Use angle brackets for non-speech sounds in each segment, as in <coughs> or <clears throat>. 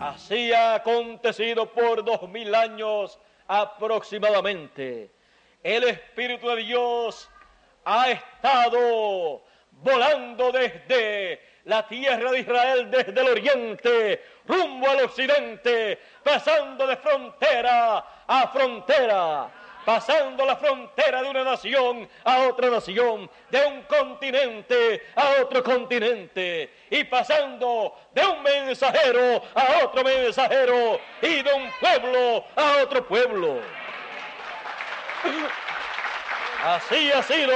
Así ha acontecido por dos mil años aproximadamente. El Espíritu de Dios ha estado volando desde la tierra de Israel, desde el oriente, rumbo al occidente, pasando de frontera a frontera pasando la frontera de una nación a otra nación, de un continente a otro continente, y pasando de un mensajero a otro mensajero, y de un pueblo a otro pueblo. Así ha sido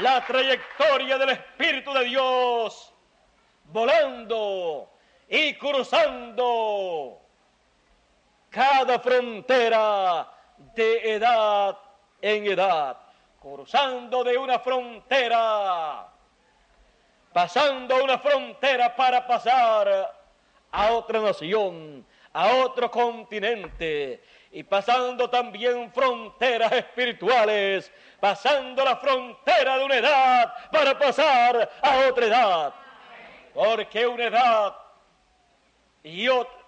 la trayectoria del Espíritu de Dios, volando y cruzando cada frontera de edad en edad, cruzando de una frontera, pasando una frontera para pasar a otra nación, a otro continente, y pasando también fronteras espirituales, pasando la frontera de una edad para pasar a otra edad. Porque una edad y otra,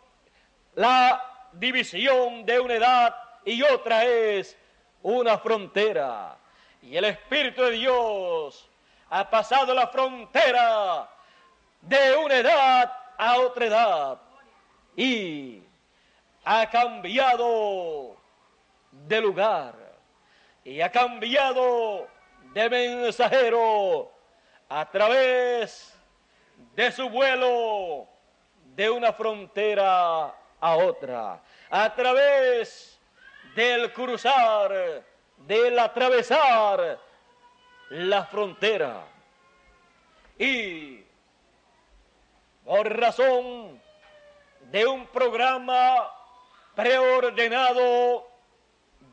la división de una edad y otra es una frontera. Y el Espíritu de Dios ha pasado la frontera de una edad a otra edad y ha cambiado de lugar y ha cambiado de mensajero a través de su vuelo de una frontera a otra, a través del cruzar, del atravesar la frontera. Y por razón de un programa preordenado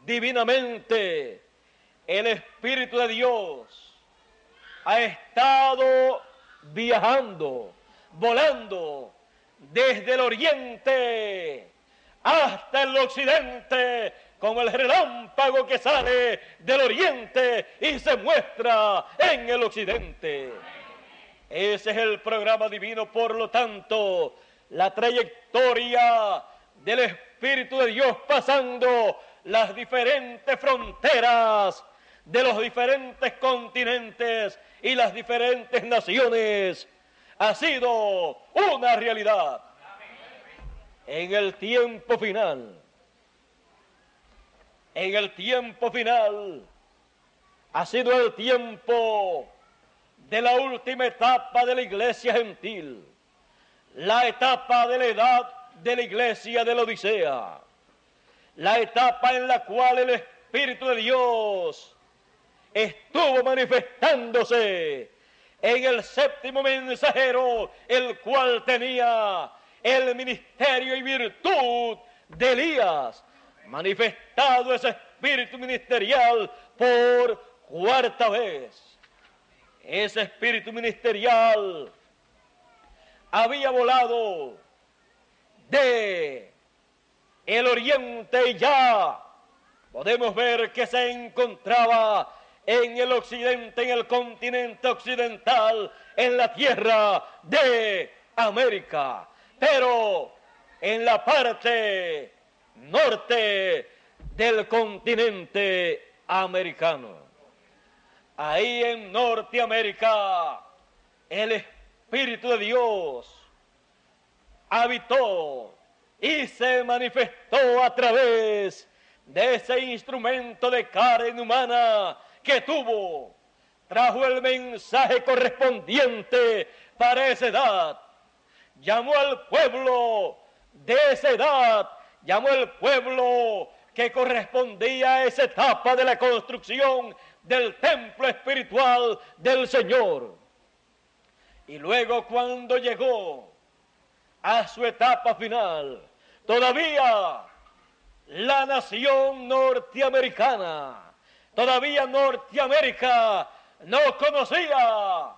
divinamente, el Espíritu de Dios ha estado viajando, volando desde el oriente hasta el occidente como el relámpago que sale del oriente y se muestra en el occidente. Ese es el programa divino, por lo tanto, la trayectoria del Espíritu de Dios pasando las diferentes fronteras de los diferentes continentes y las diferentes naciones ha sido una realidad. En el tiempo final, en el tiempo final ha sido el tiempo de la última etapa de la iglesia gentil, la etapa de la edad de la iglesia de la Odisea, la etapa en la cual el Espíritu de Dios estuvo manifestándose en el séptimo mensajero, el cual tenía el ministerio y virtud de Elías, manifestado ese espíritu ministerial por cuarta vez. Ese espíritu ministerial había volado de el oriente y ya podemos ver que se encontraba en el occidente, en el continente occidental, en la tierra de América. Pero en la parte norte del continente americano. Ahí en Norteamérica, el Espíritu de Dios habitó y se manifestó a través de ese instrumento de carne humana que tuvo. Trajo el mensaje correspondiente para esa edad. Llamó al pueblo de esa edad llamó el pueblo que correspondía a esa etapa de la construcción del templo espiritual del Señor. Y luego cuando llegó a su etapa final, todavía la nación norteamericana, todavía Norteamérica no conocía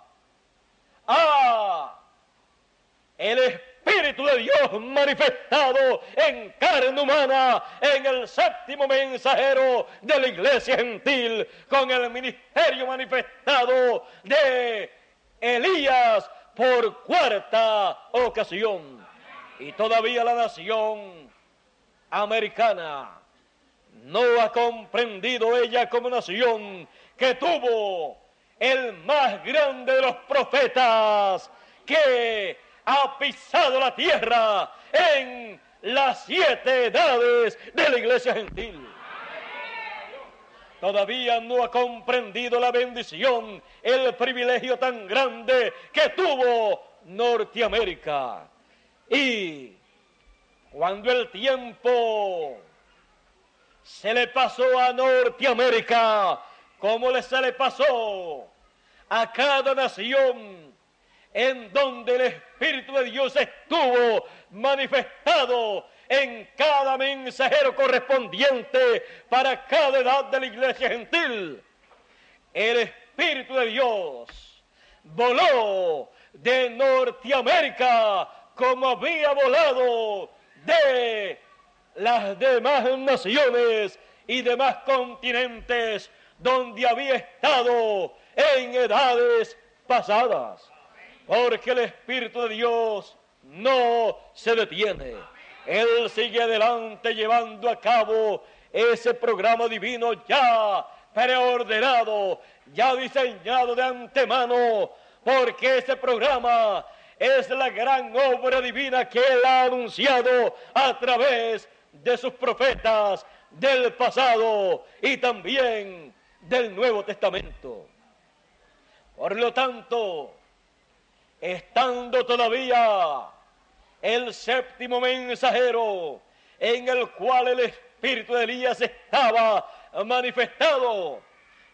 el Espíritu de Dios manifestado en carne humana en el séptimo mensajero de la iglesia gentil, con el ministerio manifestado de Elías por cuarta ocasión. Y todavía la nación americana no ha comprendido ella como nación que tuvo el más grande de los profetas que ha pisado la tierra en las siete edades de la iglesia gentil. Todavía no ha comprendido la bendición, el privilegio tan grande que tuvo Norteamérica. Y cuando el tiempo se le pasó a Norteamérica, como se le pasó a cada nación en donde el Espíritu de Dios estuvo manifestado en cada mensajero correspondiente para cada edad de la iglesia gentil. El Espíritu de Dios voló de Norteamérica como había volado de las demás naciones y demás continentes donde había estado en edades pasadas. Porque el Espíritu de Dios no se detiene. Él sigue adelante llevando a cabo ese programa divino ya preordenado, ya diseñado de antemano, porque ese programa es la gran obra divina que Él ha anunciado a través de sus profetas del pasado y también del Nuevo Testamento. Por lo tanto, estando todavía el séptimo mensajero en el cual el espíritu de Elías estaba manifestado,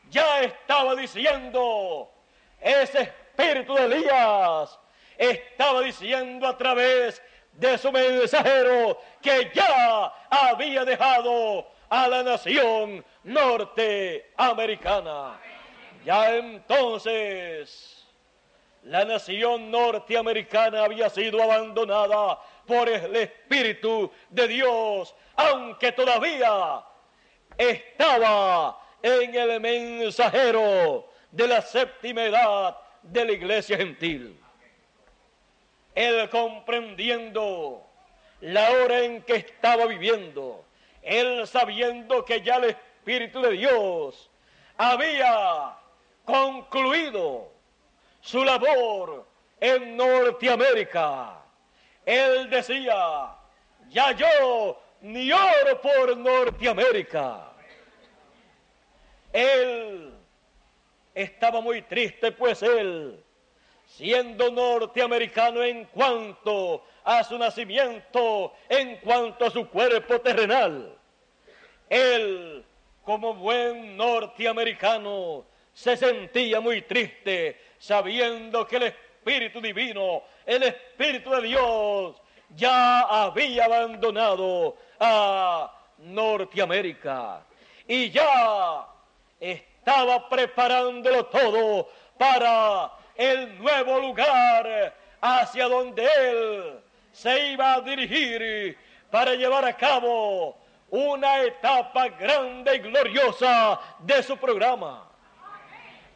ya estaba diciendo, ese espíritu de Elías estaba diciendo a través de su mensajero que ya había dejado a la nación norteamericana. Ya entonces la nación norteamericana había sido abandonada por el Espíritu de Dios, aunque todavía estaba en el mensajero de la séptima edad de la iglesia gentil. Él comprendiendo la hora en que estaba viviendo, él sabiendo que ya el Espíritu de Dios había concluido su labor en Norteamérica. Él decía, ya yo ni oro por Norteamérica. Él estaba muy triste, pues él siendo norteamericano en cuanto a su nacimiento, en cuanto a su cuerpo terrenal. Él, como buen norteamericano, se sentía muy triste sabiendo que el Espíritu Divino, el Espíritu de Dios, ya había abandonado a Norteamérica y ya estaba preparándolo todo para el nuevo lugar hacia donde él se iba a dirigir para llevar a cabo una etapa grande y gloriosa de su programa.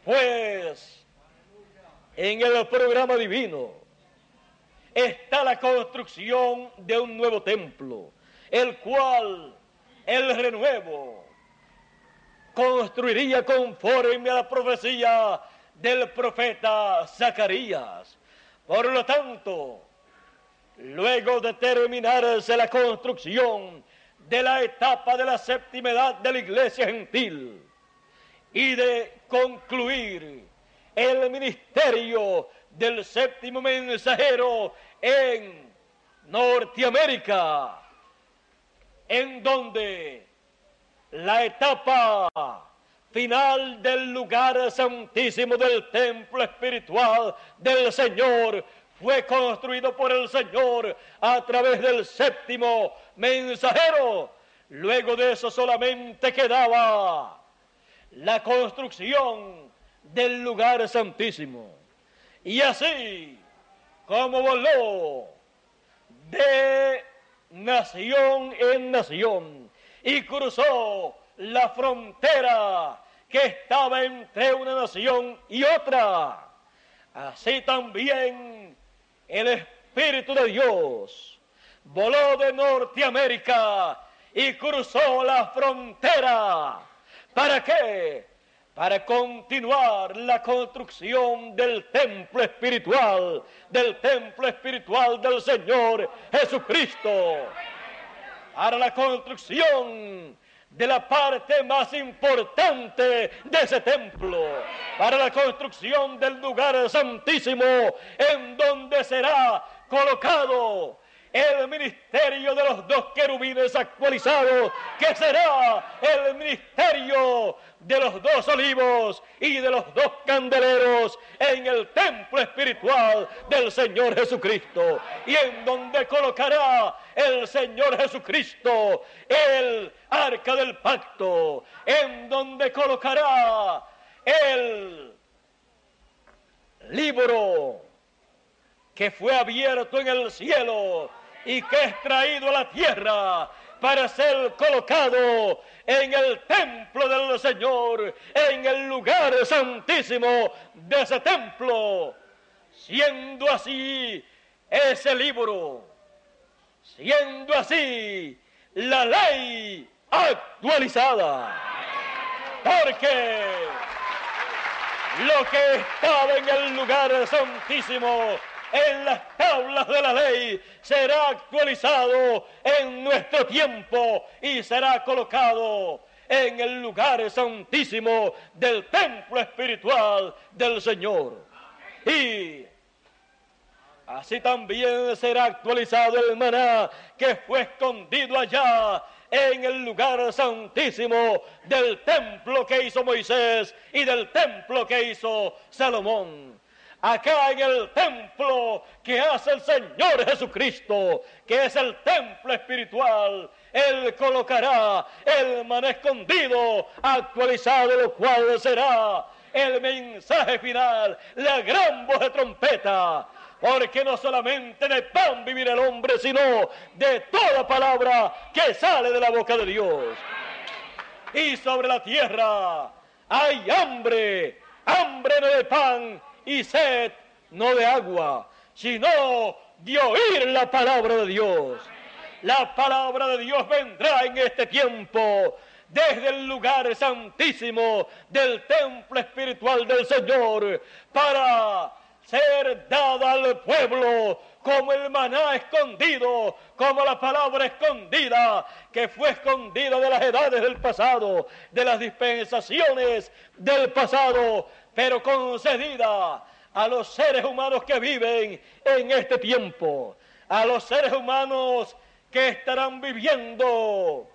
Pues en el programa divino está la construcción de un nuevo templo, el cual el renuevo construiría conforme a la profecía del profeta Zacarías. Por lo tanto, luego de terminarse la construcción de la etapa de la séptima edad de la iglesia gentil y de concluir el ministerio del séptimo mensajero en Norteamérica, en donde la etapa final del lugar santísimo del templo espiritual del Señor fue construido por el Señor a través del séptimo mensajero. Luego de eso solamente quedaba la construcción del lugar santísimo. Y así como voló de nación en nación y cruzó la frontera que estaba entre una nación y otra. Así también el Espíritu de Dios voló de Norteamérica y cruzó la frontera. ¿Para qué? Para continuar la construcción del templo espiritual, del templo espiritual del Señor Jesucristo. Para la construcción de la parte más importante de ese templo, para la construcción del lugar santísimo en donde será colocado el ministerio de los dos querubines actualizados, que será el ministerio de los dos olivos y de los dos candeleros en el templo espiritual del Señor Jesucristo, y en donde colocará el Señor Jesucristo el arca del pacto, en donde colocará el libro que fue abierto en el cielo y que es traído a la tierra para ser colocado en el templo del Señor, en el lugar santísimo de ese templo, siendo así ese libro, siendo así la ley actualizada. Porque lo que estaba en el lugar santísimo en las tablas de la ley será actualizado en nuestro tiempo y será colocado en el lugar santísimo del templo espiritual del Señor. Y así también será actualizado el maná que fue escondido allá en el lugar santísimo del templo que hizo Moisés y del templo que hizo Salomón acá en el templo que hace el Señor Jesucristo, que es el templo espiritual. Él colocará el maná escondido, actualizado, lo cual será el mensaje final, la gran voz de trompeta. Porque no solamente de pan vivir el hombre, sino de toda palabra que sale de la boca de Dios. Y sobre la tierra hay hambre, hambre no de pan, y sed no de agua, sino de oír la palabra de Dios. La palabra de Dios vendrá en este tiempo desde el lugar santísimo del templo espiritual del Señor para ser dada al pueblo como el maná escondido, como la palabra escondida que fue escondida de las edades del pasado, de las dispensaciones del pasado, pero concedida a los seres humanos que viven en este tiempo, a los seres humanos que estarán viviendo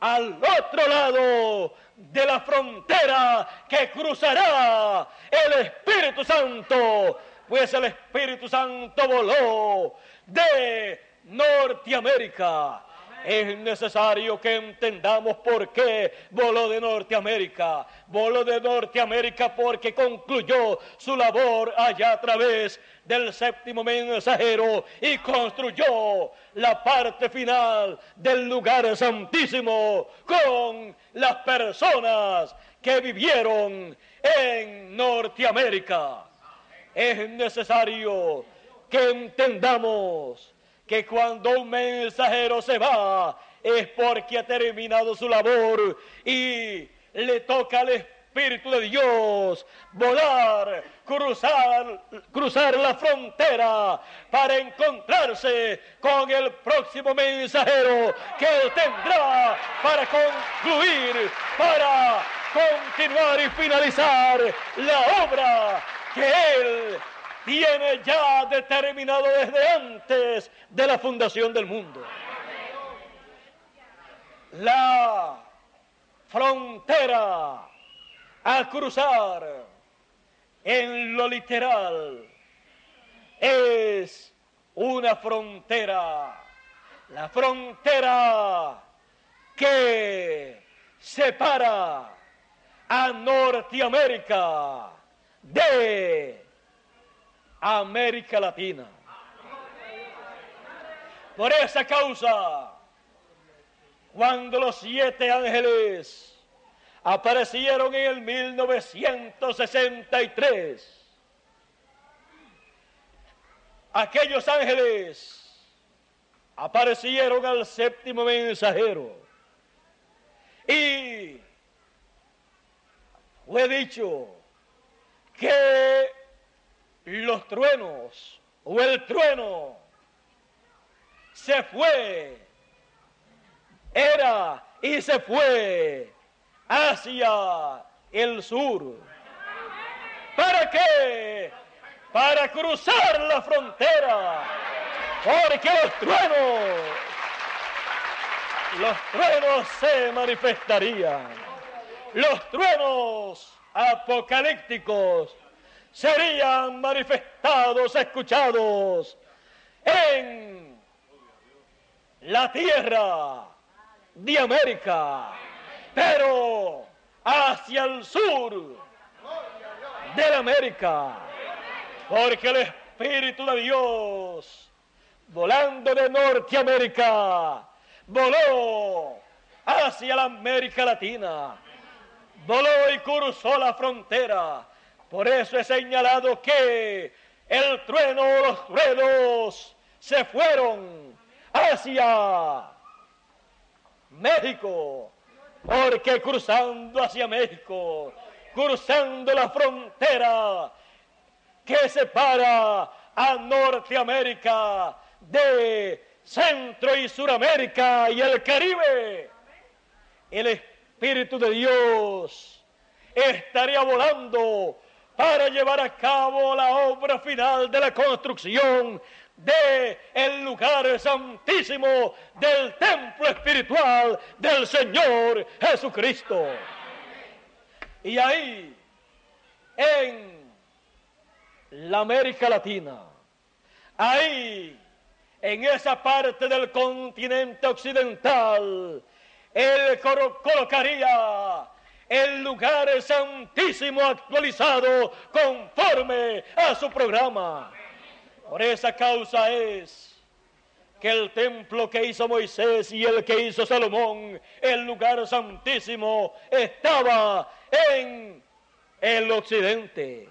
al otro lado de la frontera que cruzará el Espíritu Santo, pues el Espíritu Santo voló de Norteamérica es necesario que entendamos por qué voló de Norteamérica. Voló de Norteamérica porque concluyó su labor allá a través del séptimo mensajero y construyó la parte final del lugar santísimo con las personas que vivieron en Norteamérica. Es necesario que entendamos que cuando un mensajero se va es porque ha terminado su labor y le toca al Espíritu de Dios volar, cruzar, cruzar la frontera para encontrarse con el próximo mensajero que él tendrá para concluir, para continuar y finalizar la obra que él tiene ya determinado desde antes de la fundación del mundo. La frontera a cruzar en lo literal es una frontera, la frontera que separa a Norteamérica de América Latina. Por esa causa, cuando los siete ángeles aparecieron en el 1963, aquellos ángeles aparecieron al séptimo mensajero y fue dicho que los truenos o el trueno se fue, era y se fue hacia el sur. ¿Para qué? Para cruzar la frontera. Porque los truenos, los truenos se manifestarían. Los truenos apocalípticos serían manifestados, escuchados en la tierra de América, pero hacia el sur de la América, porque el Espíritu de Dios, volando de Norteamérica, voló hacia la América Latina, voló y cruzó la frontera. Por eso he señalado que el trueno los truenos se fueron hacia México, porque cruzando hacia México, cruzando la frontera que separa a Norteamérica de Centro y Suramérica y el Caribe, el Espíritu de Dios estaría volando para llevar a cabo la obra final de la construcción de el lugar santísimo del templo espiritual del Señor Jesucristo. Y ahí, en la América Latina, ahí, en esa parte del continente occidental, Él colocaría el lugar santísimo actualizado conforme a su programa. Por esa causa es que el templo que hizo Moisés y el que hizo Salomón, el lugar santísimo, estaba en el occidente.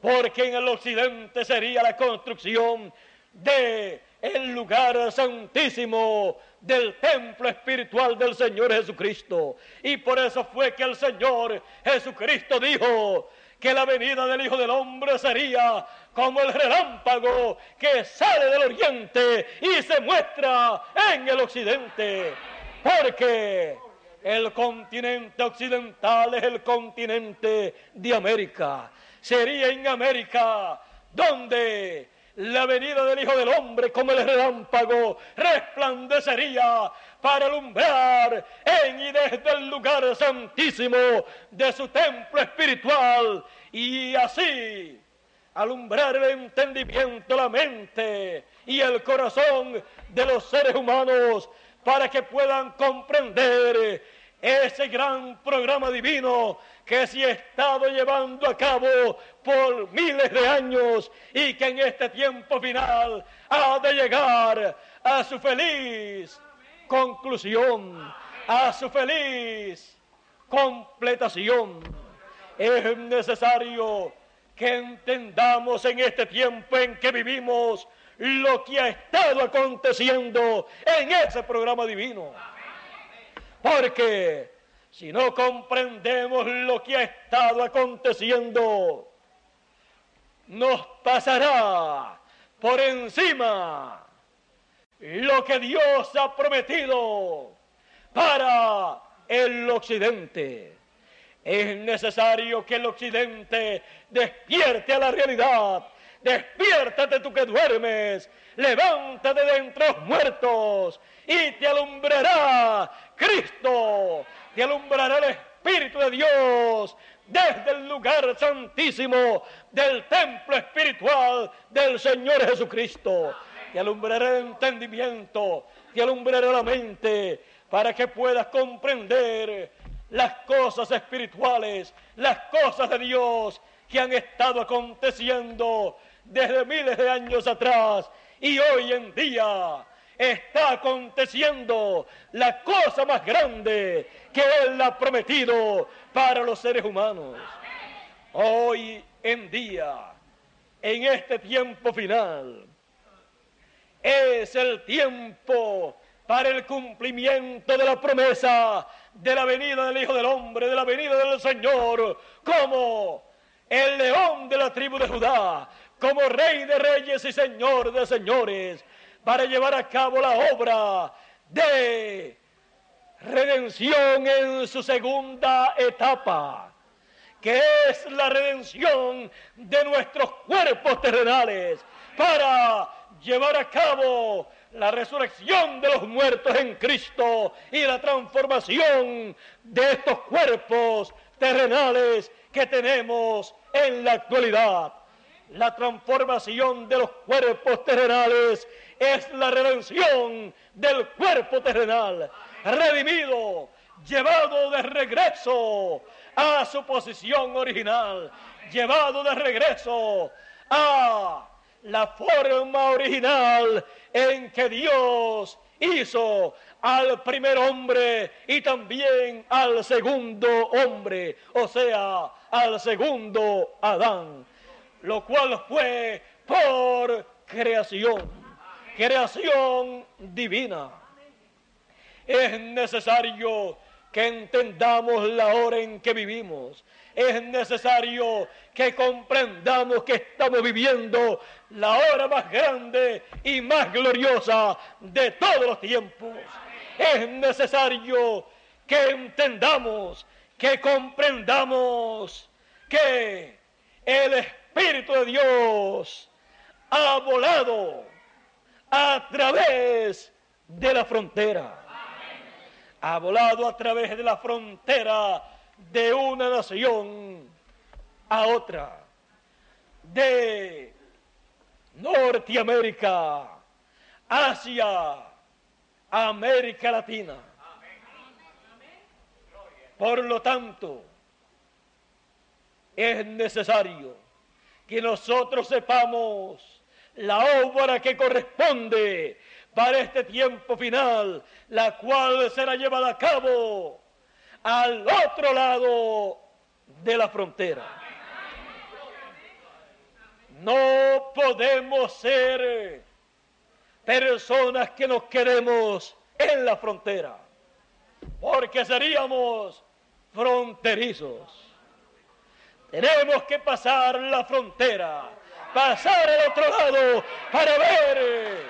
Porque en el occidente sería la construcción de el lugar santísimo del templo espiritual del Señor Jesucristo. Y por eso fue que el Señor Jesucristo dijo que la venida del Hijo del Hombre sería como el relámpago que sale del oriente y se muestra en el occidente. Porque el continente occidental es el continente de América. Sería en América donde la venida del Hijo del Hombre como el relámpago resplandecería para alumbrar en y desde el lugar santísimo de su templo espiritual y así alumbrar el entendimiento, la mente y el corazón de los seres humanos para que puedan comprender ese gran programa divino que se ha estado llevando a cabo por miles de años y que en este tiempo final ha de llegar a su feliz conclusión, a su feliz completación. Es necesario que entendamos en este tiempo en que vivimos lo que ha estado aconteciendo en ese programa divino. Porque si no comprendemos lo que ha estado aconteciendo, nos pasará por encima lo que Dios ha prometido para el occidente. Es necesario que el occidente despierte a la realidad. Despiértate tú que duermes. Levántate de entre los muertos y te alumbrará Cristo. Te alumbrará el Espíritu de Dios desde el lugar santísimo del templo espiritual del Señor Jesucristo. Te alumbrará el entendimiento, te alumbrará la mente para que puedas comprender las cosas espirituales, las cosas de Dios que han estado aconteciendo desde miles de años atrás y hoy en día está aconteciendo la cosa más grande que Él ha prometido para los seres humanos. Hoy en día, en este tiempo final, es el tiempo para el cumplimiento de la promesa de la venida del Hijo del Hombre, de la venida del Señor, como el león de la tribu de Judá, como Rey de Reyes y Señor de Señores, para llevar a cabo la obra de redención en su segunda etapa, que es la redención de nuestros cuerpos terrenales, para llevar a cabo la resurrección de los muertos en Cristo y la transformación de estos cuerpos terrenales que tenemos en la actualidad. La transformación de los cuerpos terrenales es la redención del cuerpo terrenal, redimido, llevado de regreso a su posición original, llevado de regreso a la forma original en que Dios hizo al primer hombre y también al segundo hombre, o sea, al segundo Adán, lo cual fue por creación, creación divina. Es necesario que entendamos la hora en que vivimos. Es necesario que comprendamos que estamos viviendo la hora más grande y más gloriosa de todos los tiempos. Es necesario que entendamos, que comprendamos que el Espíritu de Dios ha volado a través de la frontera. Ha volado a través de la frontera de una nación a otra. De Norteamérica, Asia, América Latina. Por lo tanto, es necesario que nosotros sepamos la obra que corresponde para este tiempo final, la cual será llevada a cabo al otro lado de la frontera. No podemos ser personas que nos quedemos en la frontera, porque seríamos fronterizos. Tenemos que pasar la frontera, pasar al otro lado para ver,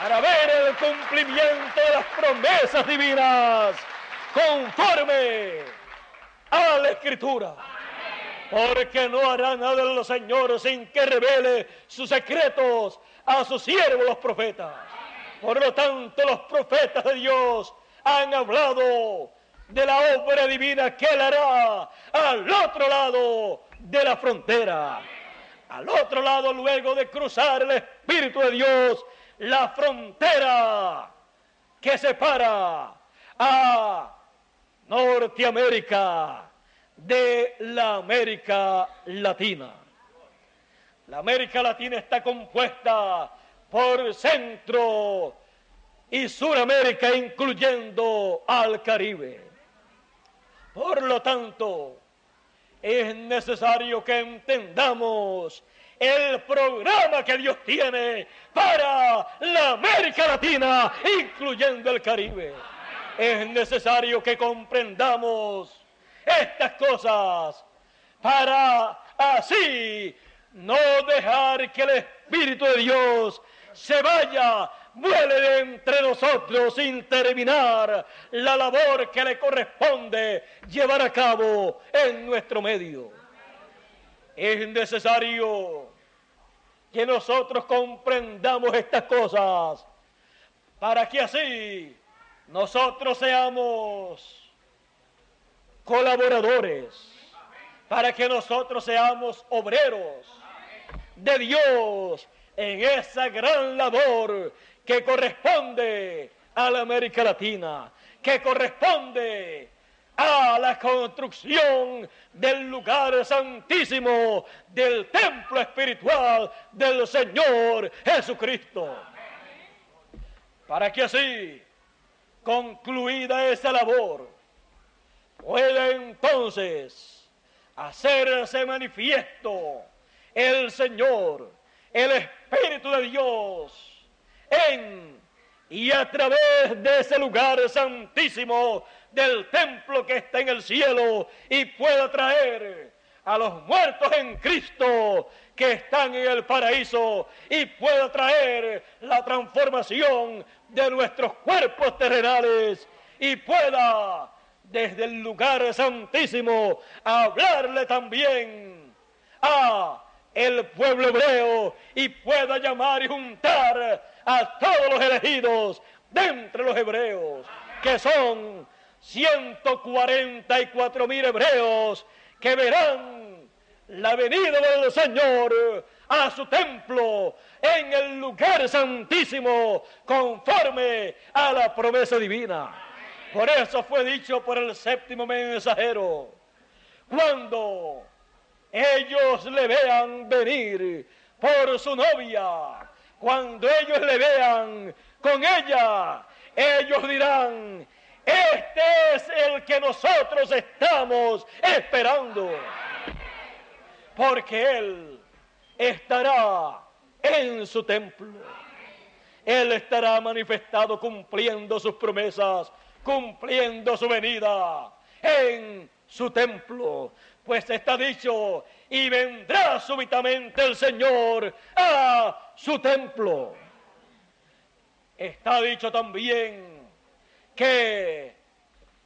para ver el cumplimiento de las promesas divinas conforme a la escritura porque no hará nada el Señor sin que revele sus secretos a sus siervos los profetas. Por lo tanto, los profetas de Dios han hablado de la obra divina que Él hará al otro lado de la frontera. Al otro lado, luego de cruzar el Espíritu de Dios, la frontera que separa a Norteamérica de la América Latina. La América Latina está compuesta por Centro y Suramérica, incluyendo al Caribe. Por lo tanto, es necesario que entendamos el programa que Dios tiene para la América Latina, incluyendo el Caribe. Es necesario que comprendamos estas cosas para así no dejar que el Espíritu de Dios se vaya, vuele de entre nosotros sin terminar la labor que le corresponde llevar a cabo en nuestro medio. Es necesario que nosotros comprendamos estas cosas para que así nosotros seamos colaboradores, para que nosotros seamos obreros de Dios en esa gran labor que corresponde a la América Latina, que corresponde a la construcción del lugar santísimo del templo espiritual del Señor Jesucristo. Para que así, concluida esa labor, pueda entonces hacerse manifiesto el Señor, el Espíritu de Dios, y a través de ese lugar santísimo del templo que está en el cielo y pueda traer a los muertos en Cristo que están en el paraíso y pueda traer la transformación de nuestros cuerpos terrenales y pueda desde el lugar santísimo hablarle también a el pueblo hebreo y pueda llamar y juntar a todos los elegidos de entre los hebreos, que son 144 mil hebreos que verán la venida del Señor a su templo en el lugar santísimo conforme a la promesa divina. Por eso fue dicho por el séptimo mensajero, cuando ellos le vean venir por su novia, cuando ellos le vean con ella, ellos dirán, este es el que nosotros estamos esperando. Porque Él estará en su templo. Él estará manifestado cumpliendo sus promesas, cumpliendo su venida en su templo. Pues está dicho, y vendrá súbitamente el Señor a su templo. Está dicho también que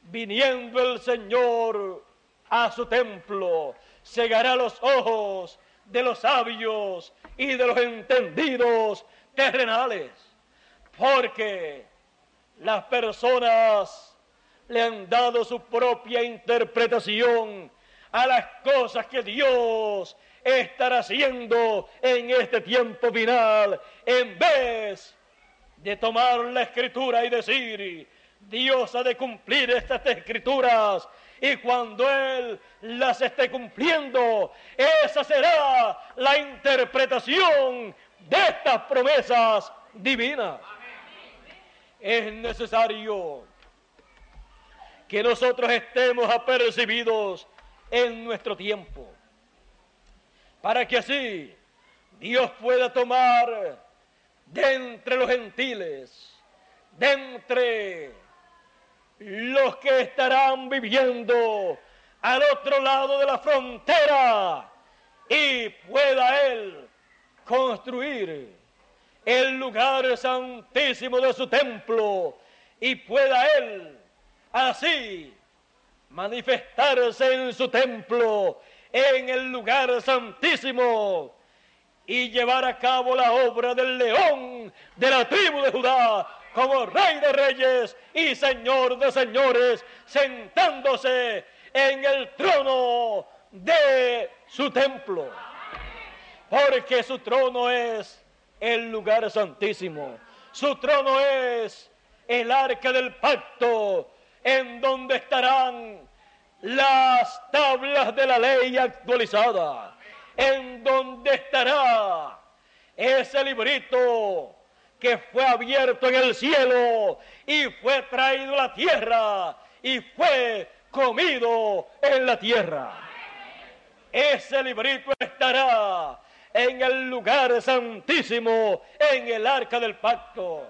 viniendo el Señor a su templo, cegará los ojos de los sabios y de los entendidos terrenales, porque las personas le han dado su propia interpretación a las cosas que Dios estará haciendo en este tiempo final, en vez de tomar la escritura y decir, Dios ha de cumplir estas escrituras y cuando Él las esté cumpliendo, esa será la interpretación de estas promesas divinas. Es necesario que nosotros estemos apercibidos en nuestro tiempo, para que así Dios pueda tomar de entre los gentiles, de entre los que estarán viviendo al otro lado de la frontera y pueda Él construir el lugar santísimo de su templo y pueda Él así manifestarse en su templo, en el lugar santísimo y llevar a cabo la obra del león de la tribu de Judá como rey de reyes y señor de señores, sentándose en el trono de su templo. Porque su trono es el lugar santísimo. Su trono es el arca del pacto en donde estarán las tablas de la ley actualizada, en donde estará ese librito que fue abierto en el cielo y fue traído a la tierra y fue comido en la tierra. Ese librito estará en el lugar santísimo, en el arca del pacto.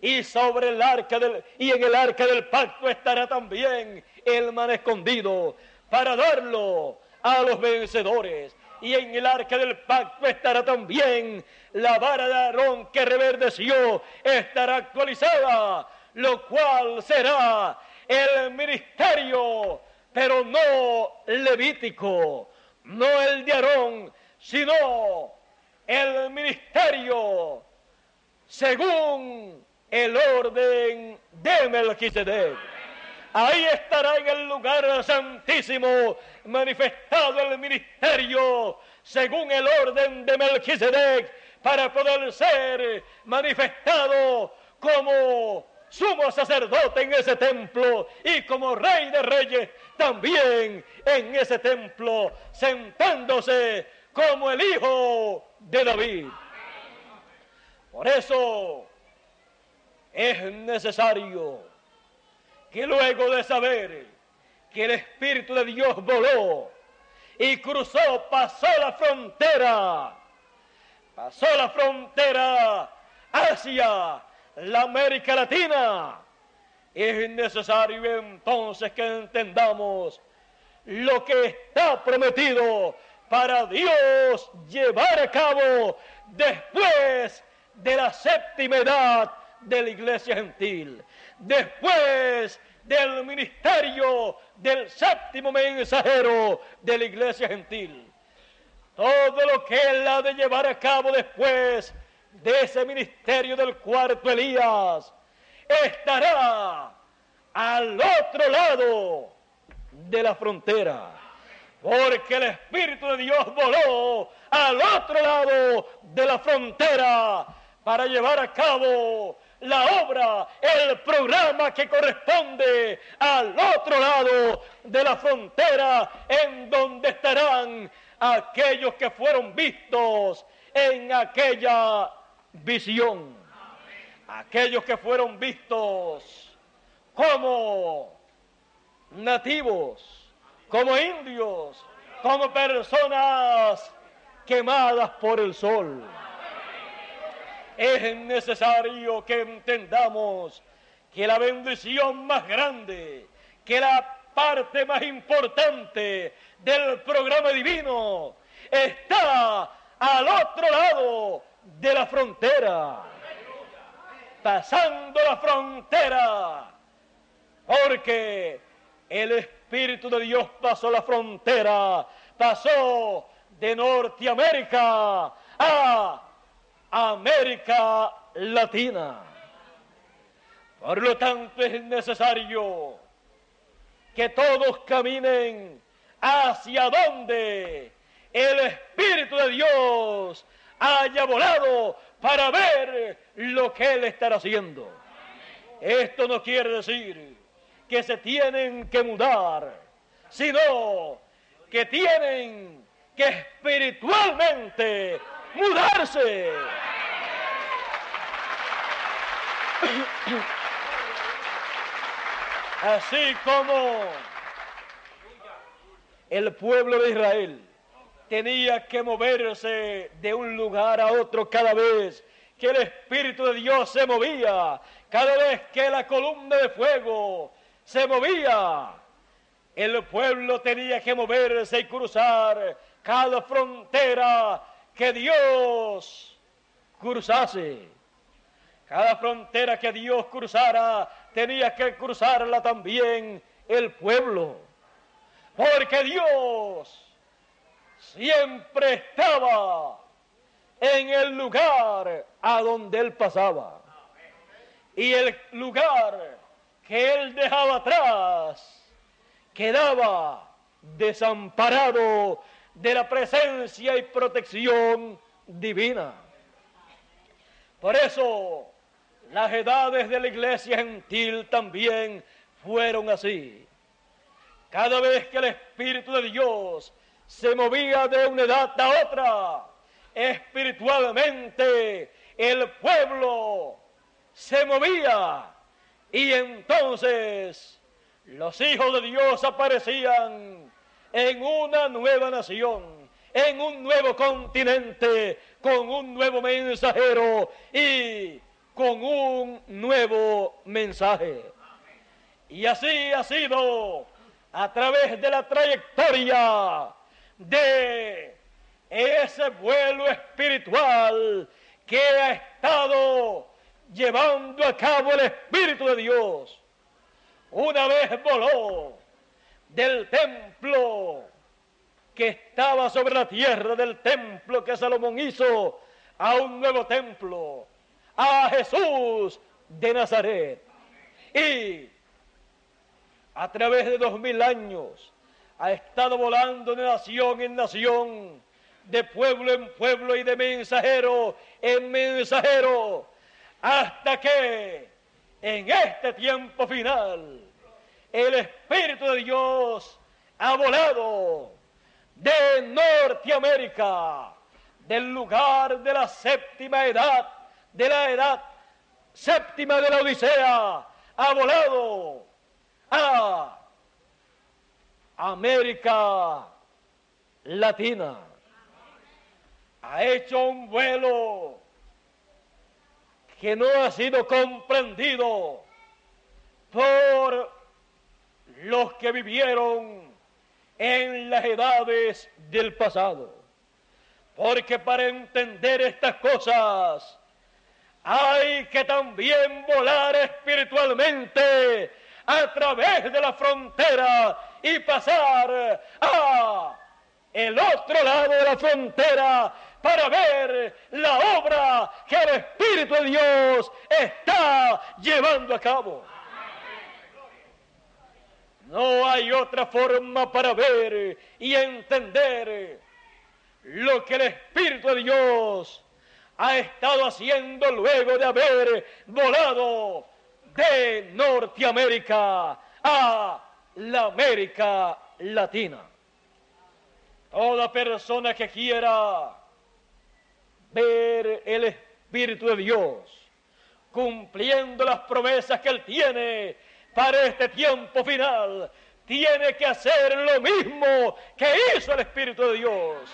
Y sobre el arca del y en el arca del pacto estará también el man escondido para darlo a los vencedores. Y en el arca del pacto estará también la vara de Aarón que reverdeció, estará actualizada, lo cual será el ministerio, pero no levítico, no el de Aarón, sino el ministerio según el orden de Melquisedec. Ahí estará en el lugar santísimo manifestado el ministerio según el orden de Melquisedec para poder ser manifestado como sumo sacerdote en ese templo y como rey de reyes también en ese templo, sentándose como el hijo de David. Por eso es necesario que luego de saber que el Espíritu de Dios voló y cruzó, pasó la frontera, pasó la frontera hacia la América Latina. Es necesario entonces que entendamos lo que está prometido para Dios llevar a cabo después de la séptima edad de la iglesia gentil, después del ministerio del séptimo mensajero de la iglesia gentil. Todo lo que él ha de llevar a cabo después de ese ministerio del cuarto Elías estará al otro lado de la frontera. Porque el Espíritu de Dios voló al otro lado de la frontera para llevar a cabo la obra, el programa que corresponde al otro lado de la frontera en donde estarán aquellos que fueron vistos en aquella visión. Aquellos que fueron vistos como nativos, como indios, como personas quemadas por el sol. Es necesario que entendamos que la bendición más grande, que la parte más importante del programa divino está al otro lado de la frontera, pasando la frontera, porque el Espíritu de Dios pasó la frontera, pasó de Norteamérica a América Latina. Por lo tanto es necesario que todos caminen hacia donde el Espíritu de Dios haya volado para ver lo que Él estará haciendo. Esto no quiere decir que se tienen que mudar, sino que tienen que espiritualmente mudarse. Así como el pueblo de Israel tenía que moverse de un lugar a otro cada vez que el Espíritu de Dios se movía, cada vez que la columna de fuego se movía, el pueblo tenía que moverse y cruzar cada frontera que Dios cruzase. Cada frontera que Dios cruzara tenía que cruzarla también el pueblo. Porque Dios siempre estaba en el lugar a donde él pasaba. Y el lugar que él dejaba atrás quedaba desamparado de la presencia y protección divina. Por eso las edades de la iglesia gentil también fueron así. Cada vez que el Espíritu de Dios se movía de una edad a otra, espiritualmente el pueblo se movía y entonces los hijos de Dios aparecían en una nueva nación, en un nuevo continente, con un nuevo mensajero y con un nuevo mensaje. Y así ha sido a través de la trayectoria de ese vuelo espiritual que ha estado llevando a cabo el Espíritu de Dios. Una vez voló del templo que estaba sobre la tierra, del templo que Salomón hizo, a un nuevo templo, a Jesús de Nazaret. Y a través de dos mil años ha estado volando de nación en nación, de pueblo en pueblo y de mensajero en mensajero, hasta que en este tiempo final, el Espíritu de Dios ha volado de Norteamérica, del lugar de la séptima edad, de la edad séptima de la Odisea, ha volado a América Latina. Ha hecho un vuelo que no ha sido comprendido por los que vivieron en las edades del pasado. Porque para entender estas cosas hay que también volar espiritualmente a través de la frontera y pasar a el otro lado de la frontera para ver la obra que el Espíritu de Dios está llevando a cabo. No hay otra forma para ver y entender lo que el Espíritu de Dios ha estado haciendo luego de haber volado de Norteamérica a la América Latina. Toda persona que quiera ver el Espíritu de Dios cumpliendo las promesas que Él tiene para este tiempo final, tiene que hacer lo mismo que hizo el Espíritu de Dios.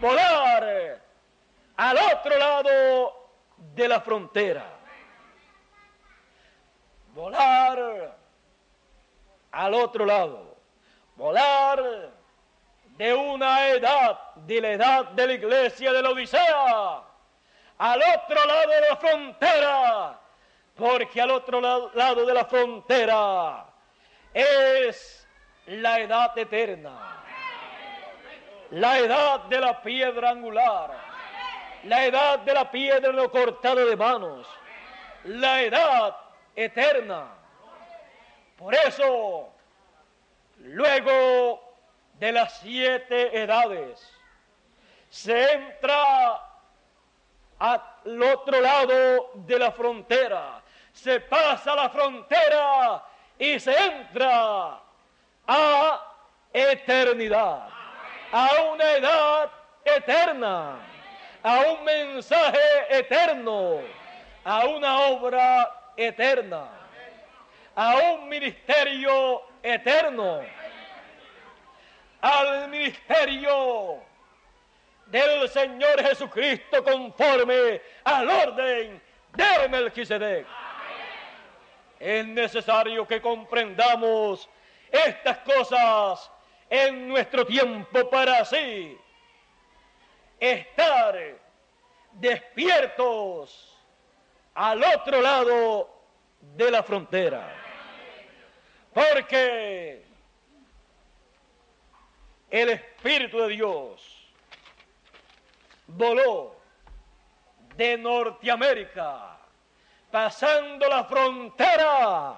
Volar al otro lado de la frontera. Volar al otro lado. Volar de una edad, de la edad de la iglesia de la Odisea, al otro lado de la frontera porque al otro lado de la frontera es la edad eterna, la edad de la piedra angular, la edad de la piedra no cortado de manos, la edad eterna. Por eso, luego de las siete edades, se entra al otro lado de la frontera se pasa la frontera y se entra a eternidad, a una edad eterna, a un mensaje eterno, a una obra eterna, a un ministerio eterno, al ministerio del Señor Jesucristo conforme al orden de Melquisedec. Es necesario que comprendamos estas cosas en nuestro tiempo para así estar despiertos al otro lado de la frontera. Porque el Espíritu de Dios voló de Norteamérica pasando la frontera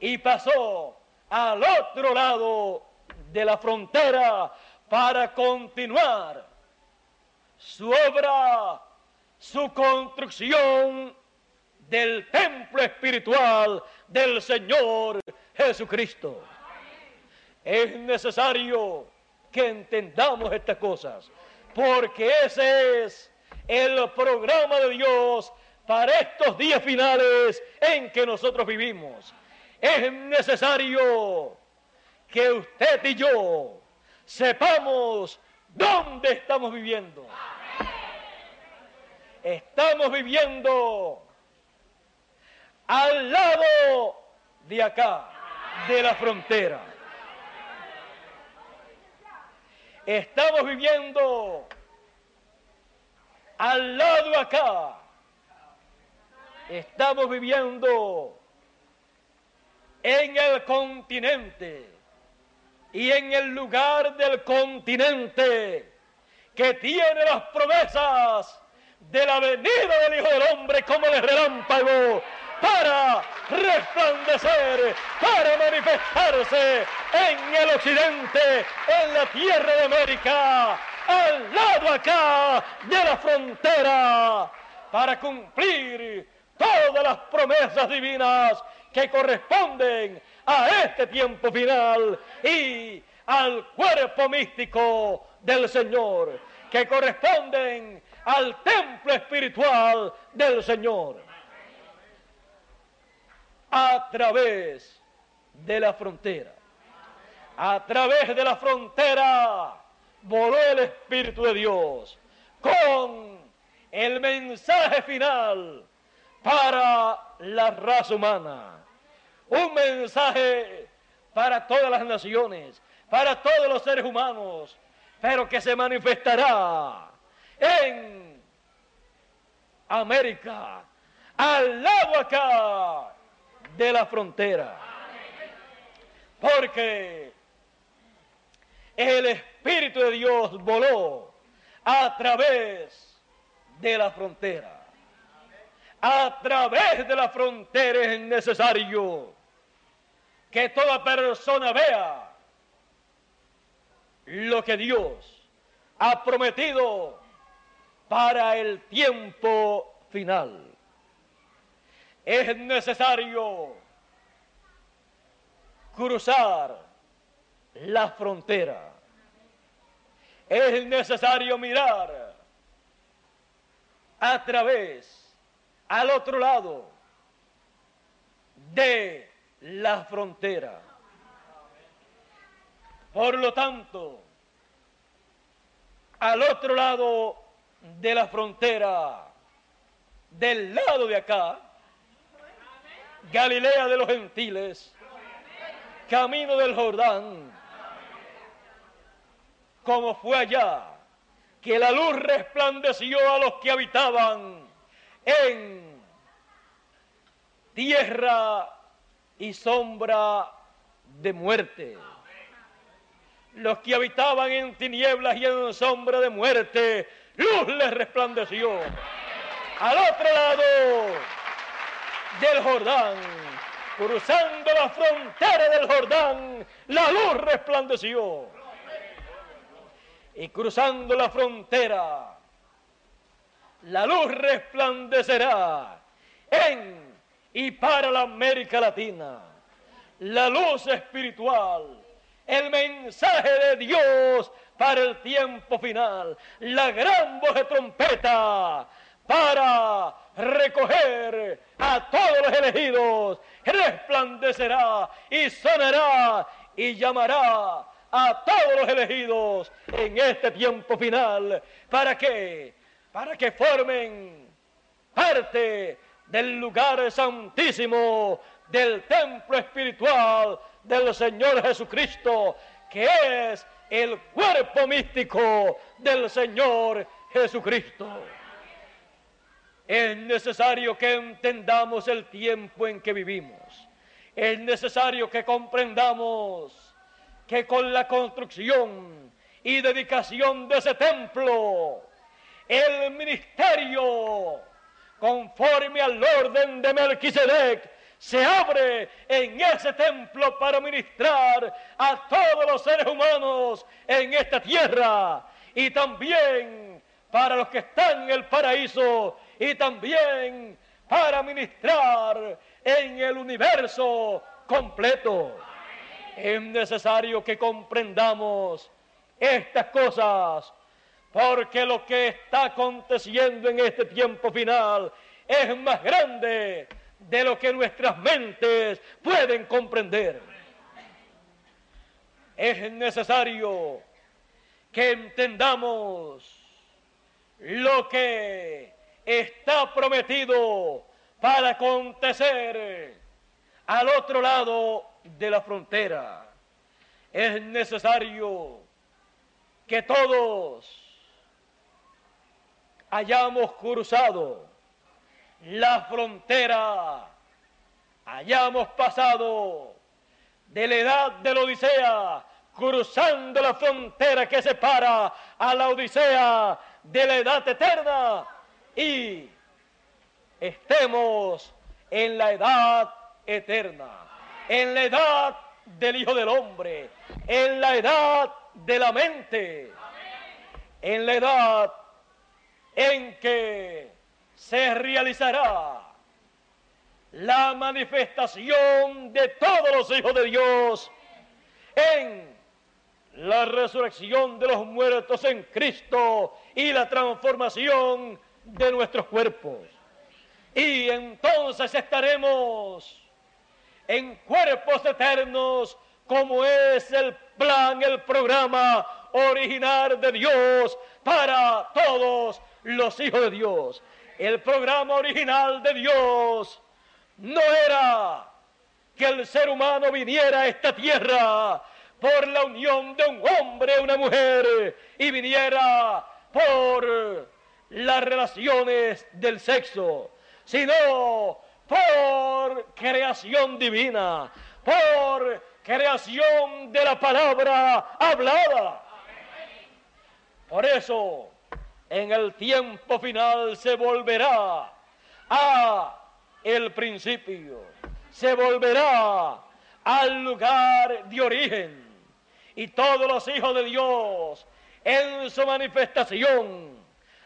y pasó al otro lado de la frontera para continuar su obra, su construcción del templo espiritual del Señor Jesucristo. Es necesario que entendamos estas cosas, porque ese es el programa de Dios para estos días finales en que nosotros vivimos. Es necesario que usted y yo sepamos dónde estamos viviendo. Estamos viviendo al lado de acá, de la frontera. Estamos viviendo al lado acá Estamos viviendo en el continente y en el lugar del continente que tiene las promesas de la venida del Hijo del Hombre como el relámpago para resplandecer, para manifestarse en el occidente, en la tierra de América, al lado acá de la frontera, para cumplir todas las promesas divinas que corresponden a este tiempo final y al cuerpo místico del Señor, que corresponden al templo espiritual del Señor. A través de la frontera, a través de la frontera voló el Espíritu de Dios con el mensaje final para la raza humana. Un mensaje para todas las naciones, para todos los seres humanos, pero que se manifestará en América, al lado acá de la frontera. Porque el Espíritu de Dios voló a través de la frontera. A través de la frontera es necesario que toda persona vea lo que Dios ha prometido para el tiempo final. Es necesario cruzar la frontera. Es necesario mirar a través, al otro lado de la frontera. Por lo tanto, al otro lado de la frontera, del lado de acá, Galilea de los gentiles, camino del Jordán, como fue allá, que la luz resplandeció a los que habitaban en tierra y sombra de muerte. Los que habitaban en tinieblas y en sombra de muerte, luz les resplandeció. Al otro lado del Jordán, cruzando la frontera del Jordán, la luz resplandeció. Y cruzando la frontera, la luz resplandecerá en y para la América Latina. La luz espiritual el mensaje de Dios para el tiempo final, la gran voz de trompeta para recoger a todos los elegidos, resplandecerá y sonará y llamará a todos los elegidos en este tiempo final. ¿Para qué? Para que formen parte del lugar santísimo del templo espiritual del Señor Jesucristo, que es el cuerpo místico del Señor Jesucristo. Es necesario que entendamos el tiempo en que vivimos. Es necesario que comprendamos que con la construcción y dedicación de ese templo, el ministerio, conforme al orden de Melquisedec, se abre en ese templo para ministrar a todos los seres humanos en esta tierra y también para los que están en el paraíso y también para ministrar en el universo completo. Es necesario que comprendamos estas cosas porque lo que está aconteciendo en este tiempo final es más grande de lo que nuestras mentes pueden comprender. Es necesario que entendamos lo que está prometido para acontecer al otro lado de la frontera. Es necesario que todos hayamos cruzado la frontera. Hayamos pasado de la edad de la Odisea, cruzando la frontera que separa a la Odisea de la edad eterna y estemos en la edad eterna, en la edad del Hijo del Hombre, en la edad de la mente, en la edad en que se realizará la manifestación de todos los hijos de Dios en la resurrección de los muertos en Cristo y la transformación de nuestros cuerpos. Y entonces estaremos en cuerpos eternos como es el plan, el programa original de Dios para todos los hijos de Dios. El programa original de Dios no era que el ser humano viniera a esta tierra por la unión de un hombre y una mujer y viniera por las relaciones del sexo, sino por creación divina, por creación de la palabra hablada. Por eso, en el tiempo final se volverá a el principio, se volverá al lugar de origen y todos los hijos de Dios en su manifestación,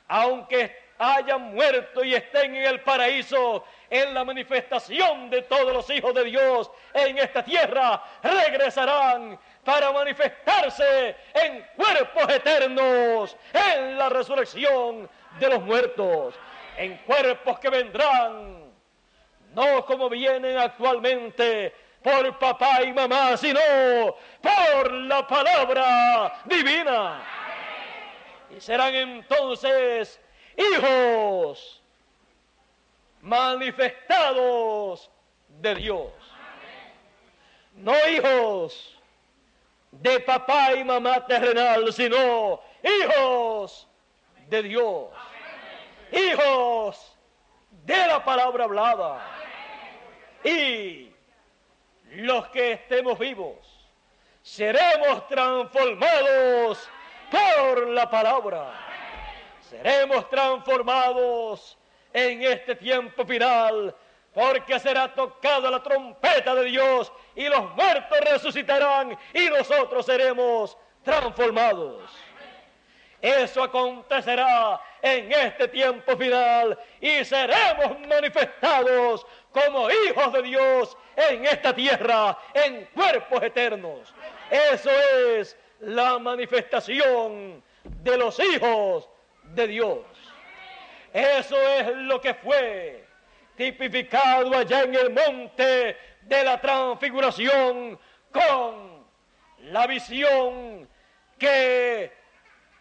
aunque hayan muerto y estén en el paraíso, en la manifestación de todos los hijos de Dios en esta tierra, regresarán para manifestarse en cuerpos eternos, en la resurrección de los muertos, en cuerpos que vendrán, no como vienen actualmente, por papá y mamá, sino por la palabra divina. Y serán entonces hijos manifestados de Dios. No hijos de papá y mamá terrenal, sino hijos de Dios. Hijos de la palabra hablada. Y los que estemos vivos, seremos transformados por la palabra. Seremos transformados en este tiempo final, porque será tocada la trompeta de Dios y los muertos resucitarán y nosotros seremos transformados. Eso acontecerá en este tiempo final y seremos manifestados como hijos de Dios en esta tierra, en cuerpos eternos. Eso es la manifestación de los hijos de Dios. Eso es lo que fue tipificado allá en el monte de la transfiguración con la visión que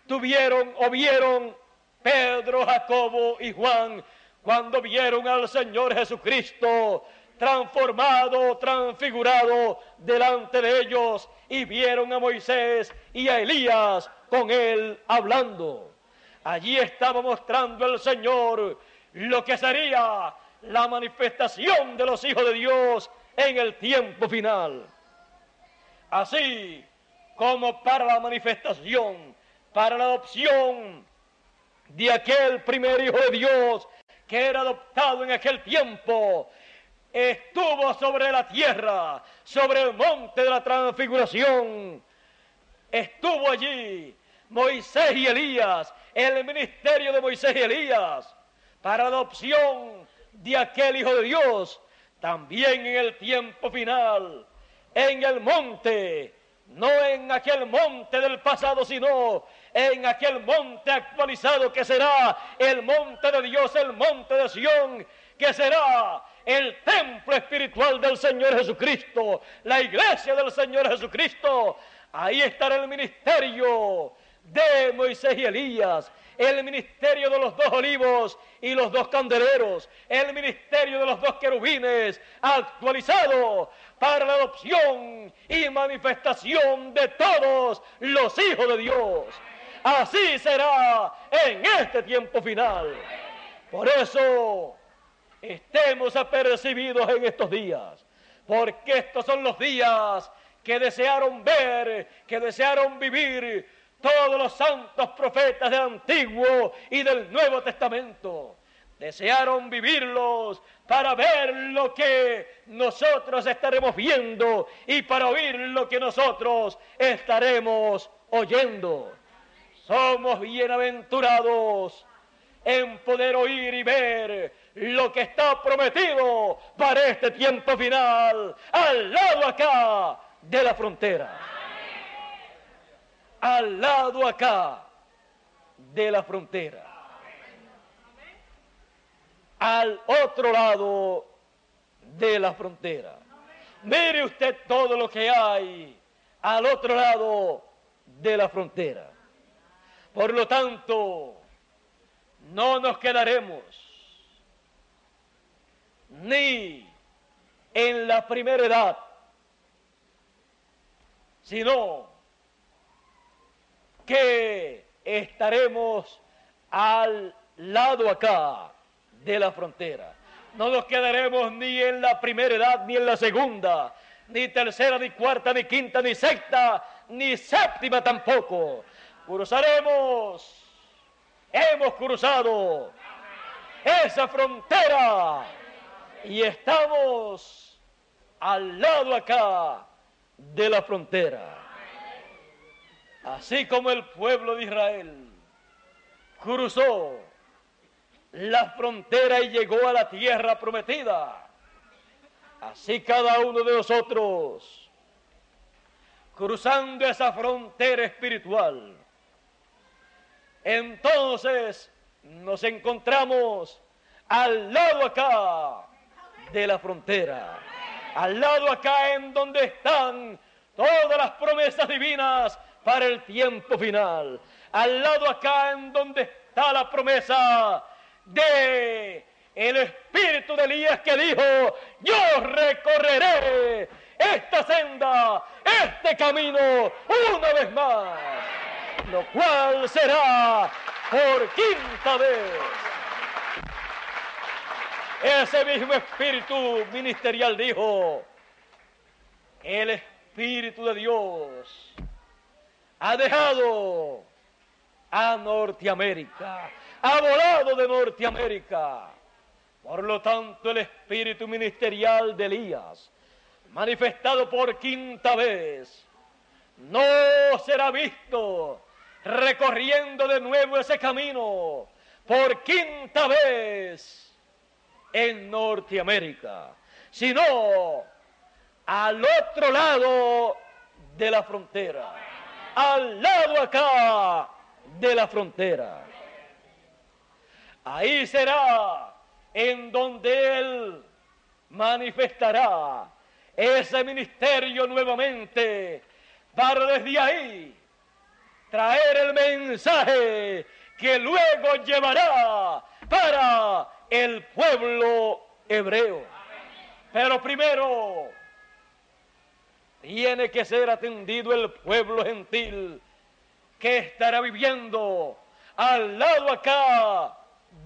tuvieron o vieron Pedro, Jacobo y Juan cuando vieron al Señor Jesucristo transformado, transfigurado delante de ellos y vieron a Moisés y a Elías con él hablando. Allí estaba mostrando el Señor lo que sería la manifestación de los hijos de Dios en el tiempo final. Así como para la manifestación, para la adopción de aquel primer hijo de Dios que era adoptado en aquel tiempo, estuvo sobre la tierra, sobre el monte de la transfiguración. Estuvo allí Moisés y Elías, el ministerio de Moisés y Elías, para adopción de aquel Hijo de Dios, también en el tiempo final, en el monte, no en aquel monte del pasado, sino en aquel monte actualizado que será el monte de Dios, el monte de Sión, que será el templo espiritual del Señor Jesucristo, la iglesia del Señor Jesucristo. Ahí estará el ministerio de Moisés y Elías, el ministerio de los dos olivos y los dos candeleros, el ministerio de los dos querubines, actualizado para la adopción y manifestación de todos los hijos de Dios. Así será en este tiempo final. Por eso estemos apercibidos en estos días, porque estos son los días que desearon ver, que desearon vivir todos los santos profetas del Antiguo y del Nuevo Testamento. Desearon vivirlos para ver lo que nosotros estaremos viendo y para oír lo que nosotros estaremos oyendo. Somos bienaventurados en poder oír y ver lo que está prometido para este tiempo final, al lado acá de la frontera. Al lado acá de la frontera. Al otro lado de la frontera. Mire usted todo lo que hay al otro lado de la frontera. Por lo tanto, no nos quedaremos ni en la primera edad, sino que estaremos al lado acá de la frontera. No nos quedaremos ni en la primera edad ni en la segunda, ni tercera, ni cuarta, ni quinta, ni sexta, ni séptima tampoco. Cruzaremos, hemos cruzado esa frontera y estamos al lado acá de la frontera. Así como el pueblo de Israel cruzó la frontera y llegó a la tierra prometida, así cada uno de nosotros, cruzando esa frontera espiritual, entonces nos encontramos al lado acá de la frontera, al lado acá en donde están todas las promesas divinas para el tiempo final, al lado acá en donde está la promesa de el espíritu de Elías que dijo, yo recorreré esta senda, este camino una vez más, lo cual será por quinta vez. Ese mismo espíritu ministerial dijo, el espíritu de Dios ha dejado a Norteamérica, ha volado de Norteamérica. Por lo tanto, el espíritu ministerial de Elías, manifestado por quinta vez, no será visto recorriendo de nuevo ese camino por quinta vez en Norteamérica, sino al otro lado de la frontera, al lado acá de la frontera. Ahí será en donde Él manifestará ese ministerio nuevamente para desde ahí traer el mensaje que luego llevará para el pueblo hebreo. Pero primero tiene que ser atendido el pueblo gentil que estará viviendo al lado acá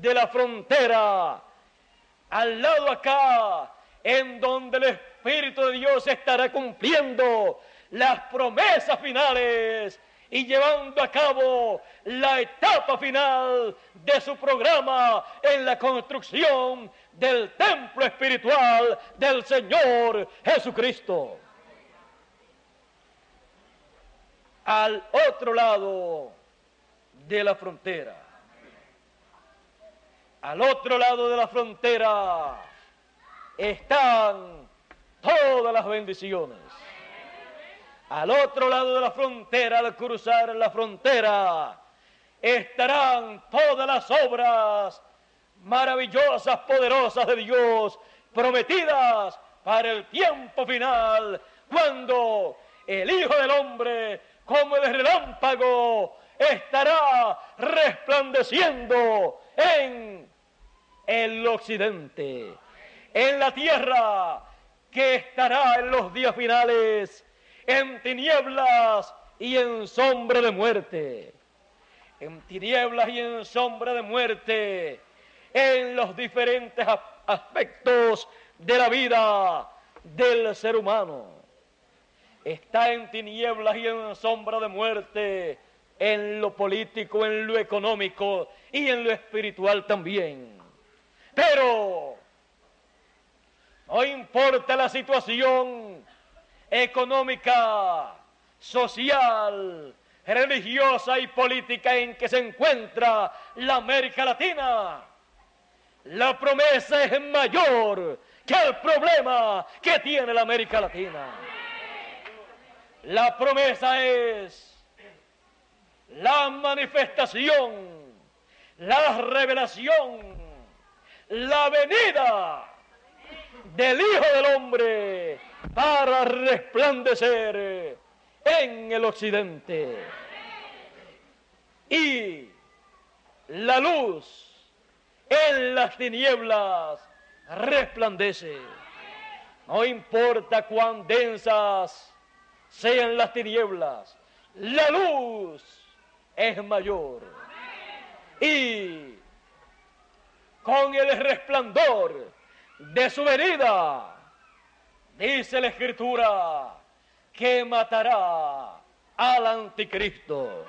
de la frontera, al lado acá en donde el Espíritu de Dios estará cumpliendo las promesas finales y llevando a cabo la etapa final de su programa en la construcción del templo espiritual del Señor Jesucristo. Al otro lado de la frontera, al otro lado de la frontera están todas las bendiciones. Al otro lado de la frontera, al cruzar la frontera, estarán todas las obras maravillosas, poderosas de Dios, prometidas para el tiempo final, cuando el Hijo del Hombre, como el relámpago, estará resplandeciendo en el occidente, en la tierra que estará en los días finales en tinieblas y en sombra de muerte. En tinieblas y en sombra de muerte, en los diferentes aspectos de la vida del ser humano. Está en tinieblas y en sombra de muerte, en lo político, en lo económico y en lo espiritual también. Pero no importa la situación económica, social, religiosa y política en que se encuentra la América Latina. La promesa es mayor que el problema que tiene la América Latina. La promesa es la manifestación, la revelación, la venida del Hijo del Hombre para resplandecer en el occidente. Y la luz en las tinieblas resplandece. No importa cuán densas sean las tinieblas, la luz es mayor. Y con el resplandor de su venida, dice la Escritura, que matará al anticristo.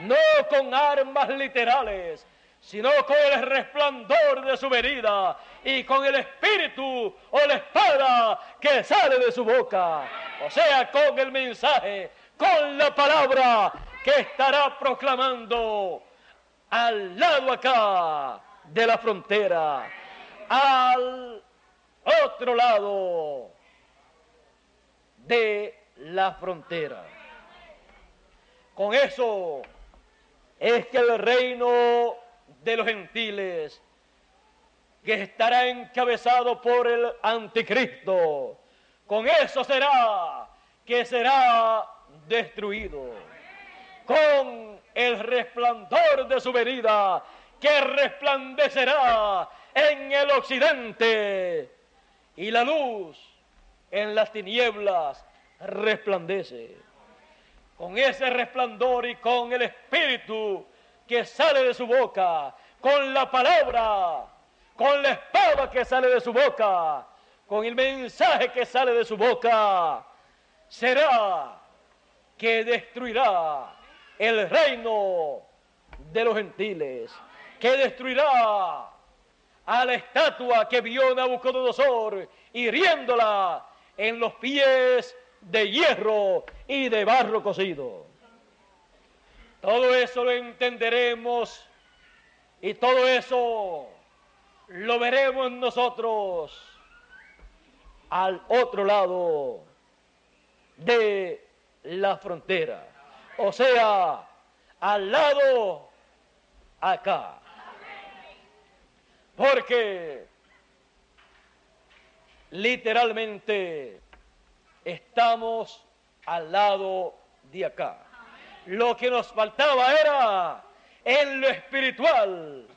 No con armas literales, sino con el resplandor de su venida y con el espíritu o la espada que sale de su boca. O sea, con el mensaje, con la palabra que estará proclamando al lado acá de la frontera, al otro lado de la frontera. Con eso es que el reino de los gentiles, que estará encabezado por el anticristo, con eso será que será destruido. Con el resplandor de su venida, que resplandecerá en el occidente y la luz en las tinieblas resplandece. Con ese resplandor y con el espíritu que sale de su boca, con la palabra, con la espada que sale de su boca, con el mensaje que sale de su boca, será que destruirá el reino de los gentiles, que destruirá a la estatua que vio Nabucodonosor, hiriéndola en los pies de hierro y de barro cocido. Todo eso lo entenderemos y todo eso lo veremos nosotros al otro lado de la frontera. O sea, al lado acá. Porque literalmente estamos al lado de acá. Lo que nos faltaba era en lo espiritual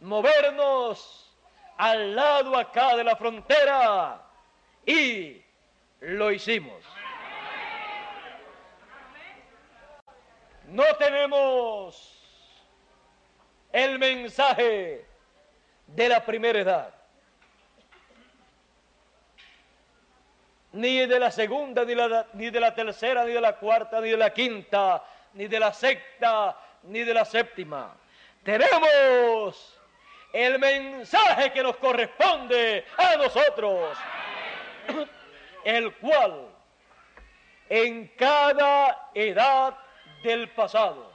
movernos al lado acá de la frontera y lo hicimos. No tenemos el mensaje de la primera edad, ni de la segunda, ni, ni de la tercera, ni de la cuarta, ni de la quinta, ni de la sexta, ni de la séptima. Tenemos el mensaje que nos corresponde a nosotros, <coughs> el cual en cada edad del pasado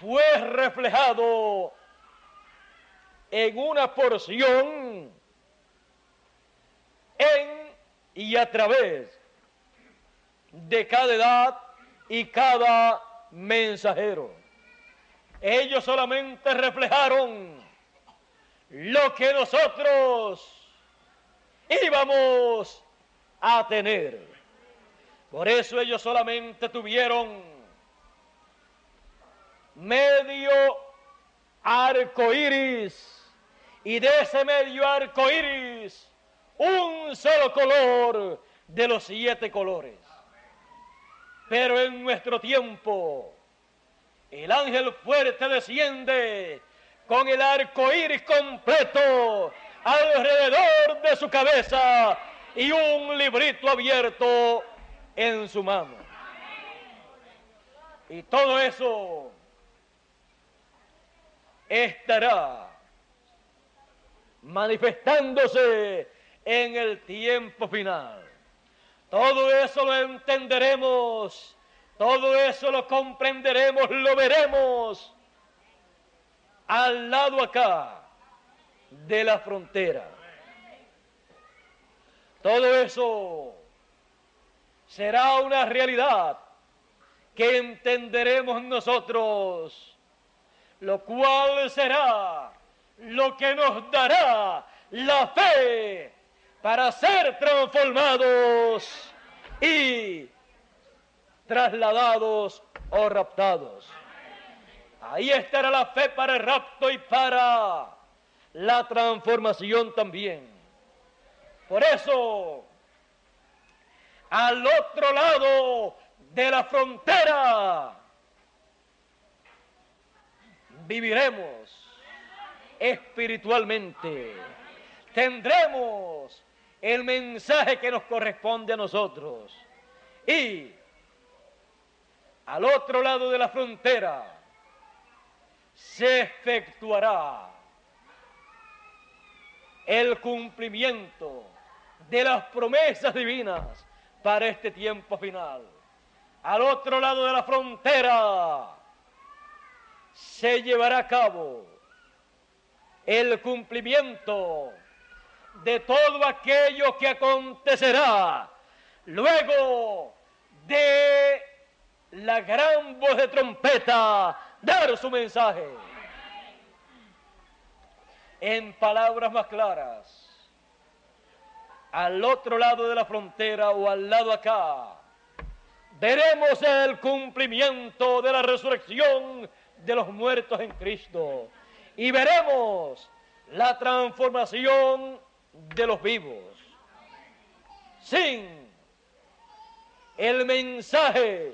fue reflejado en una porción en y a través de cada edad y cada mensajero. Ellos solamente reflejaron lo que nosotros íbamos a tener. Por eso ellos solamente tuvieron medio arco iris y de ese medio arco iris un solo color de los siete colores. Pero en nuestro tiempo, el ángel fuerte desciende con el arco iris completo alrededor de su cabeza y un librito abierto en su mano. Y todo eso estará manifestándose en el tiempo final. Todo eso lo entenderemos, todo eso lo comprenderemos, lo veremos al lado acá de la frontera. Todo eso será una realidad que entenderemos nosotros, lo cual será lo que nos dará la fe para ser transformados y trasladados o raptados. Ahí estará la fe para el rapto y para la transformación también. Por eso, al otro lado de la frontera, viviremos espiritualmente. Tendremos el mensaje que nos corresponde a nosotros. Y al otro lado de la frontera se efectuará el cumplimiento de las promesas divinas para este tiempo final. Al otro lado de la frontera se llevará a cabo el cumplimiento de todo aquello que acontecerá luego de la gran voz de trompeta dar su mensaje. En palabras más claras, al otro lado de la frontera o al lado acá, veremos el cumplimiento de la resurrección de los muertos en Cristo y veremos la transformación de los vivos. Sin el mensaje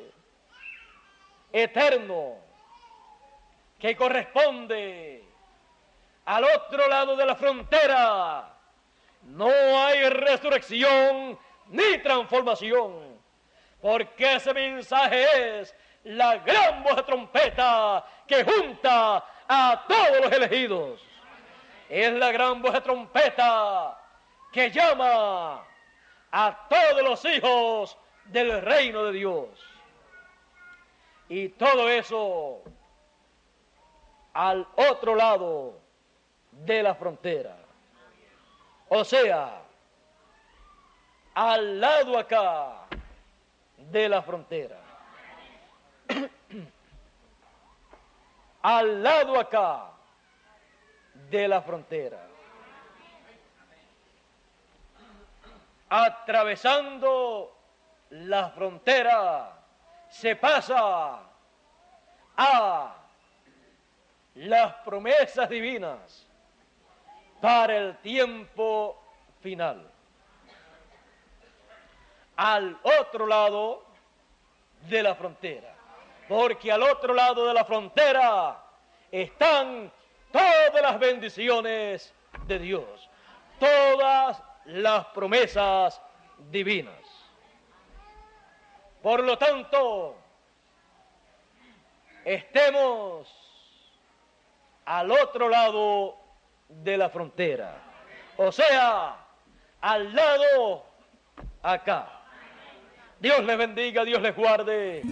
eterno que corresponde al otro lado de la frontera, no hay resurrección ni transformación, porque ese mensaje es la gran voz de trompeta que junta a todos los elegidos es la gran voz de trompeta que llama a todos los hijos del reino de Dios. Y todo eso al otro lado de la frontera. O sea, al lado acá de la frontera. <clears throat> al lado acá de la frontera. Atravesando la frontera se pasa a las promesas divinas para el tiempo final. Al otro lado de la frontera. Porque al otro lado de la frontera están todas las bendiciones de Dios, todas las promesas divinas. Por lo tanto, estemos al otro lado de la frontera, o sea, al lado acá. Dios les bendiga, Dios les guarde.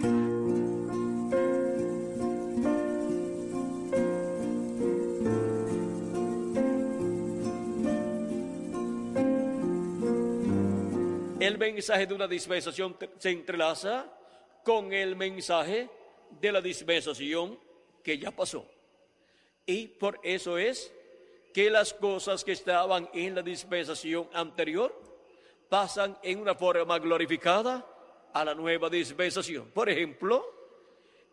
El mensaje de una dispensación se entrelaza con el mensaje de la dispensación que ya pasó. Y por eso es que las cosas que estaban en la dispensación anterior pasan en una forma glorificada a la nueva dispensación. Por ejemplo,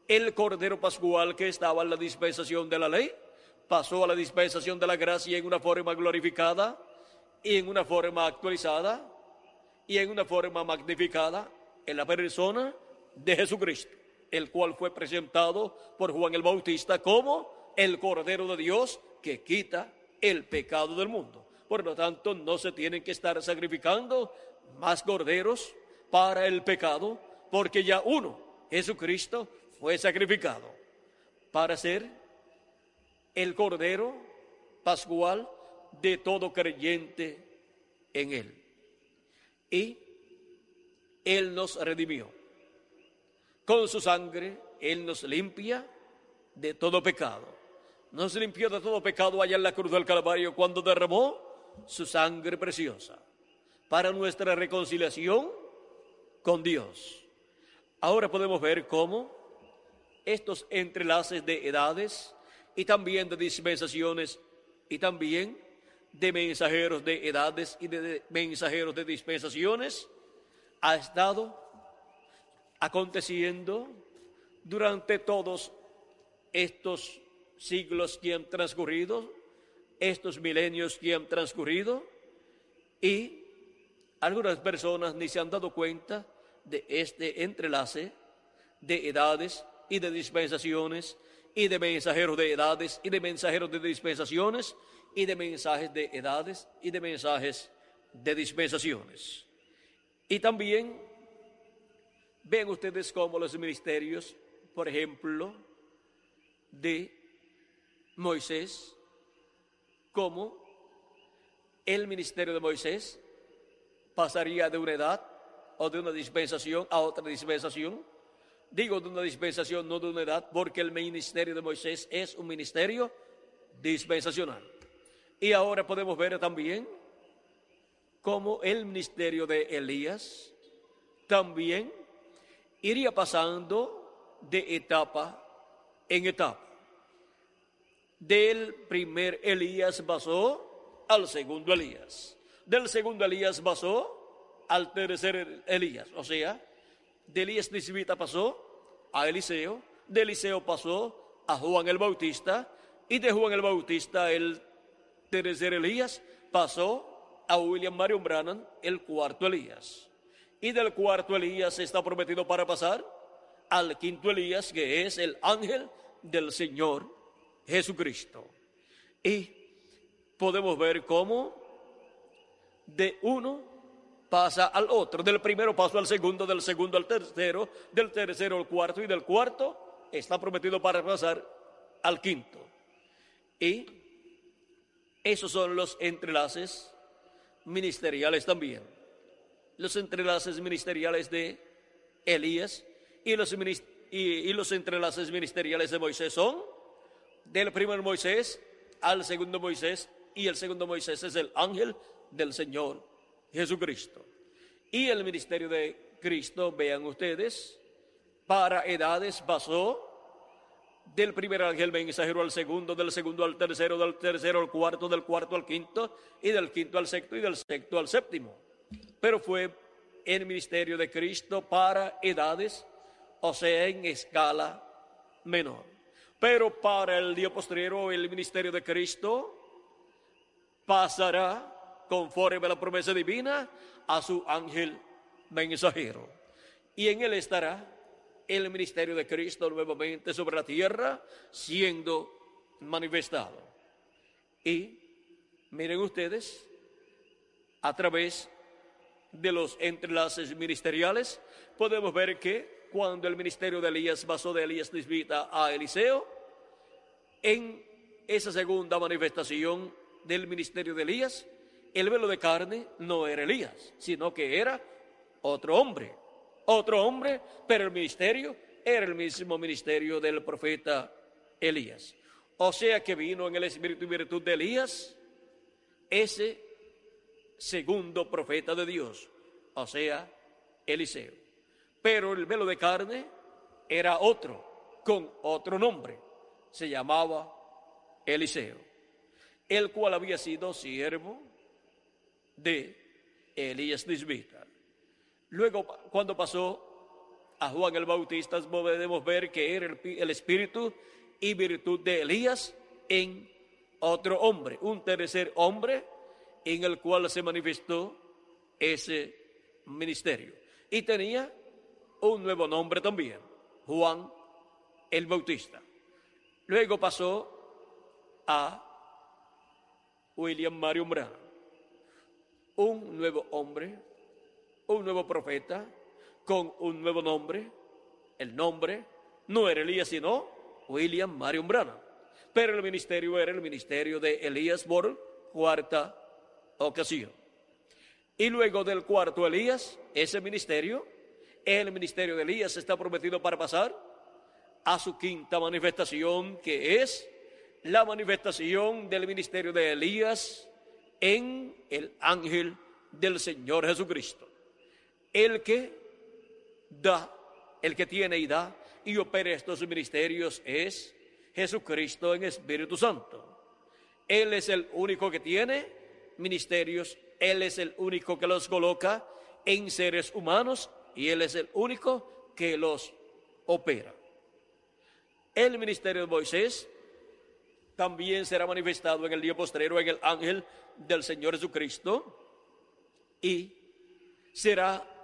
el Cordero Pascual que estaba en la dispensación de la ley pasó a la dispensación de la gracia en una forma glorificada y en una forma actualizada y en una forma magnificada en la persona de Jesucristo, el cual fue presentado por Juan el Bautista como el Cordero de Dios que quita el pecado del mundo. Por lo tanto, no se tienen que estar sacrificando más corderos para el pecado, porque ya uno, Jesucristo, fue sacrificado para ser el Cordero Pascual de todo creyente en él y Él nos redimió. Con su sangre Él nos limpia de todo pecado. nos limpió de todo pecado allá en la cruz del Calvario cuando derramó su sangre preciosa para nuestra reconciliación con Dios. Ahora podemos ver cómo estos entrelaces de edades y también de dispensaciones y también de mensajeros de edades y de mensajeros de dispensaciones ha estado aconteciendo durante todos estos siglos que han transcurrido, estos milenios que han transcurrido, y algunas personas ni se han dado cuenta de este entrelace de edades y de dispensaciones y de mensajeros de edades y de mensajeros de dispensaciones y de mensajes de edades y de mensajes de dispensaciones. Y también ven ustedes cómo los ministerios, por ejemplo, de Moisés, como el ministerio de Moisés pasaría de una edad o de una dispensación a otra dispensación. Digo de una dispensación, no de una edad, porque el ministerio de Moisés es un ministerio dispensacional. Y ahora podemos ver también cómo el ministerio de Elías también iría pasando de etapa en etapa. Del primer Elías pasó al segundo Elías. Del segundo Elías pasó al tercer Elías. O sea, de Elías Nisbita pasó a Eliseo. De Eliseo pasó a Juan el Bautista. Y de Juan el Bautista el tercer Elías pasó a William Marion Brannan, el cuarto Elías. Y del cuarto Elías está prometido para pasar al quinto Elías, que es el ángel del Señor Jesucristo. Y podemos ver cómo de uno pasa al otro, del primero paso al segundo, del segundo al tercero, del tercero al cuarto y del cuarto está prometido para pasar al quinto. Y esos son los entrelaces ministeriales también. Los entrelaces ministeriales de Elías y los, y, entrelaces ministeriales de Moisés son del primer Moisés al segundo Moisés y el segundo Moisés es el ángel del Señor Jesucristo. Y el ministerio de Cristo, vean ustedes, para edades pasó del primer ángel mensajero al segundo, del segundo al tercero, del tercero al cuarto, del cuarto al quinto, y del quinto al sexto, y del sexto al séptimo. Pero fue el ministerio de Cristo para edades, o sea, en escala menor. Pero para el día posterior, el ministerio de Cristo pasará, conforme a la promesa divina, a su ángel mensajero. Y en él estará el ministerio de Cristo nuevamente sobre la tierra siendo manifestado. Y miren ustedes, a través de los entrelaces ministeriales, podemos ver que cuando el ministerio de Elías pasó de Elías Nisbita a Eliseo, en esa segunda manifestación del ministerio de Elías, el velo de carne no era Elías, sino que era otro hombre otro hombre, pero el ministerio era el mismo ministerio del profeta Elías. O sea que vino en el espíritu y virtud de Elías ese segundo profeta de Dios, o sea, Eliseo. Pero el velo de carne era otro, con otro nombre. Se llamaba Eliseo, el cual había sido siervo de Elías Nisbita. Luego, cuando pasó a Juan el Bautista, podemos ver que era el, espíritu y virtud de Elías en otro hombre, un tercer hombre en el cual se manifestó ese ministerio. Y tenía un nuevo nombre también, Juan el Bautista. Luego pasó a William Marion Brown, un nuevo hombre un nuevo profeta con un nuevo nombre. El nombre no era Elías, sino William Marion Branham. Pero el ministerio era el ministerio de Elías por cuarta ocasión. Y luego del cuarto Elías, ese ministerio, el ministerio de Elías está prometido para pasar a su quinta manifestación, que es la manifestación del ministerio de Elías en el ángel del Señor Jesucristo. El que da, el que tiene y da y opera estos ministerios es Jesucristo en Espíritu Santo. Él es el único que tiene ministerios, Él es el único que los coloca en seres humanos y Él es el único que los opera. El ministerio de Moisés también será manifestado en el día postrero en el ángel del Señor Jesucristo y será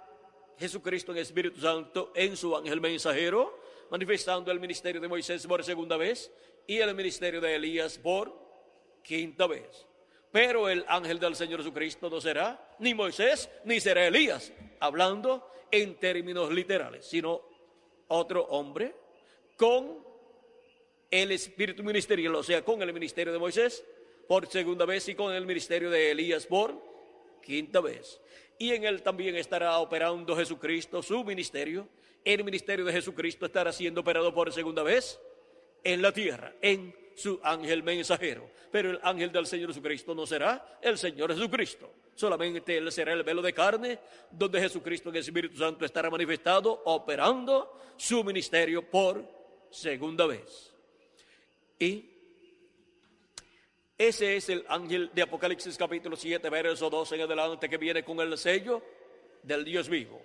Jesucristo en Espíritu Santo en su ángel mensajero, manifestando el ministerio de Moisés por segunda vez y el ministerio de Elías por quinta vez. Pero el ángel del Señor Jesucristo no será ni Moisés ni será Elías, hablando en términos literales, sino otro hombre con el espíritu ministerial, o sea, con el ministerio de Moisés por segunda vez y con el ministerio de Elías por quinta vez. Y en él también estará operando Jesucristo su ministerio. El ministerio de Jesucristo estará siendo operado por segunda vez en la tierra, en su ángel mensajero. Pero el ángel del Señor Jesucristo no será el Señor Jesucristo. Solamente Él será el velo de carne, donde Jesucristo en el Espíritu Santo estará manifestado, operando su ministerio por segunda vez. Y ese es el ángel de Apocalipsis capítulo 7, verso 12 en adelante, que viene con el sello del Dios vivo.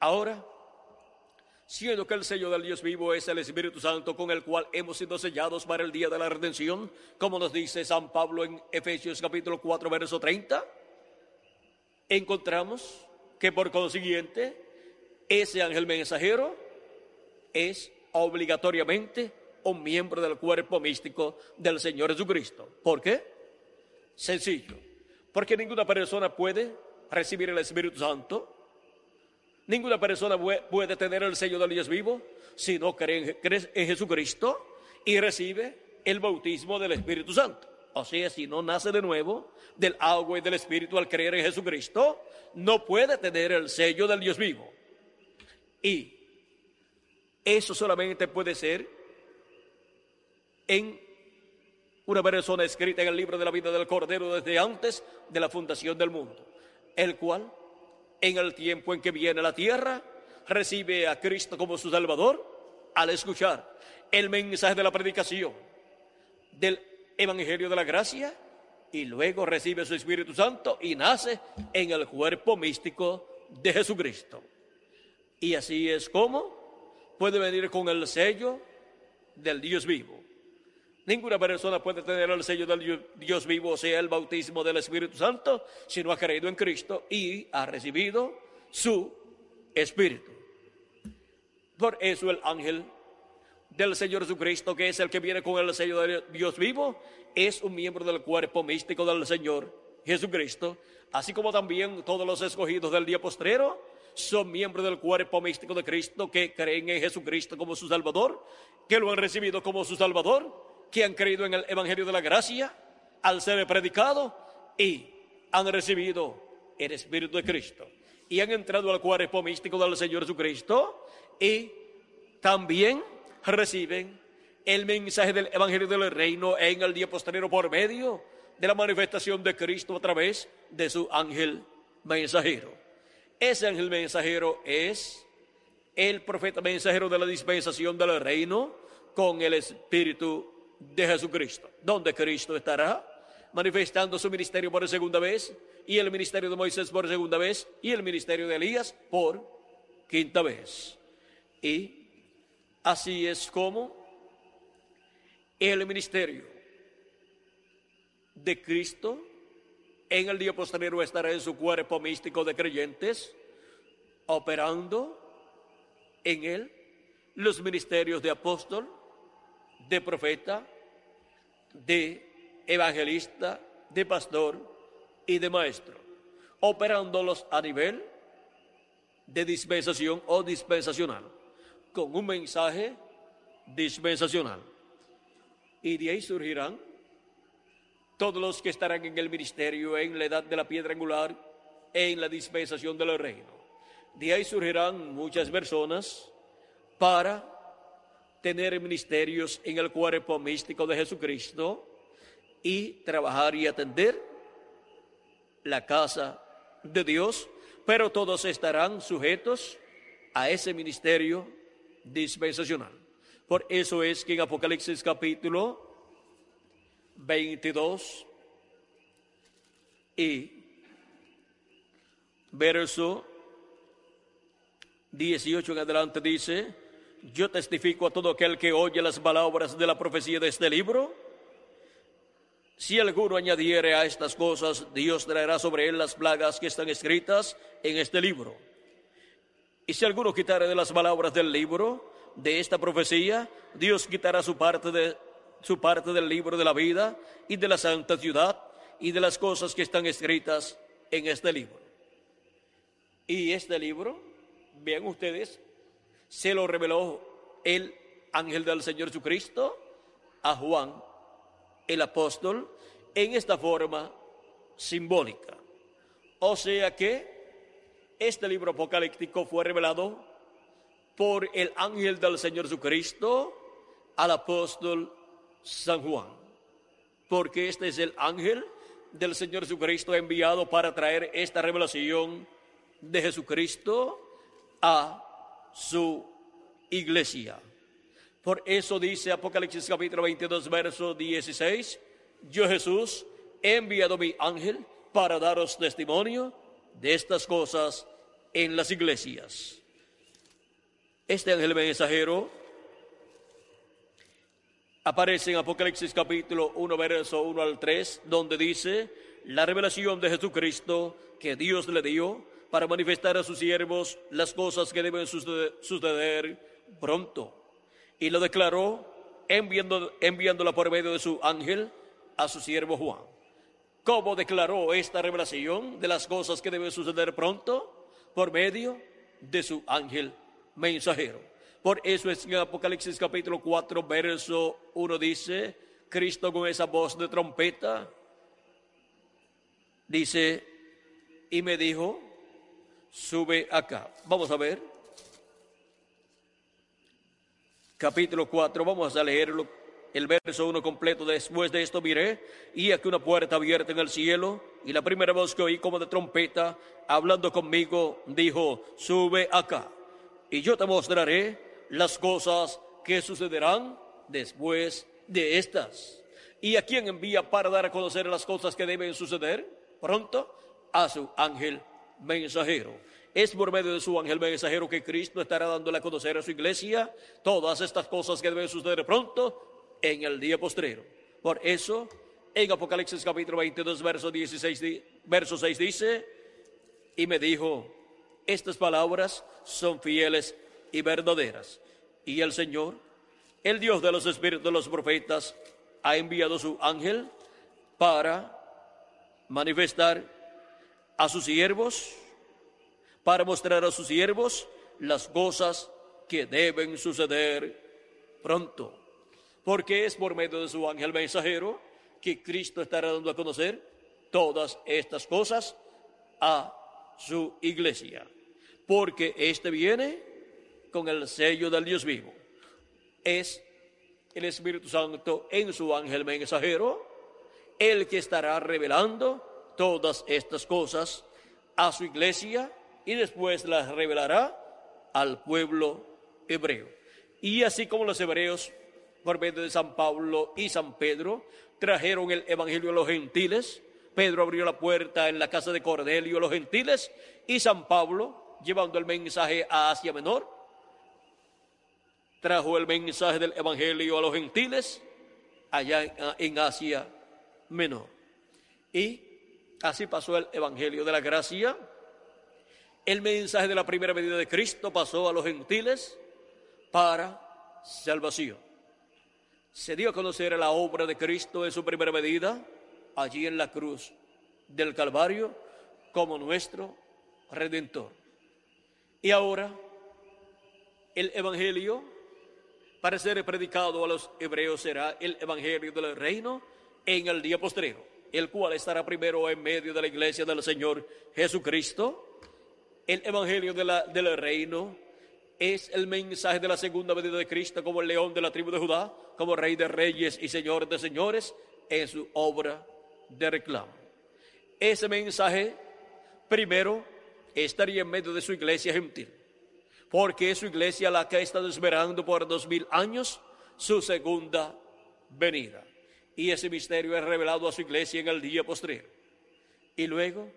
Ahora, siendo que el sello del Dios vivo es el Espíritu Santo con el cual hemos sido sellados para el día de la redención, como nos dice San Pablo en Efesios capítulo 4, verso 30, encontramos que por consiguiente ese ángel mensajero es obligatoriamente un miembro del cuerpo místico del Señor Jesucristo. ¿Por qué? Sencillo. Porque ninguna persona puede recibir el Espíritu Santo. Ninguna persona puede tener el sello del Dios vivo si no cree en Jesucristo y recibe el bautismo del Espíritu Santo. O sea, si no nace de nuevo del agua y del Espíritu al creer en Jesucristo, no puede tener el sello del Dios vivo. Y eso solamente puede ser en una persona escrita en el libro de la vida del Cordero desde antes de la fundación del mundo, el cual en el tiempo en que viene a la tierra recibe a Cristo como su Salvador al escuchar el mensaje de la predicación del Evangelio de la Gracia y luego recibe su Espíritu Santo y nace en el cuerpo místico de Jesucristo. Y así es como puede venir con el sello del Dios vivo. Ninguna persona puede tener el sello del Dios vivo, sea, el bautismo del Espíritu Santo, si no ha creído en Cristo y ha recibido su Espíritu. Por eso el ángel del Señor Jesucristo, que es el que viene con el sello de Dios vivo, es un miembro del cuerpo místico del Señor Jesucristo, así como también todos los escogidos del día postrero son miembros del cuerpo místico de Cristo que creen en Jesucristo como su Salvador, que lo han recibido como su Salvador que han creído en el Evangelio de la Gracia al ser predicado y han recibido el Espíritu de Cristo y han entrado al cuerpo místico del Señor Jesucristo y también reciben el mensaje del Evangelio del Reino en el día posterior por medio de la manifestación de Cristo a través de su ángel mensajero. Ese ángel mensajero es el profeta mensajero de la dispensación del reino con el Espíritu de Jesucristo, donde Cristo estará manifestando su ministerio por segunda vez, y el ministerio de Moisés por segunda vez, y el ministerio de Elías por quinta vez. Y así es como el ministerio de Cristo en el día posterior estará en su cuerpo místico de creyentes, operando en él los ministerios de apóstol, de profeta, de evangelista, de pastor y de maestro, operándolos a nivel de dispensación o dispensacional, con un mensaje dispensacional. Y de ahí surgirán todos los que estarán en el ministerio, en la edad de la piedra angular, en la dispensación del reino. De ahí surgirán muchas personas para tener ministerios en el cuerpo místico de Jesucristo y trabajar y atender la casa de Dios, pero todos estarán sujetos a ese ministerio dispensacional. Por eso es que en Apocalipsis capítulo 22 y verso 18 en adelante dice, yo testifico a todo aquel que oye las palabras de la profecía de este libro. Si alguno añadiere a estas cosas, Dios traerá sobre él las plagas que están escritas en este libro. Y si alguno quitare de las palabras del libro, de esta profecía, Dios quitará su parte, de, su parte del libro de la vida y de la santa ciudad y de las cosas que están escritas en este libro. Y este libro, vean ustedes, se lo reveló el ángel del Señor Jesucristo a Juan, el apóstol, en esta forma simbólica. O sea que este libro apocalíptico fue revelado por el ángel del Señor Jesucristo al apóstol San Juan, porque este es el ángel del Señor Jesucristo enviado para traer esta revelación de Jesucristo a su iglesia. Por eso dice Apocalipsis capítulo 22, verso 16, yo Jesús he enviado mi ángel para daros testimonio de estas cosas en las iglesias. Este ángel mensajero aparece en Apocalipsis capítulo 1, verso 1 al 3, donde dice la revelación de Jesucristo que Dios le dio para manifestar a sus siervos las cosas que deben suceder pronto. Y lo declaró enviando, enviándola por medio de su ángel a su siervo Juan. ¿Cómo declaró esta revelación de las cosas que deben suceder pronto? Por medio de su ángel mensajero. Por eso es en Apocalipsis capítulo 4, verso 1 dice, Cristo con esa voz de trompeta, dice, y me dijo, sube acá. Vamos a ver. Capítulo 4, vamos a leerlo, el verso 1 completo. Después de esto miré, y aquí una puerta abierta en el cielo, y la primera voz que oí como de trompeta, hablando conmigo, dijo, sube acá y yo te mostraré las cosas que sucederán después de estas. ¿Y a quién envía para dar a conocer las cosas que deben suceder pronto? A su ángel mensajero. Es por medio de su ángel mensajero que Cristo estará dándole a conocer a su iglesia todas estas cosas que deben suceder pronto en el día postrero. Por eso, en Apocalipsis capítulo 22, verso, 16, verso 6 dice, y me dijo, estas palabras son fieles y verdaderas. Y el Señor, el Dios de los espíritus de los profetas, ha enviado su ángel para manifestar a sus siervos, para mostrar a sus siervos las cosas que deben suceder pronto. Porque es por medio de su ángel mensajero que Cristo estará dando a conocer todas estas cosas a su iglesia porque éste viene con el sello del Dios vivo. Es el Espíritu Santo en su ángel mensajero, el que estará revelando todas estas cosas a su iglesia y después las revelará al pueblo hebreo. Y así como los hebreos, por medio de San Pablo y San Pedro, trajeron el Evangelio a los gentiles, Pedro abrió la puerta en la casa de Cornelio a los gentiles y San Pablo llevando el mensaje a Asia Menor, trajo el mensaje del Evangelio a los gentiles allá en Asia Menor. Y así pasó el Evangelio de la Gracia. El mensaje de la primera medida de Cristo pasó a los gentiles para salvación. Se dio a conocer la obra de Cristo en su primera medida, allí en la cruz del Calvario, como nuestro Redentor. Y ahora el Evangelio para ser predicado a los hebreos será el Evangelio del reino en el día postrero, el cual estará primero en medio de la iglesia del Señor Jesucristo. El Evangelio del reino es el mensaje de la segunda venida de Cristo como el león de la tribu de Judá, como rey de reyes y señor de señores, en su obra de reclamo. Ese mensaje, primero, estaría en medio de su iglesia gentil, porque es su iglesia la que ha estado esperando por dos mil años su segunda venida. Y ese misterio es revelado a su iglesia en el día posterior. Y luego,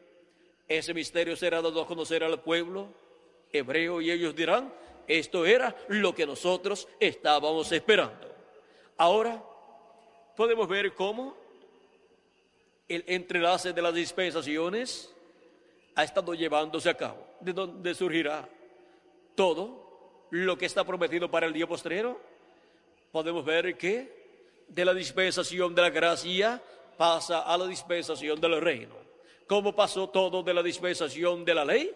ese misterio será dado a conocer al pueblo hebreo y ellos dirán, esto era lo que nosotros estábamos esperando. Ahora podemos ver cómo el entrelace de las dispensaciones ha estado llevándose a cabo, de donde surgirá todo lo que está prometido para el día postrero. Podemos ver que de la dispensación de la gracia pasa a la dispensación del reino. ¿Cómo pasó todo de la dispensación de la ley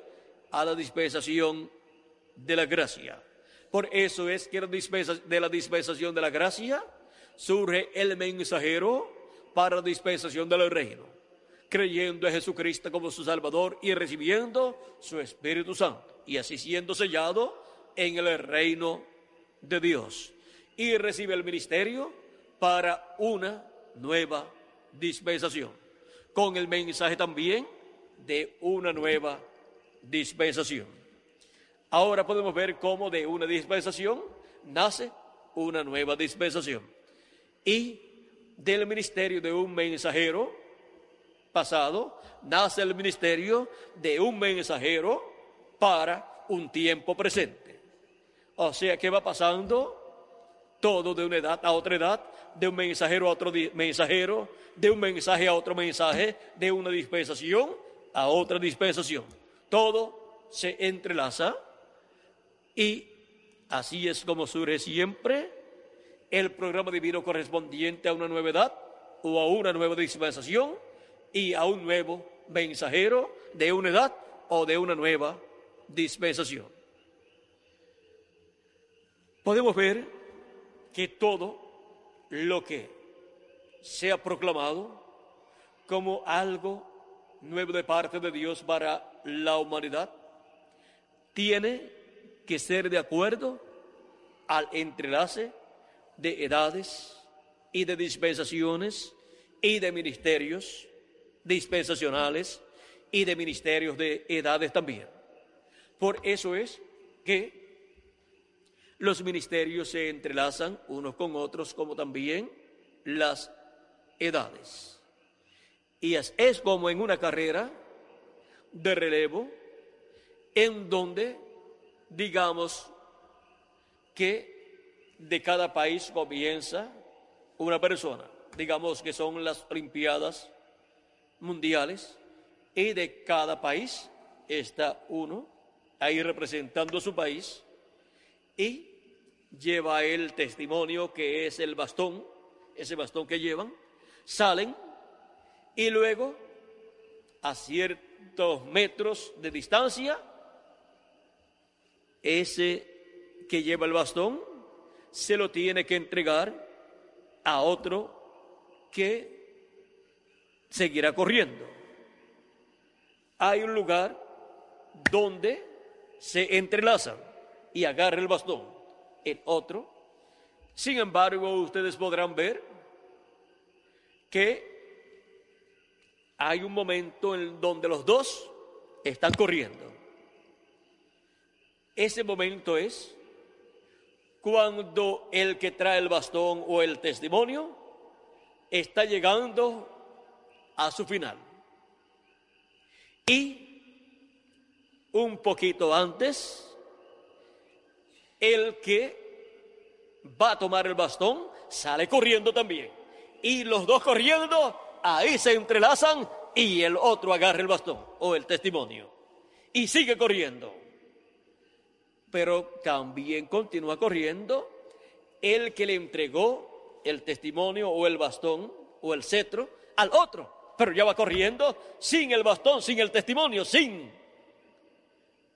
a la dispensación de la gracia. Por eso es que de la dispensación de la gracia surge el mensajero para la dispensación del reino, creyendo en Jesucristo como su Salvador y recibiendo su Espíritu Santo, y así siendo sellado en el reino de Dios. Y recibe el ministerio para una nueva dispensación, con el mensaje también de una nueva dispensación. Ahora podemos ver cómo de una dispensación nace una nueva dispensación. Y del ministerio de un mensajero pasado nace el ministerio de un mensajero para un tiempo presente. O sea que va pasando todo de una edad a otra edad, de un mensajero a otro mensajero, de un mensaje a otro mensaje, de una dispensación a otra dispensación. Todo se entrelaza y así es como surge siempre el programa divino correspondiente a una nueva edad o a una nueva dispensación y a un nuevo mensajero de una edad o de una nueva dispensación. Podemos ver que todo lo que se ha proclamado como algo nuevo de parte de Dios para la humanidad tiene que ser de acuerdo al entrelace de edades y de dispensaciones y de ministerios dispensacionales y de ministerios de edades también. Por eso es que los ministerios se entrelazan unos con otros como también las edades. Y es, como en una carrera de relevo en donde digamos que de cada país comienza una persona, digamos que son las Olimpiadas Mundiales, y de cada país está uno ahí representando su país y lleva el testimonio que es el bastón, ese bastón que llevan, salen y luego a ciertos metros de distancia ese que lleva el bastón se lo tiene que entregar a otro que seguirá corriendo. Hay un lugar donde se entrelazan y agarra el bastón el otro. Sin embargo, ustedes podrán ver que hay un momento en donde los dos están corriendo. Ese momento es cuando el que trae el bastón o el testimonio está llegando a su final. Y un poquito antes, el que va a tomar el bastón sale corriendo también. Y los dos corriendo, ahí se entrelazan y el otro agarra el bastón o el testimonio. Y sigue corriendo pero también continúa corriendo el que le entregó el testimonio o el bastón o el cetro al otro, pero ya va corriendo sin el bastón, sin el testimonio, sin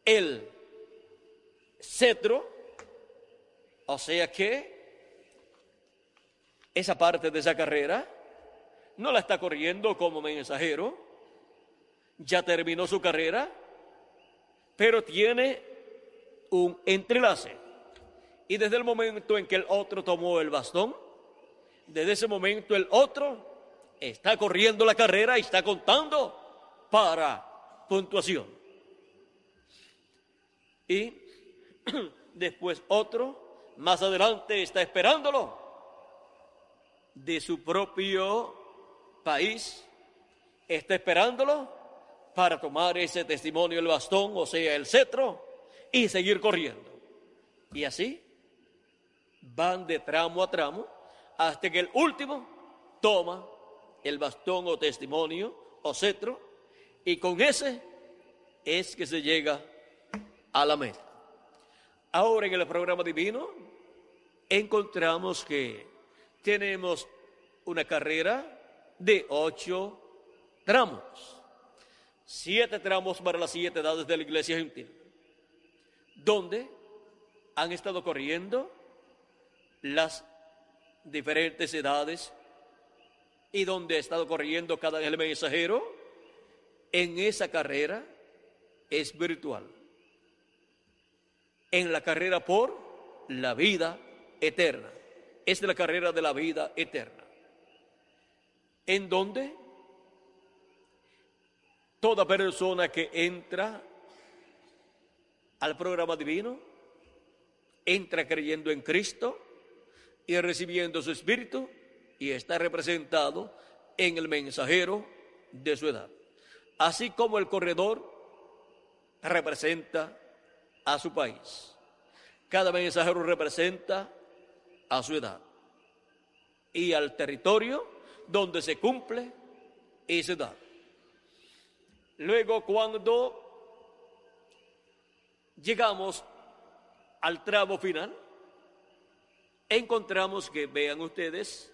el cetro. O sea que esa parte de esa carrera no la está corriendo como mensajero, ya terminó su carrera, pero tiene un entrelace. Y desde el momento en que el otro tomó el bastón, desde ese momento el otro está corriendo la carrera y está contando para puntuación. Y <clears throat> después otro, más adelante, está esperándolo de su propio país, está esperándolo para tomar ese testimonio, el bastón, o sea, el cetro, y seguir corriendo. Y así van de tramo a tramo hasta que el último toma el bastón o testimonio o cetro y con ese es que se llega a la meta. Ahora en el programa divino encontramos que tenemos una carrera de ocho tramos, siete tramos para las siete edades de la iglesia gentil, donde han estado corriendo las diferentes edades y donde ha estado corriendo cada el mensajero, en esa carrera espiritual. En la carrera por la vida eterna. Es la carrera de la vida eterna. En donde toda persona que entra al programa divino, entra creyendo en Cristo, y recibiendo su espíritu y está representado en el mensajero de su edad. Así como el corredor representa a su país. Cada mensajero representa a su edad y al territorio donde se cumple esa edad. Luego cuando llegamos al tramo final, encontramos que, vean ustedes,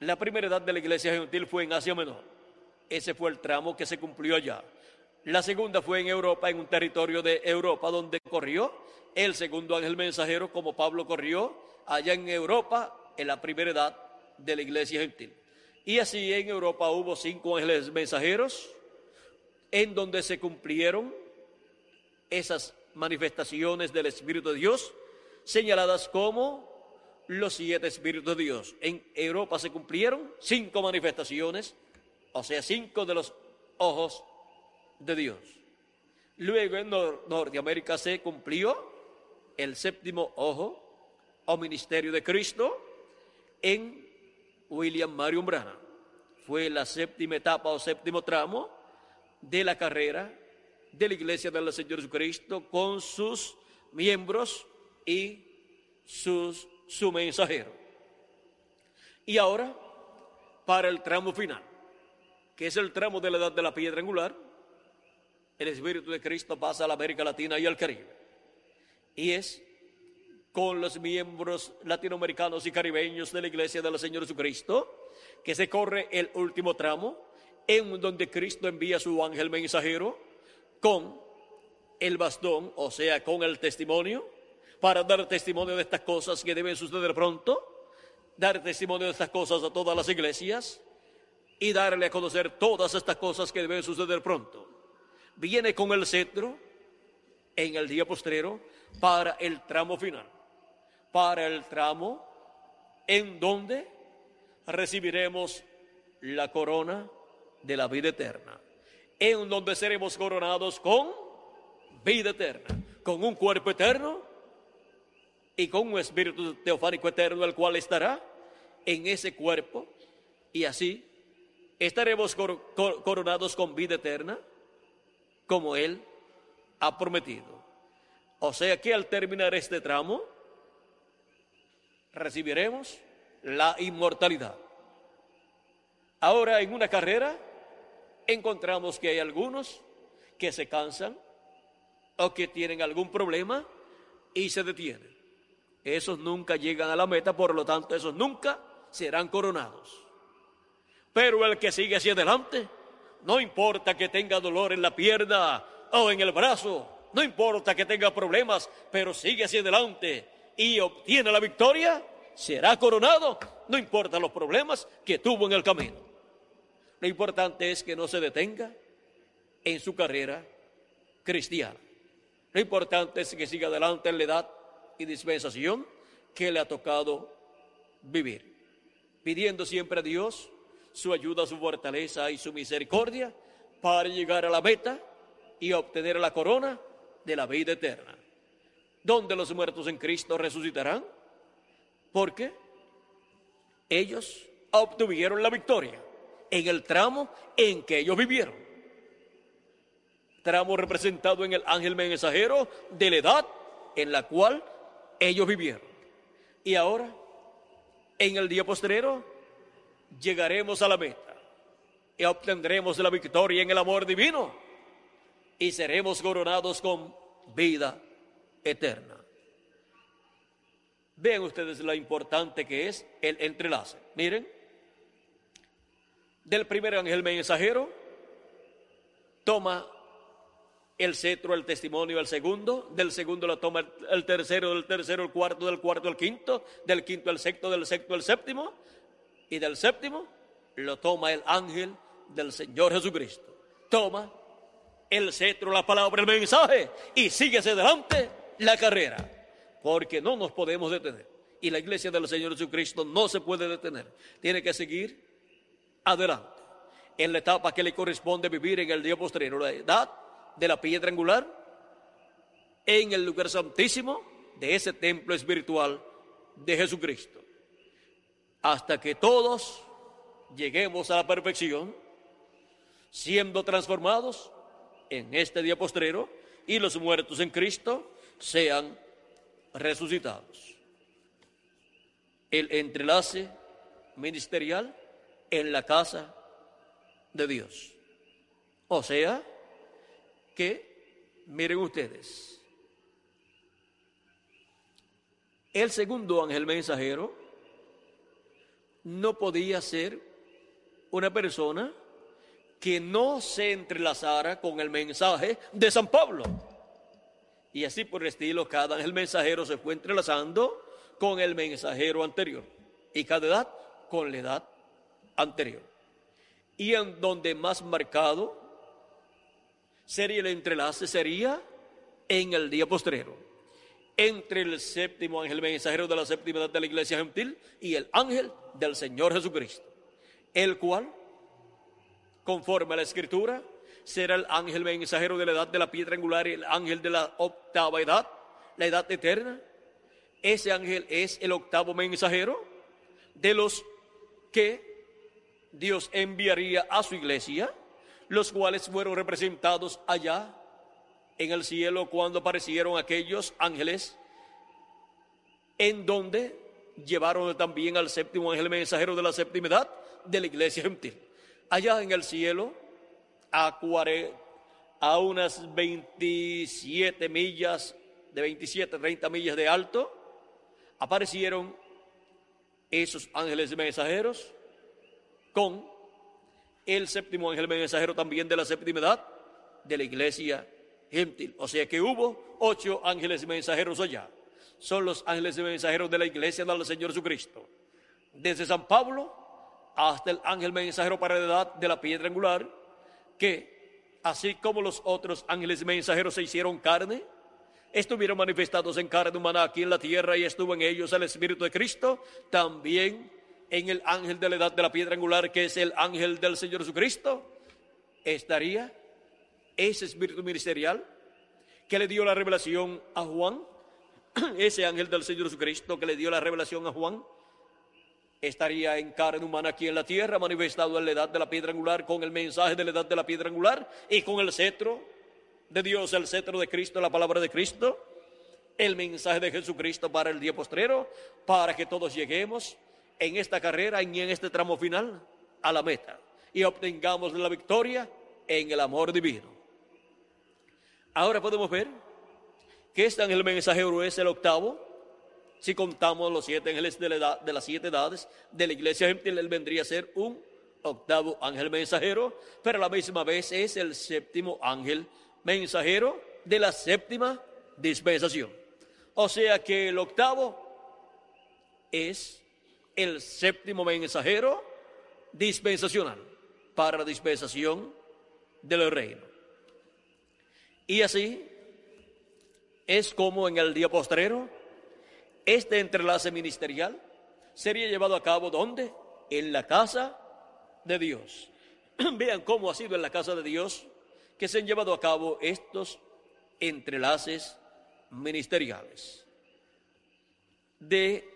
la primera edad de la iglesia gentil fue en Asia Menor. Ese fue el tramo que se cumplió allá. La segunda fue en Europa, en un territorio de Europa donde corrió el segundo ángel mensajero, como Pablo corrió allá en Europa, en la primera edad de la iglesia gentil. Y así en Europa hubo cinco ángeles mensajeros en donde se cumplieron esas manifestaciones del Espíritu de Dios señaladas como los siete espíritus de Dios. En Europa se cumplieron cinco manifestaciones, o sea, cinco de los ojos de Dios. Luego en Norteamérica se cumplió el séptimo ojo o ministerio de Cristo en William Marion Branham. Fue la séptima etapa o séptimo tramo de la carrera de la iglesia del Señor Jesucristo con sus miembros y sus, su mensajero. Y ahora, para el tramo final, que es el tramo de la edad de la piedra angular, el Espíritu de Cristo pasa a la América Latina y al Caribe. Y es con los miembros latinoamericanos y caribeños de la Iglesia del Señor Jesucristo que se corre el último tramo, en donde Cristo envía su ángel mensajero con el bastón, o sea, con el testimonio, para dar testimonio de estas cosas que deben suceder pronto, dar testimonio de estas cosas a todas las iglesias y darle a conocer todas estas cosas que deben suceder pronto. Viene con el cetro en el día postrero para el tramo final, para el tramo en donde recibiremos la corona de la vida eterna, en donde seremos coronados con vida eterna, con un cuerpo eterno y con un espíritu teofánico eterno, el cual estará en ese cuerpo, y así estaremos coronados con vida eterna, como Él ha prometido. O sea que al terminar este tramo, recibiremos la inmortalidad. Ahora, en una carrera, encontramos que hay algunos que se cansan o que tienen algún problema y se detienen esos nunca llegan a la meta, por lo tanto, esos nunca serán coronados. Pero el que sigue hacia adelante, no importa que tenga dolor en la pierna o en el brazo, no importa que tenga problemas, pero sigue hacia adelante y obtiene la victoria, será coronado, no importa los problemas que tuvo en el camino. Lo importante es que no se detenga en su carrera cristiana. Lo importante es que siga adelante en la edad y dispensación que le ha tocado vivir, pidiendo siempre a Dios su ayuda, su fortaleza y su misericordia para llegar a la meta y obtener la corona de la vida eterna, donde los muertos en Cristo resucitarán, porque ellos obtuvieron la victoria en el tramo en que ellos vivieron. Tramo representado en el ángel mensajero de la edad en la cual ellos vivieron. Y ahora, en el día postrero, llegaremos a la meta y obtendremos la victoria en el amor divino y seremos coronados con vida eterna. Vean ustedes lo importante que es el entrelace. Miren, del primer ángel mensajero toma el cetro, el testimonio, el segundo, del segundo lo toma el tercero, del tercero el cuarto, del cuarto el quinto, del quinto el sexto, del sexto el séptimo, y del séptimo lo toma el ángel del Señor Jesucristo. Toma el cetro, la palabra, el mensaje, y síguese adelante la carrera, porque no nos podemos detener. Y la iglesia del Señor Jesucristo no se puede detener, tiene que seguir adelante en la etapa que le corresponde vivir en el día posterior, la edad de la piedra angular, en el lugar santísimo de ese templo espiritual de Jesucristo, hasta que todos lleguemos a la perfección, siendo transformados en este día postrero y los muertos en Cristo sean resucitados. El entrelace ministerial en la casa de Dios. O sea, que, miren ustedes, el segundo ángel mensajero no podía ser una persona que no se entrelazara con el mensaje de San Pablo. Y así por el estilo, cada ángel mensajero se fue entrelazando con el mensajero anterior y cada edad con la edad anterior. Y en donde más marcado sería el entrelace, sería en el día postrero, entre el séptimo ángel mensajero de la séptima edad de la iglesia gentil y el ángel del Señor Jesucristo, el cual, conforme a la escritura, será el ángel mensajero de la edad de la piedra angular y el ángel de la octava edad, la edad eterna. Ese ángel es el octavo mensajero de los que Dios enviaría a su iglesia, los cuales fueron representados allá en el cielo cuando aparecieron aquellos ángeles, en donde llevaron también al séptimo ángel mensajero de la séptima edad de la iglesia gentil. Allá en el cielo, a, a unas 27 millas, de 27, 30 millas de alto, aparecieron esos ángeles mensajeros con el séptimo ángel mensajero también de la séptima edad de la iglesia gentil. O sea que hubo ocho ángeles mensajeros allá. Son los ángeles mensajeros de la iglesia del Señor Jesucristo. Desde San Pablo hasta el ángel mensajero para la edad de la piedra angular, que así como los otros ángeles mensajeros se hicieron carne, estuvieron manifestados en carne humana aquí en la tierra y estuvo en ellos el Espíritu de Cristo, también en el ángel de la edad de la piedra angular, que es el ángel del Señor Jesucristo, estaría ese espíritu ministerial que le dio la revelación a Juan, <clears throat> ese ángel del Señor Jesucristo que le dio la revelación a Juan, estaría en carne humana aquí en la tierra, manifestado en la edad de la piedra angular, con el mensaje de la edad de la piedra angular y con el cetro de Dios, el cetro de Cristo, la palabra de Cristo, el mensaje de Jesucristo para el día postrero, para que todos lleguemos en esta carrera y en este tramo final a la meta y obtengamos la victoria en el amor divino. Ahora podemos ver que este ángel mensajero es el octavo. Si contamos los siete ángeles de, la edad, de las siete edades de la iglesia gentil, él vendría a ser un octavo ángel mensajero, pero a la misma vez es el séptimo ángel mensajero de la séptima dispensación. O sea que el octavo es el séptimo mensajero dispensacional para la dispensación del reino. Y así, es como en el día postrero, este entrelace ministerial sería llevado a cabo ¿dónde? En la casa de Dios. <clears throat> Vean cómo ha sido en la casa de Dios que se han llevado a cabo estos entrelaces ministeriales. De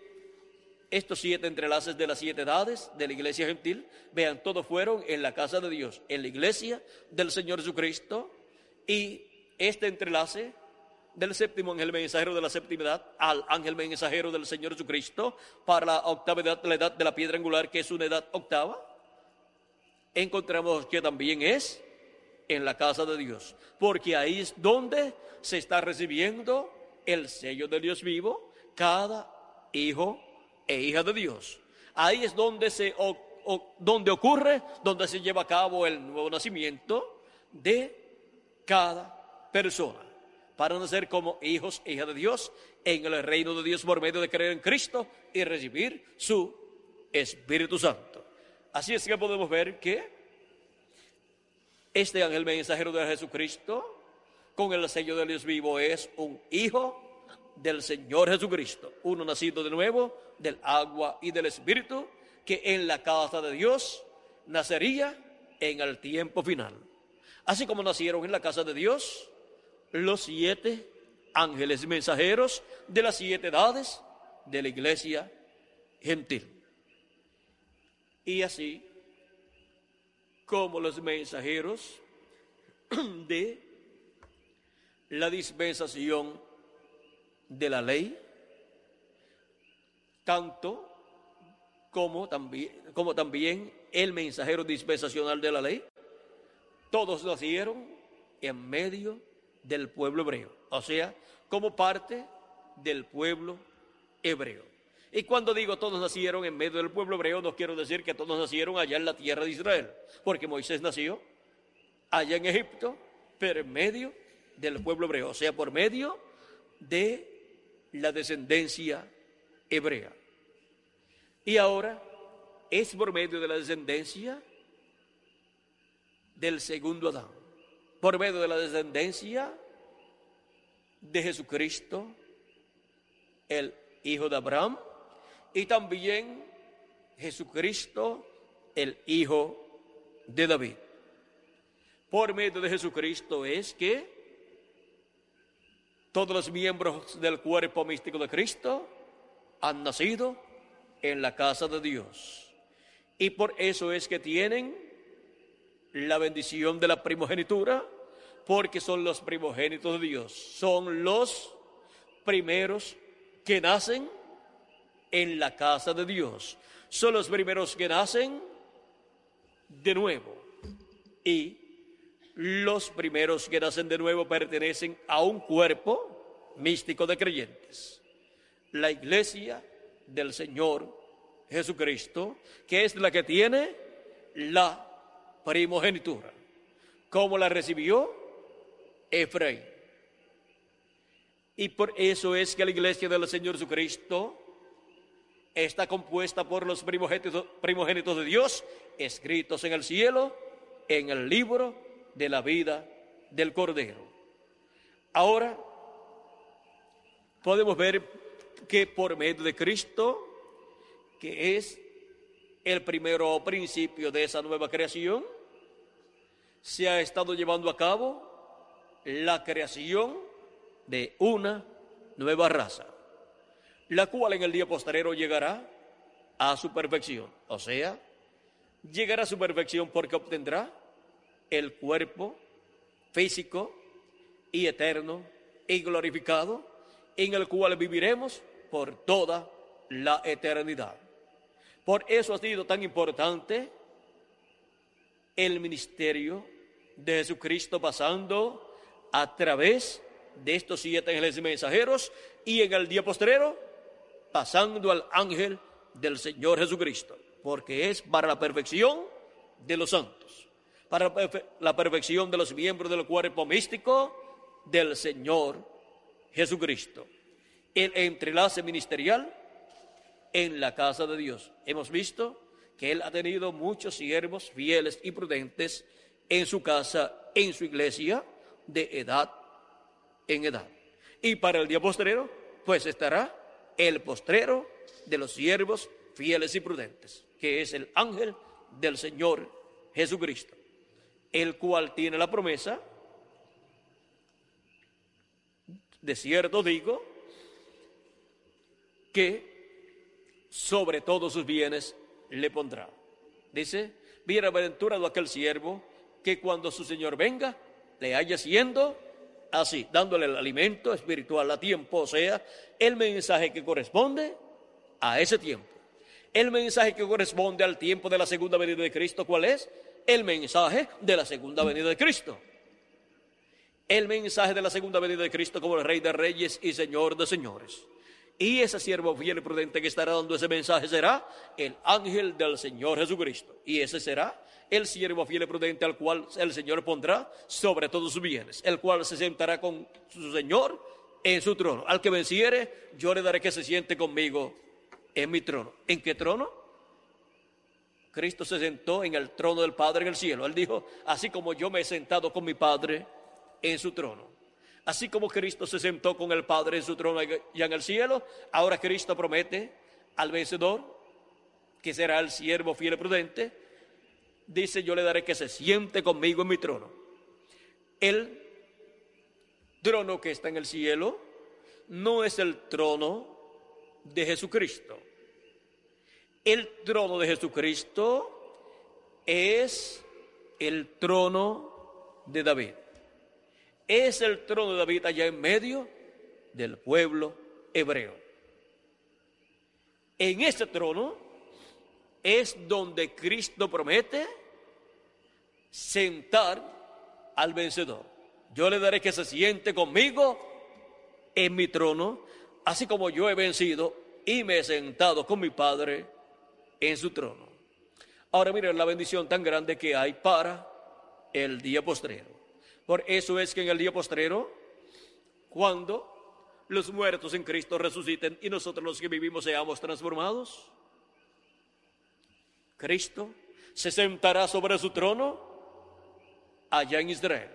estos siete entrelaces de las siete edades de la iglesia gentil, vean, todos fueron en la casa de Dios, en la iglesia del Señor Jesucristo, y este entrelace del séptimo ángel mensajero de la séptima edad al ángel mensajero del Señor Jesucristo para la octava edad, la edad de la piedra angular, que es una edad octava, encontramos que también es en la casa de Dios, porque ahí es donde se está recibiendo el sello de Dios vivo, cada hijo e hija de Dios. Ahí es donde, se, donde ocurre, donde se lleva a cabo el nuevo nacimiento de cada persona, para nacer como hijos e hijas de Dios en el reino de Dios por medio de creer en Cristo y recibir su Espíritu Santo. Así es que podemos ver que este ángel mensajero de Jesucristo, con el sello de Dios vivo, es un hijo del Señor Jesucristo, uno nacido de nuevo del agua y del Espíritu, que en la casa de Dios nacería en el tiempo final. Así como nacieron en la casa de Dios los siete ángeles mensajeros de las siete edades de la iglesia gentil. Y así como los mensajeros <clears throat> de la dispensación de la ley, tanto como también, como también el mensajero dispensacional de la ley, todos nacieron en medio del pueblo hebreo, o sea, como parte del pueblo hebreo. Y cuando digo todos nacieron en medio del pueblo hebreo, no quiero decir que todos nacieron allá en la tierra de Israel, porque Moisés nació allá en Egipto, pero en medio del pueblo hebreo, o sea, por medio de la descendencia hebrea. Y ahora es por medio de la descendencia del segundo Adán, por medio de la descendencia de Jesucristo, el hijo de Abraham, y también Jesucristo, el hijo de David. Por medio de Jesucristo es que todos los miembros del cuerpo místico de Cristo han nacido en la casa de Dios. Y por eso es que tienen la bendición de la primogenitura, porque son los primogénitos de Dios. Son los primeros que nacen en la casa de Dios. Son los primeros que nacen de nuevo. Y los primeros que nacen de nuevo pertenecen a un cuerpo místico de creyentes. La iglesia del Señor Jesucristo, que es la que tiene la primogenitura. como la recibió? Efraín. Y por eso es que la iglesia del Señor Jesucristo está compuesta por los primogénitos, primogénitos de Dios, escritos en el cielo, en el libro de la vida del Cordero. Ahora podemos ver que por medio de Cristo, que es el primero principio de esa nueva creación, se ha estado llevando a cabo la creación de una nueva raza, la cual en el día posterior llegará a su perfección. O sea, llegará a su perfección porque obtendrá el cuerpo físico y eterno y glorificado en el cual viviremos por toda la eternidad. Por eso ha sido tan importante el ministerio de Jesucristo pasando a través de estos siete ángeles mensajeros y en el día postrero pasando al ángel del Señor Jesucristo, porque es para la perfección de los santos para la perfección de los miembros del cuerpo místico del Señor Jesucristo. El entrelace ministerial en la casa de Dios. Hemos visto que Él ha tenido muchos siervos fieles y prudentes en su casa, en su iglesia, de edad en edad. Y para el día postrero, pues estará el postrero de los siervos fieles y prudentes, que es el ángel del Señor Jesucristo, el cual tiene la promesa, de cierto digo, que sobre todos sus bienes le pondrá. Dice, bienaventurado aquel siervo que cuando su Señor venga le haya siendo así, dándole el alimento espiritual a tiempo, o sea, el mensaje que corresponde a ese tiempo. El mensaje que corresponde al tiempo de la segunda venida de Cristo, ¿cuál es? El mensaje de la segunda venida de Cristo. El mensaje de la segunda venida de Cristo como el Rey de Reyes y Señor de Señores. Y ese siervo fiel y prudente que estará dando ese mensaje será el ángel del Señor Jesucristo. Y ese será el siervo fiel y prudente al cual el Señor pondrá sobre todos sus bienes, el cual se sentará con su Señor en su trono. Al que venciere, yo le daré que se siente conmigo en mi trono. ¿En qué trono? Cristo se sentó en el trono del Padre en el cielo. Él dijo, así como yo me he sentado con mi Padre en su trono. Así como Cristo se sentó con el Padre en su trono ya en el cielo, ahora Cristo promete al vencedor, que será el siervo fiel y prudente, dice, yo le daré que se siente conmigo en mi trono. El trono que está en el cielo no es el trono de Jesucristo. El trono de Jesucristo es el trono de David. Es el trono de David allá en medio del pueblo hebreo. En ese trono es donde Cristo promete sentar al vencedor. Yo le daré que se siente conmigo en mi trono, así como yo he vencido y me he sentado con mi Padre en su trono. Ahora miren la bendición tan grande que hay para el día postrero. Por eso es que en el día postrero, cuando los muertos en Cristo resuciten y nosotros los que vivimos seamos transformados, Cristo se sentará sobre su trono allá en Israel.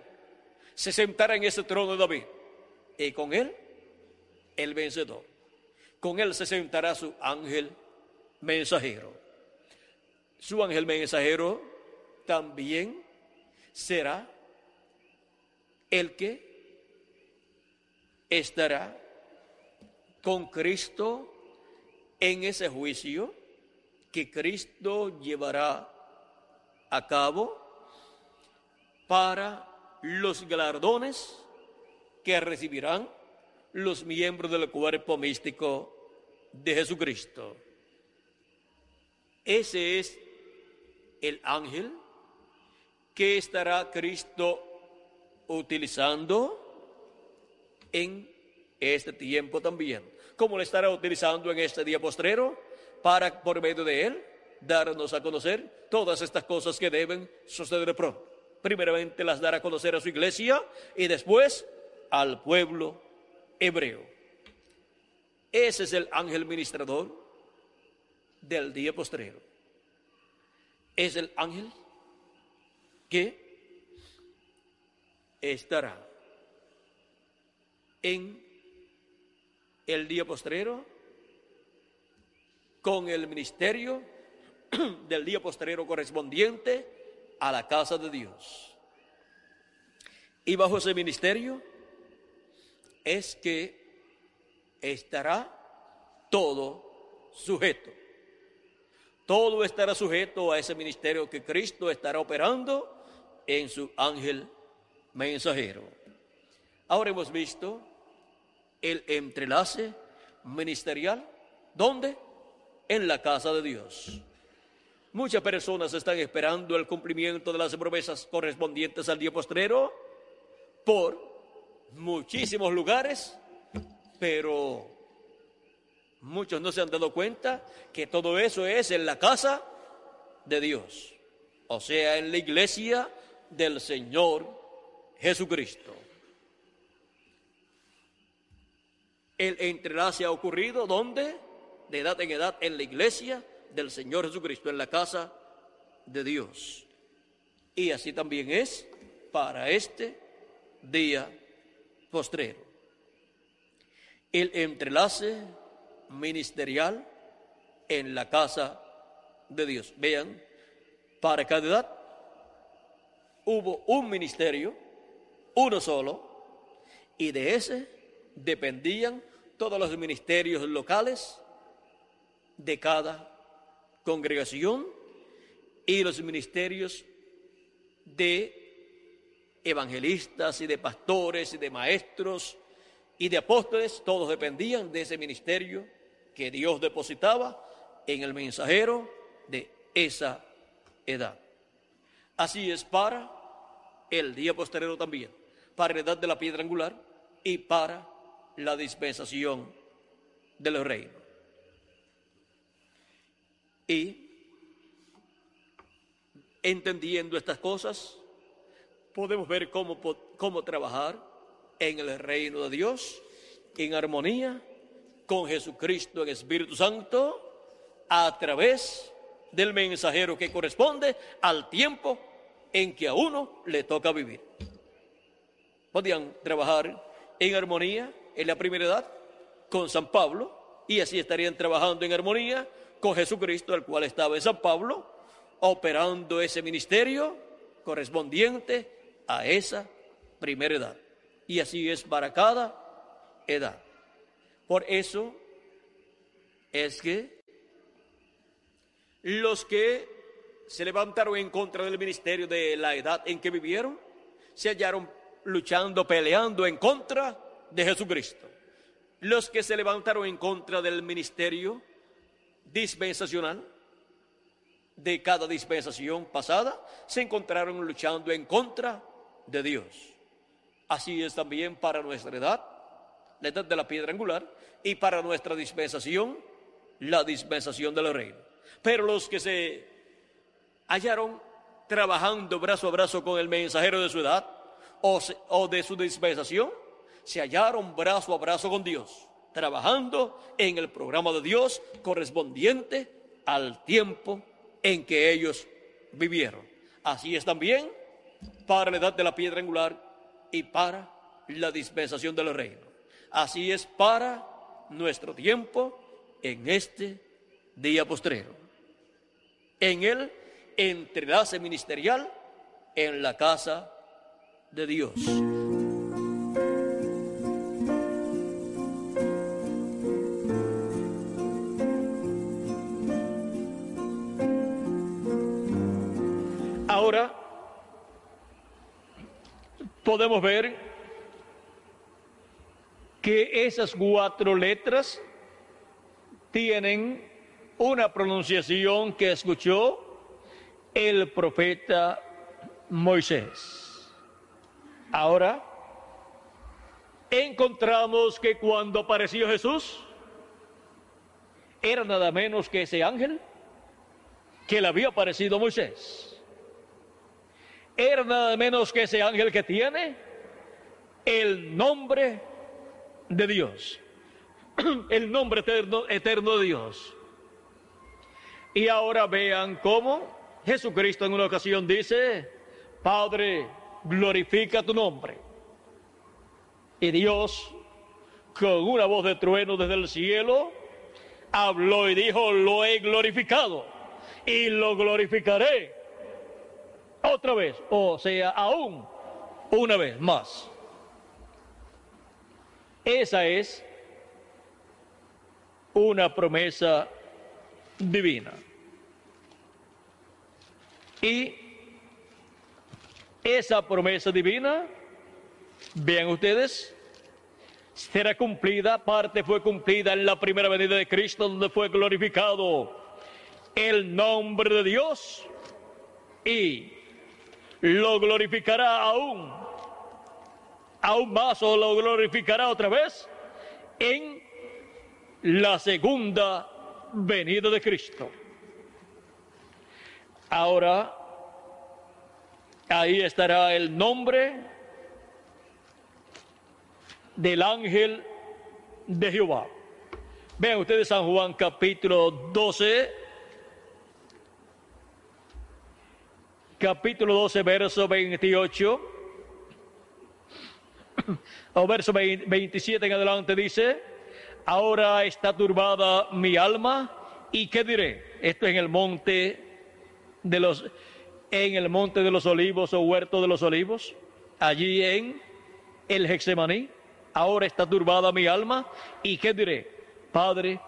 Se sentará en ese trono de David y con él el vencedor. Con él se sentará su ángel mensajero. Su ángel mensajero también será el que estará con Cristo en ese juicio que Cristo llevará a cabo para los galardones que recibirán los miembros del cuerpo místico de Jesucristo. Ese es el ángel que estará Cristo utilizando en este tiempo también, como lo estará utilizando en este día postrero, para por medio de él darnos a conocer todas estas cosas que deben suceder pronto. Primeramente las dará a conocer a su iglesia y después al pueblo hebreo. Ese es el ángel ministrador del día postrero. Es el ángel que estará en el día postrero con el ministerio <clears throat> del día postrero correspondiente a la casa de Dios. Y bajo ese ministerio es que estará todo sujeto. Todo estará sujeto a ese ministerio que Cristo estará operando en su ángel mensajero. Ahora hemos visto el entrelace ministerial. ¿Dónde? En la casa de Dios. Muchas personas están esperando el cumplimiento de las promesas correspondientes al día postrero por muchísimos lugares, pero muchos no se han dado cuenta que todo eso es en la casa de Dios, o sea, en la iglesia del Señor Jesucristo. El entrelace ha ocurrido ¿dónde? De edad en edad en la iglesia del Señor Jesucristo, en la casa de Dios. Y así también es para este día postrero. el entrelace ministerial en la casa de Dios. Vean, para cada edad hubo un ministerio, uno solo, y de ese dependían todos los ministerios locales de cada congregación y los ministerios de evangelistas y de pastores y de maestros y de apóstoles, todos dependían de ese ministerio que Dios depositaba en el mensajero de esa edad. Así es para el día posterior también, para la edad de la piedra angular y para la dispensación del reino. Y entendiendo estas cosas, podemos ver cómo, cómo trabajar en el reino de Dios en armonía con Jesucristo en Espíritu Santo a través del mensajero que corresponde al tiempo en que a uno le toca vivir. Podían trabajar en armonía en la primera edad con San Pablo y así estarían trabajando en armonía con Jesucristo, el cual estaba en San Pablo, operando ese ministerio correspondiente a esa primera edad. Y así es para cada edad. Por eso es que los que se levantaron en contra del ministerio de la edad en que vivieron, se hallaron luchando, peleando en contra de Jesucristo. Los que se levantaron en contra del ministerio dispensacional de cada dispensación pasada, se encontraron luchando en contra de Dios. Así es también para nuestra edad, la edad de la piedra angular, y para nuestra dispensación, la dispensación del reino. Pero los que se hallaron trabajando brazo a brazo con el mensajero de su edad o, de su dispensación, se hallaron brazo a brazo con Dios, trabajando en el programa de Dios correspondiente al tiempo en que ellos vivieron. Así es también para la edad de la piedra angular y para la dispensación del reino. Así es para nuestro tiempo en este día postrero. En el entrelace ministerial en la casa de Dios. Podemos ver que esas cuatro letras tienen una pronunciación que escuchó el profeta Moisés. Ahora, encontramos que cuando apareció Jesús, era nada menos que ese ángel que le había aparecido a Moisés. Era nada menos que ese ángel que tiene el nombre de Dios, <clears throat> el nombre eterno, eterno de Dios. Y ahora vean cómo Jesucristo en una ocasión dice, Padre, glorifica tu nombre. Y Dios, con una voz de trueno desde el cielo, habló y dijo, lo he glorificado y lo glorificaré otra vez, o sea, aún una vez más. Esa es una promesa divina. Y esa promesa divina, vean ustedes, será cumplida, parte fue cumplida en la primera venida de Cristo, donde fue glorificado el nombre de Dios y lo glorificará aún, aún más o lo glorificará otra vez en la segunda venida de Cristo. Ahora, ahí estará el nombre del ángel de Jehová. Vean ustedes San Juan capítulo 12, capítulo 12, verso 28, <coughs> o verso 27 en adelante dice, ahora está turbada mi alma, ¿y qué diré? Esto en el monte de los en el monte de los olivos o huerto de los olivos, allí en el Hexemaní. Ahora está turbada mi alma, ¿y qué diré? Padre,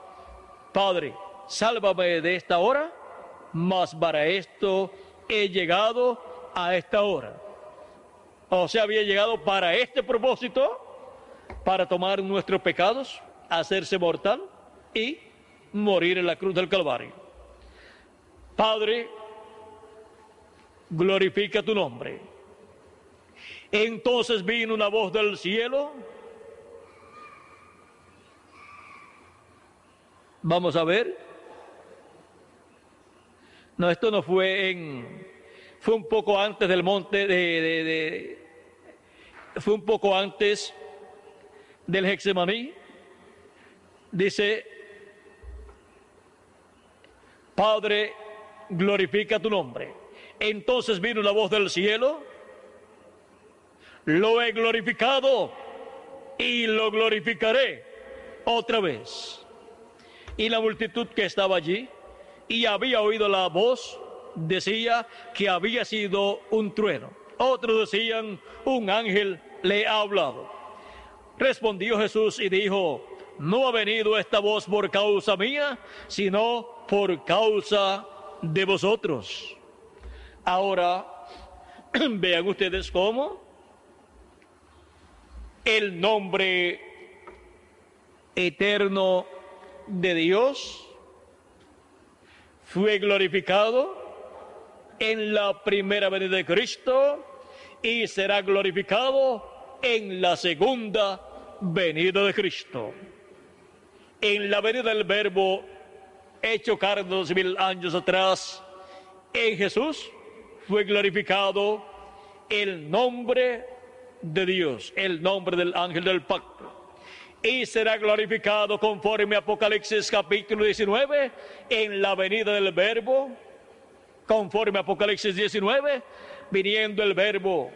Padre, sálvame de esta hora, mas para esto he llegado a esta hora. O sea, había llegado para este propósito, para tomar nuestros pecados, hacerse mortal y morir en la cruz del Calvario. Padre, glorifica tu nombre. Entonces vino una voz del cielo. Vamos a ver. No, esto no fue en, fue un poco antes del monte de, fue un poco antes del Hexemaní. Dice, Padre, glorifica tu nombre. Entonces vino la voz del cielo, lo he glorificado y lo glorificaré otra vez. Y la multitud que estaba allí y había oído la voz decía que había sido un trueno. Otros decían, un ángel le ha hablado. Respondió Jesús y dijo, no ha venido esta voz por causa mía, sino por causa de vosotros. Ahora, <clears throat> vean ustedes cómo el nombre eterno de Dios fue glorificado en la primera venida de Cristo y será glorificado en la segunda venida de Cristo. En la venida del Verbo hecho carne dos mil años atrás, en Jesús fue glorificado el nombre de Dios, el nombre del ángel del pacto. Y será glorificado conforme Apocalipsis capítulo 19 en la venida del verbo, conforme Apocalipsis 19, viniendo el verbo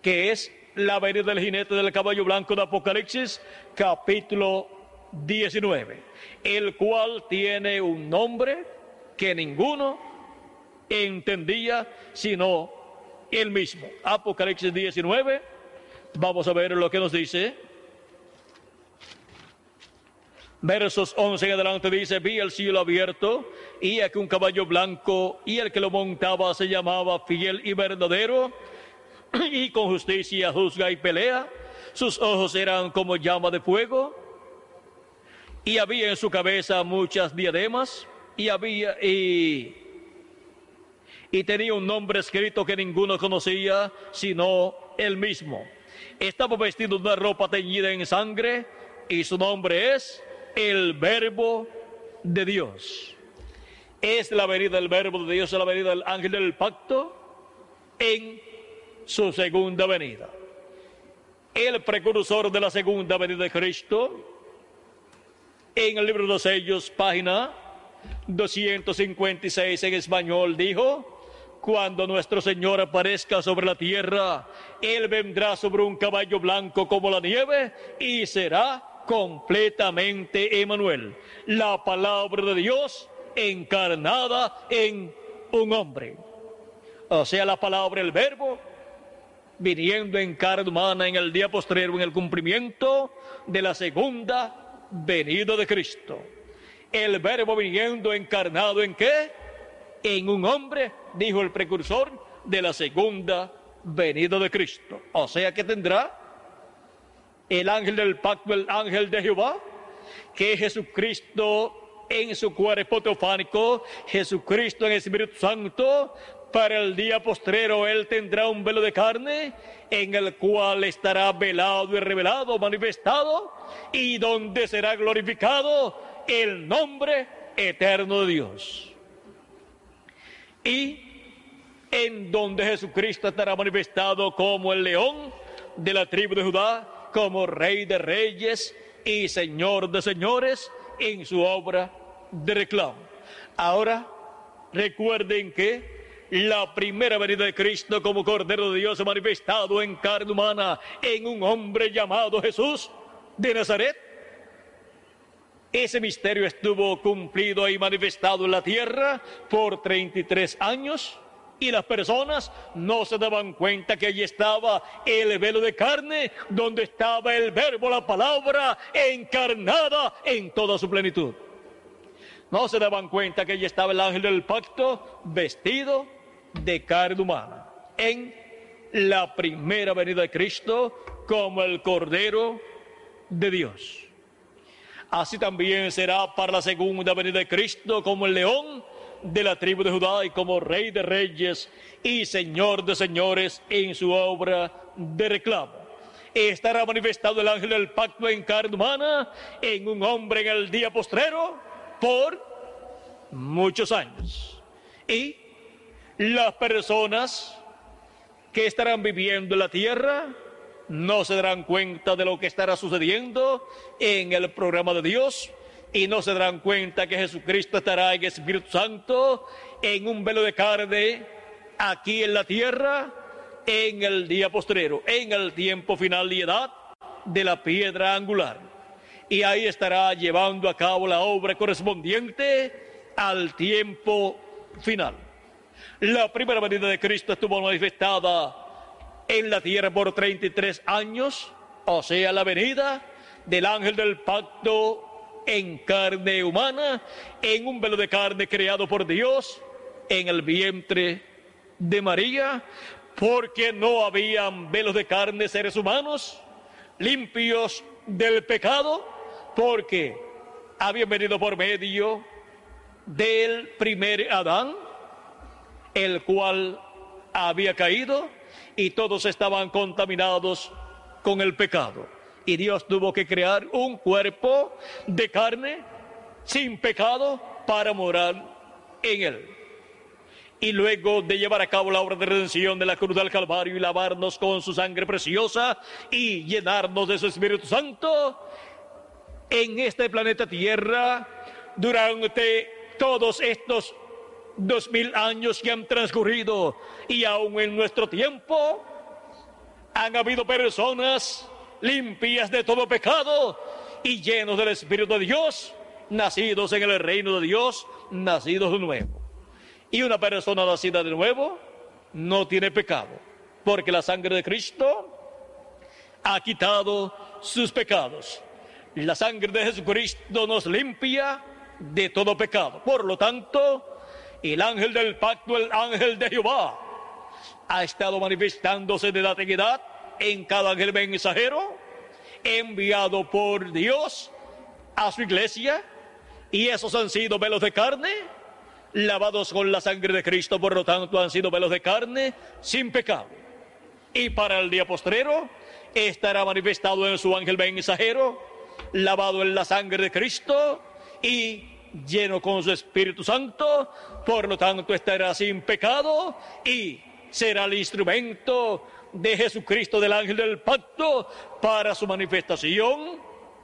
que es la venida del jinete del caballo blanco de Apocalipsis capítulo 19, el cual tiene un nombre que ninguno entendía sino él mismo. Apocalipsis 19, vamos a ver lo que nos dice. Versos 11 en adelante dice, vi el cielo abierto y aquí un caballo blanco y el que lo montaba se llamaba fiel y verdadero <clears throat> y con justicia juzga y pelea. Sus ojos eran como llama de fuego y había en su cabeza muchas diademas y había y y tenía un nombre escrito que ninguno conocía sino él mismo. Estaba vestido de una ropa teñida en sangre y su nombre es el Verbo de Dios. Es la venida del Verbo de Dios, la venida del ángel del pacto en su segunda venida. El precursor de la segunda venida de Cristo, en el libro de los sellos, página 256 en español, dijo, cuando nuestro Señor aparezca sobre la tierra, Él vendrá sobre un caballo blanco como la nieve y será completamente Emanuel, la palabra de Dios encarnada en un hombre. O sea, la palabra, el verbo, viniendo en carne humana en el día postrero, en el cumplimiento de la segunda venida de Cristo. El verbo viniendo encarnado en qué? En un hombre dijo el precursor de la segunda venida de Cristo. O sea que tendrá el ángel del pacto, el ángel de Jehová, que es Jesucristo en su cuerpo teofánico, Jesucristo en el Espíritu Santo, para el día postrero él tendrá un velo de carne en el cual estará velado y revelado, manifestado, y donde será glorificado el nombre eterno de Dios. Y en donde Jesucristo estará manifestado como el león de la tribu de Judá, como rey de reyes y señor de señores en su obra de reclamo. Ahora, recuerden que la primera venida de Cristo como Cordero de Dios manifestado en carne humana en un hombre llamado Jesús de Nazaret Ese misterio estuvo cumplido y manifestado en la tierra por 33 años y las personas no se daban cuenta que allí estaba el velo de carne, donde estaba el verbo, la palabra encarnada en toda su plenitud. No se daban cuenta que allí estaba el ángel del pacto vestido de carne humana en la primera venida de Cristo como el Cordero de Dios. Así también será para la segunda venida de Cristo como el león de la tribu de Judá y como rey de reyes y señor de señores en su obra de reclamo. Estará manifestado el ángel del pacto en carne humana en un hombre en el día postrero por muchos años. Y las personas que estarán viviendo en la tierra no se darán cuenta de lo que estará sucediendo en el programa de Dios y no se darán cuenta que Jesucristo estará en Espíritu Santo en un velo de carne aquí en la tierra en el día postrero, en el tiempo final y edad de la piedra angular. Y ahí estará llevando a cabo la obra correspondiente al tiempo final. La primera venida de Cristo estuvo manifestada en la tierra por 33 años, o sea, la venida del ángel del pacto en carne humana, en un velo de carne creado por Dios, en el vientre de María, porque no habían velos de carne seres humanos limpios del pecado, porque habían venido por medio del primer Adán, el cual había caído y todos estaban contaminados con el pecado y Dios tuvo que crear un cuerpo de carne sin pecado para morar en él. Y luego de llevar a cabo la obra de redención de la cruz del Calvario y lavarnos con su sangre preciosa y llenarnos de su Espíritu Santo, en este planeta Tierra, durante todos estos dos mil años que han transcurrido y aún en nuestro tiempo, han habido personas limpias de todo pecado y llenos del Espíritu de Dios, nacidos en el reino de Dios, nacidos de nuevo. Y una persona nacida de nuevo no tiene pecado, porque la sangre de Cristo ha quitado sus pecados. La sangre de Jesucristo nos limpia de todo pecado. Por lo tanto, el ángel del pacto, el ángel de Jehová, ha estado manifestándose de la eternidad en cada ángel mensajero enviado por Dios a su iglesia y esos han sido velos de carne lavados con la sangre de Cristo, por lo tanto han sido velos de carne sin pecado. Y para el día postrero estará manifestado en su ángel mensajero, lavado en la sangre de Cristo y lleno con su Espíritu Santo, por lo tanto estará sin pecado y será el instrumento de Jesucristo del ángel del pacto para su manifestación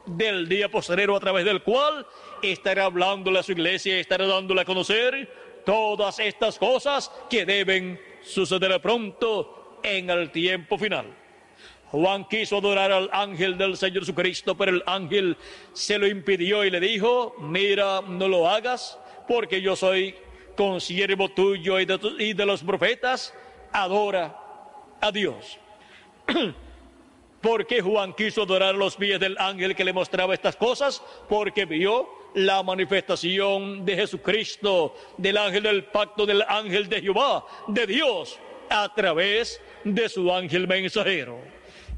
del día posterior a través del cual estará hablándole a su iglesia estará dándole a conocer todas estas cosas que deben suceder pronto en el tiempo final. Juan quiso adorar al ángel del Señor Jesucristo, pero el ángel se lo impidió y le dijo, mira, no lo hagas, porque yo soy consiervo tuyo y de los profetas, adora Dios. <clears throat> ¿Por qué Juan quiso adorar los pies del ángel que le mostraba estas cosas? Porque vio la manifestación de Jesucristo, del ángel del pacto, del ángel de Jehová, de Dios, a través de su ángel mensajero.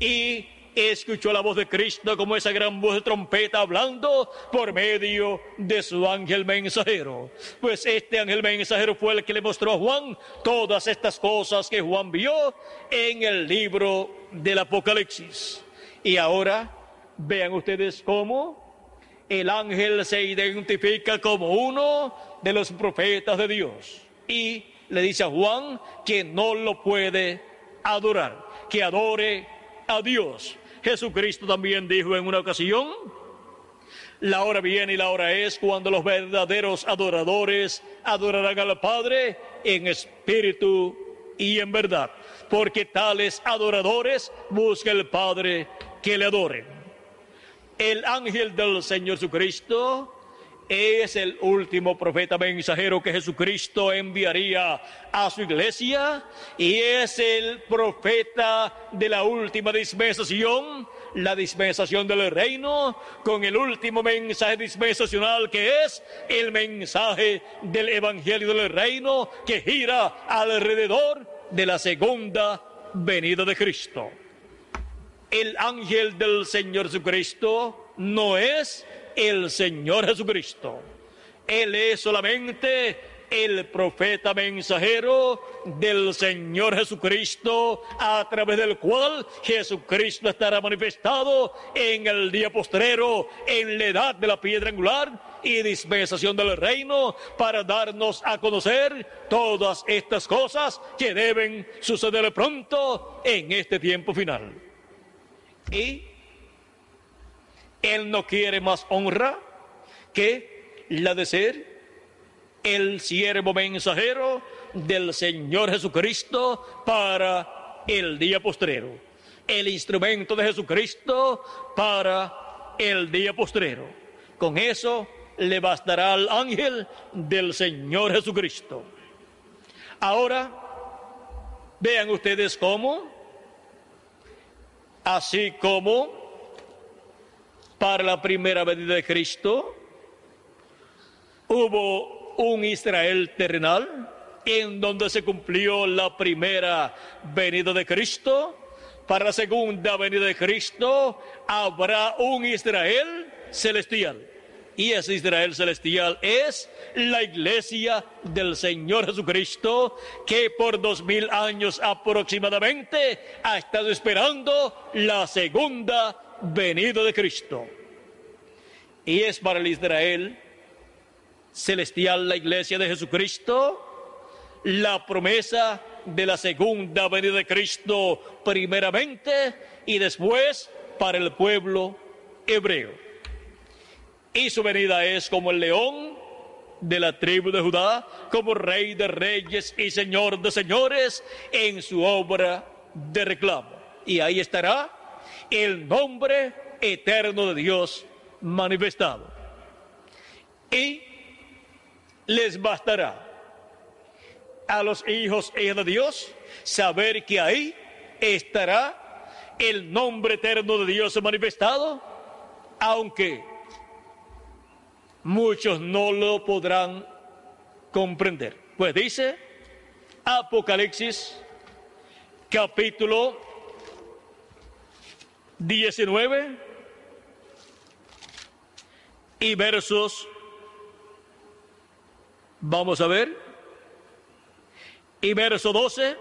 Y escuchó la voz de Cristo como esa gran voz de trompeta hablando por medio de su ángel mensajero. Pues este ángel mensajero fue el que le mostró a Juan todas estas cosas que Juan vio en el libro del Apocalipsis. Y ahora vean ustedes cómo el ángel se identifica como uno de los profetas de Dios. Y le dice a Juan que no lo puede adorar, que adore a Dios. Jesucristo también dijo en una ocasión, la hora viene y la hora es cuando los verdaderos adoradores adorarán al Padre en espíritu y en verdad, porque tales adoradores busca el Padre que le adoren. El ángel del Señor Jesucristo es el último profeta mensajero que Jesucristo enviaría a su iglesia y es el profeta de la última dispensación, la dispensación del reino, con el último mensaje dispensacional que es el mensaje del Evangelio del reino que gira alrededor de la segunda venida de Cristo. El ángel del Señor Jesucristo no es el Señor Jesucristo. Él es solamente el profeta mensajero del Señor Jesucristo, a través del cual Jesucristo estará manifestado en el día postrero, en la edad de la piedra angular y dispensación del reino, para darnos a conocer todas estas cosas que deben suceder pronto en este tiempo final. Y él no quiere más honra que la de ser el siervo mensajero del Señor Jesucristo para el día postrero. El instrumento de Jesucristo para el día postrero. Con eso le bastará al ángel del Señor Jesucristo. Ahora, vean ustedes cómo, así como para la primera venida de Cristo, hubo un Israel terrenal en donde se cumplió la primera venida de Cristo. Para la segunda venida de Cristo habrá un Israel celestial. Y ese Israel celestial es la iglesia del Señor Jesucristo, que por dos mil años aproximadamente ha estado esperando la segunda venido de Cristo. Y es para el Israel celestial, la iglesia de Jesucristo, la promesa de la segunda venida de Cristo primeramente y después para el pueblo hebreo. Y su venida es como el león de la tribu de Judá, como rey de reyes y señor de señores en su obra de reclamo. Y ahí estará el nombre eterno de Dios manifestado. Y les bastará a los hijos de Dios saber que ahí estará el nombre eterno de Dios manifestado, aunque muchos no lo podrán comprender. Pues dice Apocalipsis capítulo 19 y versos, vamos a ver, y verso 12,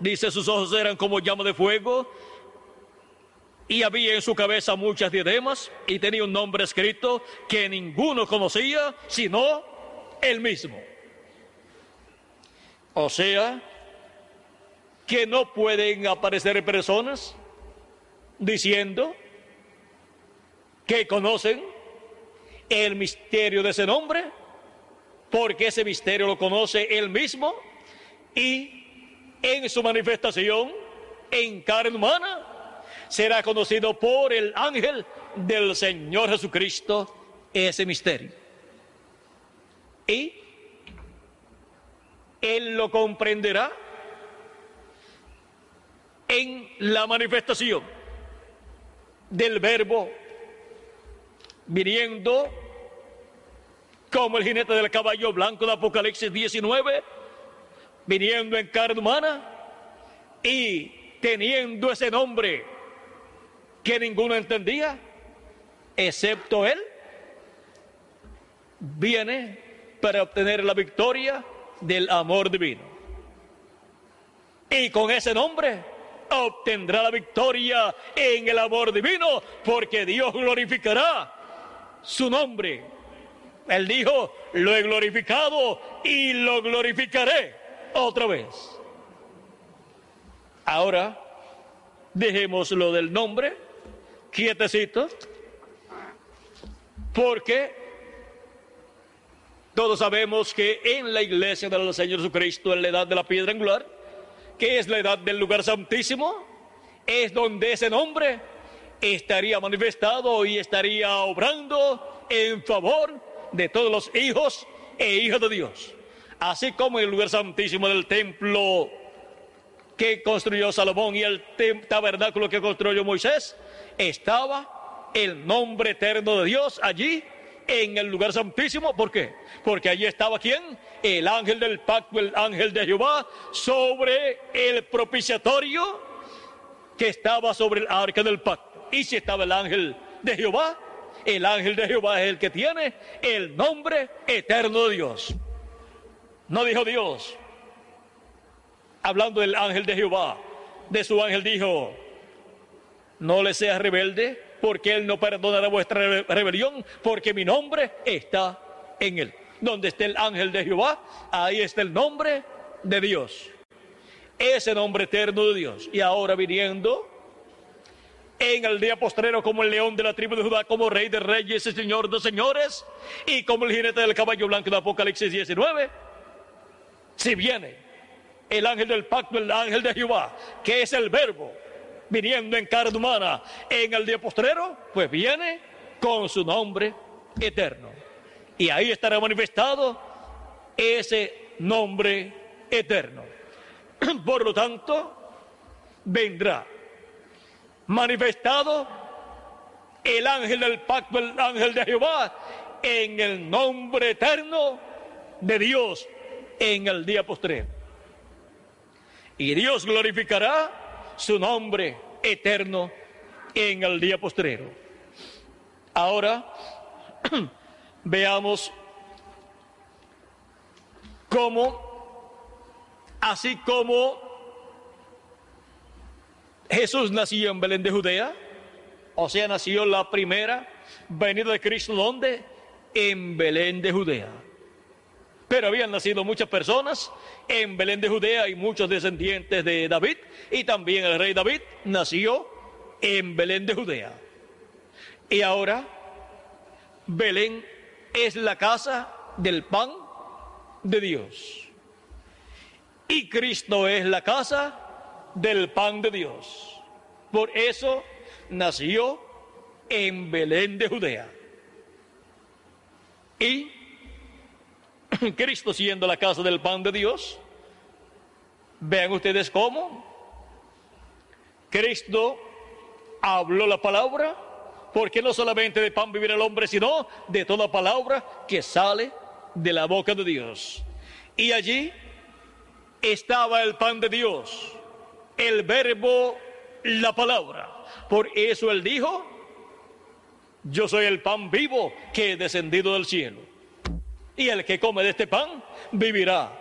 dice sus ojos eran como llama de fuego y había en su cabeza muchas diademas y tenía un nombre escrito que ninguno conocía sino él mismo. O sea, que no pueden aparecer personas diciendo que conocen el misterio de ese nombre, porque ese misterio lo conoce él mismo y en su manifestación en carne humana será conocido por el ángel del Señor Jesucristo ese misterio. Y él lo comprenderá en la manifestación del verbo viniendo como el jinete del caballo blanco de Apocalipsis 19, viniendo en carne humana y teniendo ese nombre que ninguno entendía, excepto él, viene para obtener la victoria del amor divino. Y con ese nombre obtendrá la victoria en el amor divino, porque Dios glorificará su nombre. Él dijo, lo he glorificado y lo glorificaré otra vez. Ahora, dejemos lo del nombre, quietecito, porque todos sabemos que en la iglesia del Señor Jesucristo, en la edad de la piedra angular, que es la edad del lugar santísimo, es donde ese nombre estaría manifestado y estaría obrando en favor de todos los hijos e hijas de Dios. Así como el lugar santísimo del templo que construyó Salomón y el tabernáculo que construyó Moisés, estaba el nombre eterno de Dios allí en el lugar santísimo. ¿Por qué? Porque allí estaba quién? El ángel del pacto, el ángel de Jehová, sobre el propiciatorio que estaba sobre el arca del pacto. Y si estaba el ángel de Jehová, el ángel de Jehová es el que tiene el nombre eterno de Dios. No dijo Dios, hablando del ángel de Jehová, de su ángel dijo, no le seas rebelde, porque él no perdonará vuestra rebelión, porque mi nombre está en él. Donde esté el ángel de Jehová, ahí está el nombre de Dios. Ese nombre eterno de Dios. Y ahora viniendo en el día postrero como el león de la tribu de Judá, como rey de reyes y señor de señores, y como el jinete del caballo blanco de Apocalipsis 19, si viene el ángel del pacto, el ángel de Jehová, que es el verbo, viniendo en carne humana en el día postrero, pues viene con su nombre eterno. Y ahí estará manifestado ese nombre eterno. <clears throat> Por lo tanto, vendrá manifestado el ángel del pacto, el ángel de Jehová, en el nombre eterno de Dios en el día postrero. Y Dios glorificará su nombre eterno en el día postrero. Ahora <clears throat> veamos cómo, así como Jesús nació en Belén de Judea, o sea, nació la primera venida de Cristo, ¿dónde? En Belén de Judea. Pero habían nacido muchas personas en Belén de Judea y muchos descendientes de David, y también el rey David nació en Belén de Judea. Y ahora, Belén es la casa del pan de Dios. Y Cristo es la casa del pan de Dios. Por eso nació en Belén de Judea. Y <laughs> Cristo siendo la casa del pan de Dios, vean ustedes cómo Cristo habló la palabra, porque no solamente de pan vivirá el hombre, sino de toda palabra que sale de la boca de Dios. Y allí estaba el pan de Dios el verbo, la palabra. Por eso él dijo, yo soy el pan vivo que he descendido del cielo. Y el que come de este pan vivirá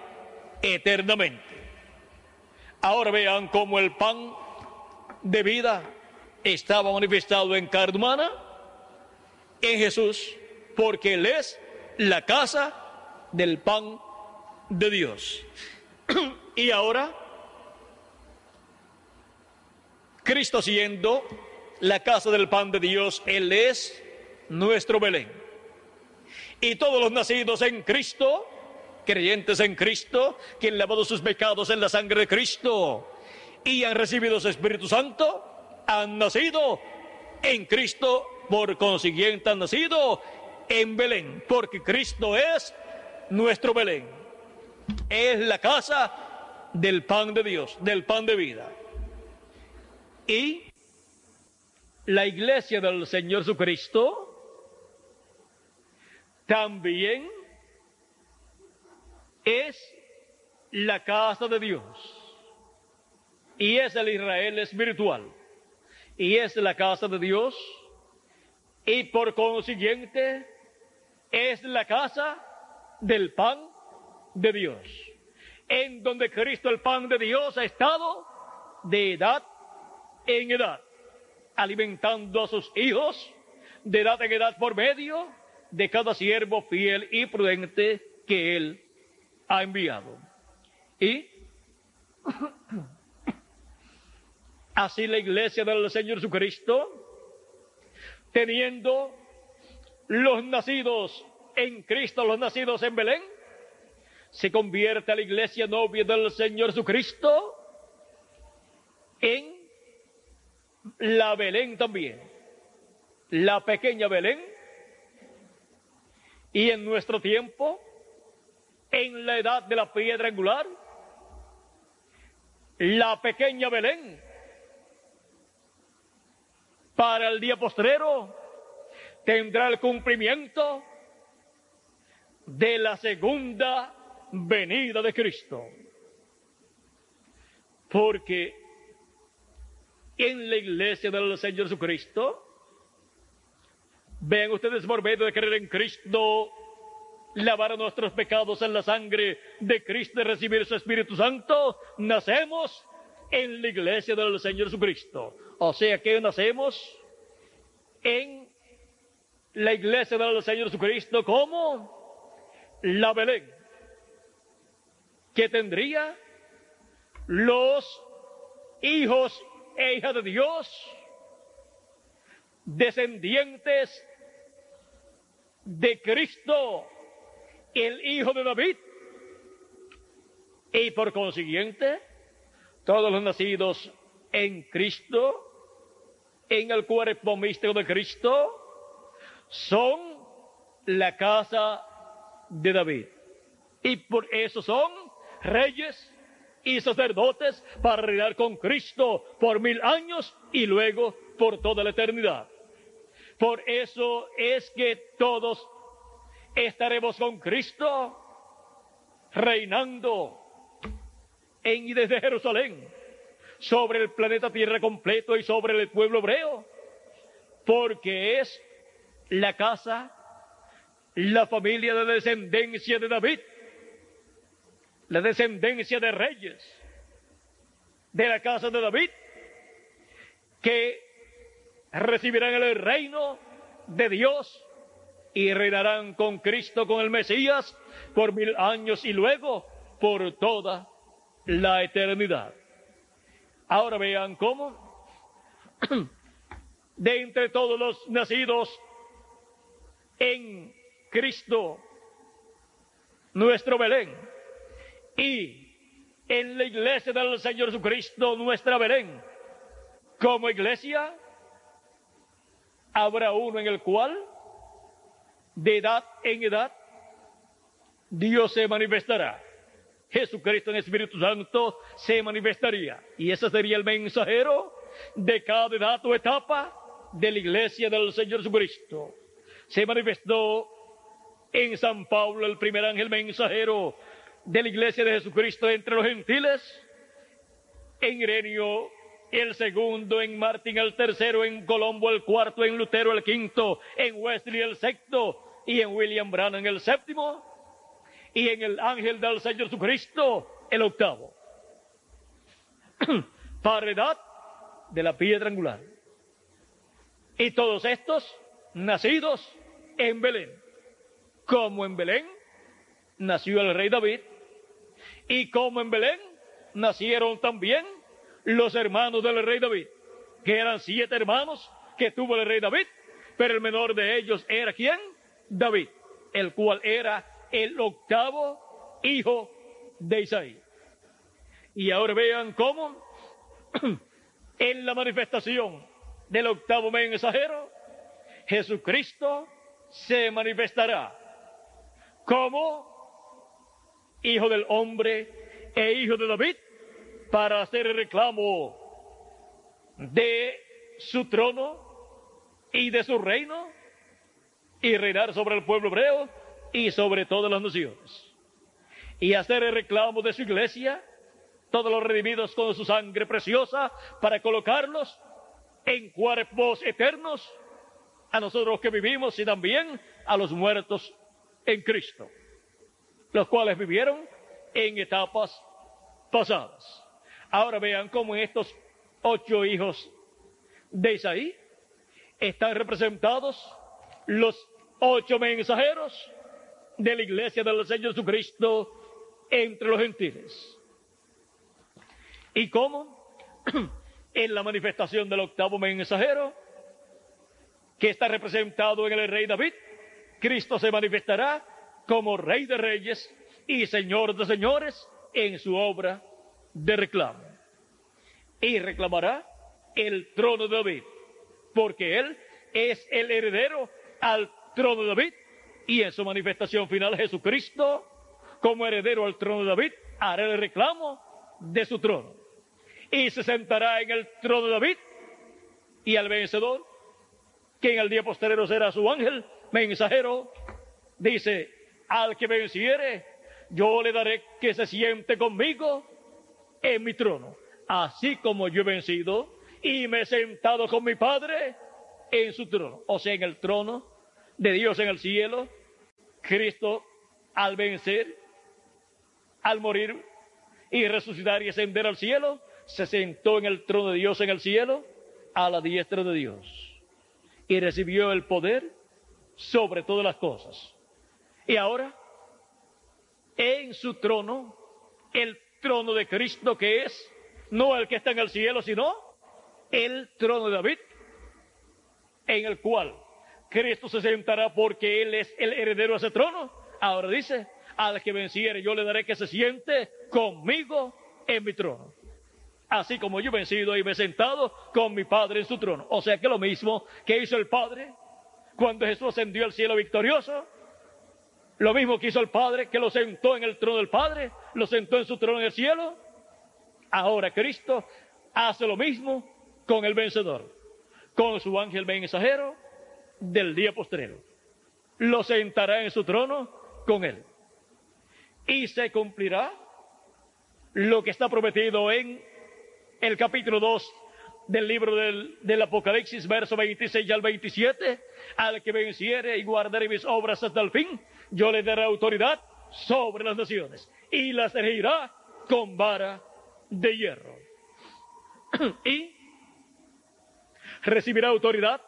eternamente. Ahora vean cómo el pan de vida estaba manifestado en carne humana en Jesús, porque Él es la casa del pan de Dios. <clears throat> y ahora Cristo siendo la casa del pan de Dios, Él es nuestro Belén. Y todos los nacidos en Cristo, creyentes en Cristo, que han lavado sus pecados en la sangre de Cristo y han recibido su Espíritu Santo, han nacido en Cristo, por consiguiente han nacido en Belén, porque Cristo es nuestro Belén. Es la casa del pan de Dios, del pan de vida. Y la iglesia del Señor Jesucristo también es la casa de Dios. Y es el Israel espiritual. Y es la casa de Dios. Y por consiguiente es la casa del pan de Dios. En donde Cristo el pan de Dios ha estado de edad en edad, alimentando a sus hijos de edad en edad por medio de cada siervo fiel y prudente que él ha enviado. Y <clears throat> así la iglesia del Señor Jesucristo, teniendo los nacidos en Cristo, los nacidos en Belén, se convierte a la iglesia novia del Señor Jesucristo en la Belén también. la pequeña Belén y en nuestro tiempo, en la edad de la piedra angular, la pequeña Belén para el día postrero tendrá el cumplimiento de la segunda venida de Cristo. Porque en la iglesia del Señor Jesucristo, vean ustedes por medio de creer en Cristo, lavar nuestros pecados en la sangre de Cristo y recibir su Espíritu Santo, nacemos en la iglesia del Señor Jesucristo. O sea que nacemos en la iglesia del Señor Jesucristo como la Belén, que tendría los hijos e hijas de Dios, descendientes de Cristo, el Hijo de David, y por consiguiente, todos los nacidos en Cristo, en el cuerpo místico de Cristo, son la casa de David. Y por eso son reyes y sacerdotes para reinar con Cristo por mil años y luego por toda la eternidad. Por eso es que todos estaremos con Cristo reinando en y desde Jerusalén sobre el planeta Tierra completo y sobre el pueblo hebreo, porque es la casa, la familia de descendencia de David, la descendencia de reyes de la casa de David, que recibirán el reino de Dios y reinarán con Cristo, con el Mesías, por mil años y luego por toda la eternidad. Ahora vean cómo <clears throat> de entre todos los nacidos en Cristo, nuestro Belén, y en la iglesia del Señor Jesucristo, nuestra Belén, como iglesia, habrá uno en el cual, de edad en edad, Dios se manifestará. Jesucristo en Espíritu Santo se manifestaría. Y ese sería el mensajero de cada edad o etapa de la iglesia del Señor Jesucristo se manifestó en San Pablo el primer ángel mensajero de la iglesia de Jesucristo entre los gentiles, en Irenio el segundo, en Martín el tercero, en Colombo el cuarto, en Lutero el quinto, en Wesley el sexto y en William Branham el séptimo y en el ángel del Señor Jesucristo el octavo. <clears throat> Paredad de la piedra angular. Y todos estos nacidos en Belén. Como en Belén nació el rey David y como en Belén nacieron también los hermanos del rey David, que eran siete hermanos que tuvo el rey David, pero el menor de ellos era quién? David, el cual era el octavo hijo de Isaí. Y ahora vean cómo <clears throat> en la manifestación del octavo mensajero, Jesucristo se manifestará como hijo del hombre e hijo de David para hacer el reclamo de su trono y de su reino y reinar sobre el pueblo hebreo y sobre todas las naciones. Y hacer el reclamo de su iglesia, todos los redimidos con su sangre preciosa, para colocarlos en cuerpos eternos a nosotros que vivimos y también a los muertos en Cristo, los cuales vivieron en etapas pasadas. Ahora vean cómo estos ocho hijos de Isaí están representados los ocho mensajeros de la iglesia del Señor Jesucristo entre los gentiles. Y cómo <clears throat> en la manifestación del octavo mensajero que está representado en el rey David, Cristo se manifestará como rey de reyes y señor de señores en su obra de reclamo. Y reclamará el trono de David, porque él es el heredero al trono de David y en su manifestación final Jesucristo, como heredero al trono de David, hará el reclamo de su trono. Y se sentará en el trono de David y al vencedor, que en el día posterior será su ángel, mensajero, dice, al que venciere, yo le daré que se siente conmigo en mi trono, así como yo he vencido y me he sentado con mi Padre en su trono, o sea, en el trono de Dios en el cielo, Cristo al vencer, al morir y resucitar y ascender al cielo, se sentó en el trono de Dios en el cielo, a la diestra de Dios, y recibió el poder sobre todas las cosas. Y ahora, en su trono, el trono de Cristo que es, no el que está en el cielo, sino el trono de David, en el cual Cristo se sentará porque Él es el heredero de ese trono. Ahora dice, al que venciere yo le daré que se siente conmigo en mi trono. Así como yo he vencido y me he sentado con mi Padre en su trono. O sea que lo mismo que hizo el Padre cuando Jesús ascendió al cielo victorioso, lo mismo que hizo el Padre, que lo sentó en el trono del Padre, lo sentó en su trono en el cielo. Ahora Cristo hace lo mismo con el vencedor, con su ángel mensajero del día postrero. Lo sentará en su trono con él. Y se cumplirá lo que está prometido en el capítulo 2 del libro del, del, Apocalipsis, verso 26 al 27, al que venciere y guardare mis obras hasta el fin, yo le daré autoridad sobre las naciones y las regirá con vara de hierro. <clears throat> y recibirá autoridad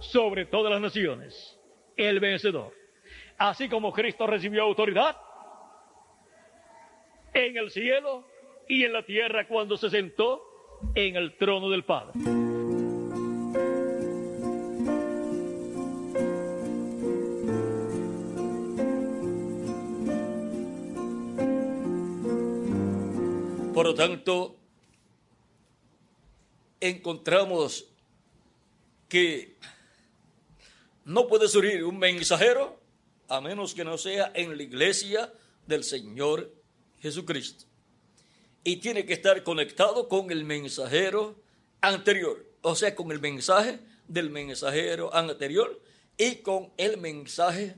sobre todas las naciones, el vencedor. Así como Cristo recibió autoridad en el cielo y en la tierra cuando se sentó en el trono del Padre. Por lo tanto, encontramos que no puede surgir un mensajero a menos que no sea en la iglesia del Señor Jesucristo. Y tiene que estar conectado con el mensajero anterior, o sea, con el mensaje del mensajero anterior y con el mensaje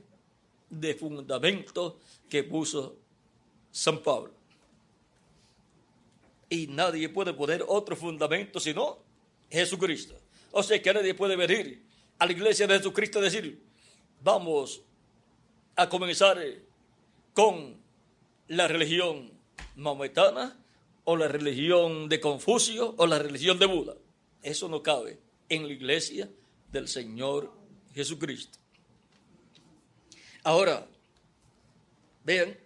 de fundamento que puso San Pablo. Y nadie puede poner otro fundamento sino Jesucristo. O sea que nadie puede venir a la iglesia de Jesucristo decir, vamos a comenzar con la religión maometana o la religión de Confucio o la religión de Buda. Eso no cabe en la iglesia del Señor Jesucristo. Ahora, vean,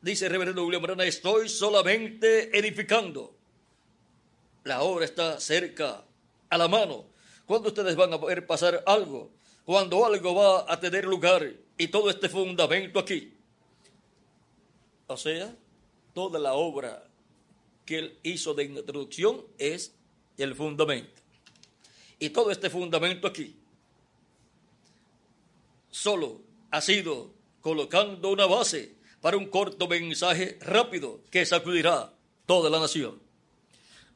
dice el reverendo William Brana, estoy solamente edificando. La obra está cerca, a la mano. ¿Cuándo ustedes van a ver pasar algo? Cuando algo va a tener lugar y todo este fundamento aquí. O sea, toda la obra que él hizo de introducción es el fundamento. Y todo este fundamento aquí solo ha sido colocando una base para un corto mensaje rápido que sacudirá toda la nación.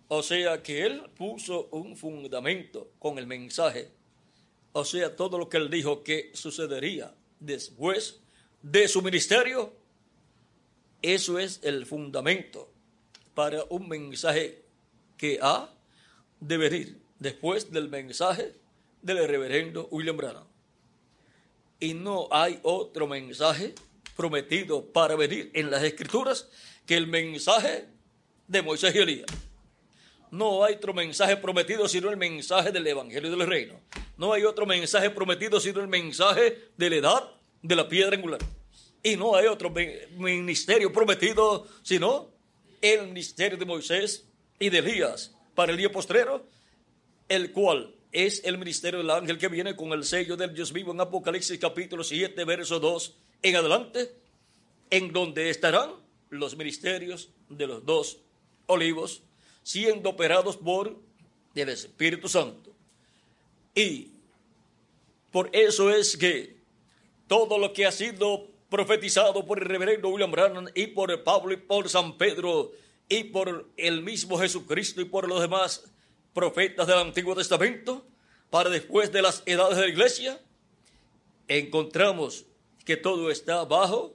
O sea que él puso un fundamento con el mensaje. O sea, todo lo que él dijo que sucedería después de su ministerio, eso es el fundamento para un mensaje que ha de venir después del mensaje del reverendo William Branham. Y no hay otro mensaje prometido para venir en las escrituras que el mensaje de Moisés y Elías. No hay otro mensaje prometido sino el mensaje del Evangelio del Reino. No hay otro mensaje prometido sino el mensaje de la edad de la piedra angular. Y no hay otro ministerio prometido sino el ministerio de Moisés y de Elías para el día postrero, el cual es el ministerio del ángel que viene con el sello del Dios vivo en Apocalipsis capítulo 7, verso 2 en adelante, en donde estarán los ministerios de los dos olivos siendo operados por el Espíritu Santo. Y Por eso es que todo lo que ha sido profetizado por el reverendo William Branham y por Pablo y por San Pedro y por el mismo Jesucristo y por los demás profetas del Antiguo Testamento, para después de las edades de la iglesia, encontramos que todo está bajo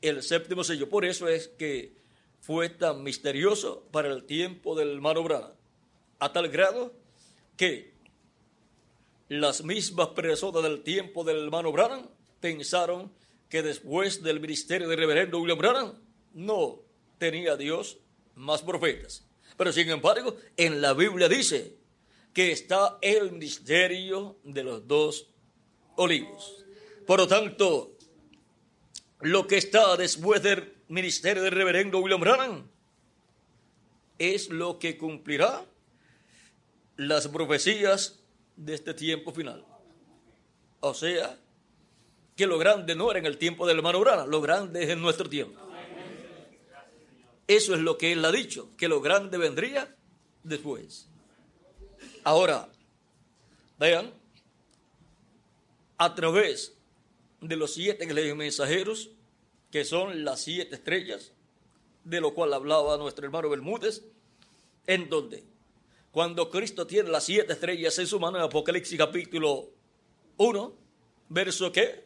el séptimo sello. Por eso es que fue tan misterioso para el tiempo del hermano Branham, a tal grado que las mismas personas del tiempo del hermano Branham pensaron que después del ministerio del reverendo William Branham no tenía Dios más profetas. Pero sin embargo, en la Biblia dice que está el ministerio de los dos olivos. Por lo tanto, lo que está después del ministerio del reverendo William Branham es lo que cumplirá las profecías de este tiempo final. O sea, que lo grande no era en el tiempo del hermano Branham, lo grande es en nuestro tiempo. Eso es lo que él ha dicho, que lo grande vendría después. Ahora, vean, a través de los siete mensajeros, que son las siete estrellas, de lo cual hablaba nuestro hermano Bermúdez, en donde, cuando Cristo tiene las siete estrellas en su mano, en Apocalipsis capítulo 1, verso qué?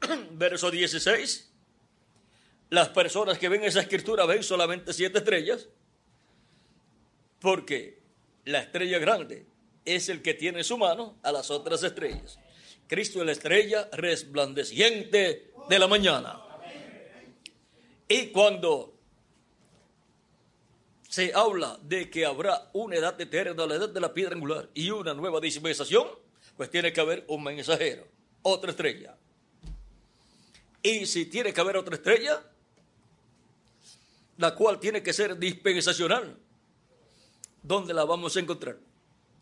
<clears throat> verso 16, las personas que ven esa escritura ven solamente siete estrellas, porque la estrella grande es el que tiene en su mano a las otras estrellas. Cristo es la estrella resplandeciente de la mañana. Y cuando se habla de que habrá una edad eterna, la edad de la piedra angular y una nueva dispensación, pues tiene que haber un mensajero, otra estrella. Y si tiene que haber otra estrella, la cual tiene que ser dispensacional, ¿dónde la vamos a encontrar?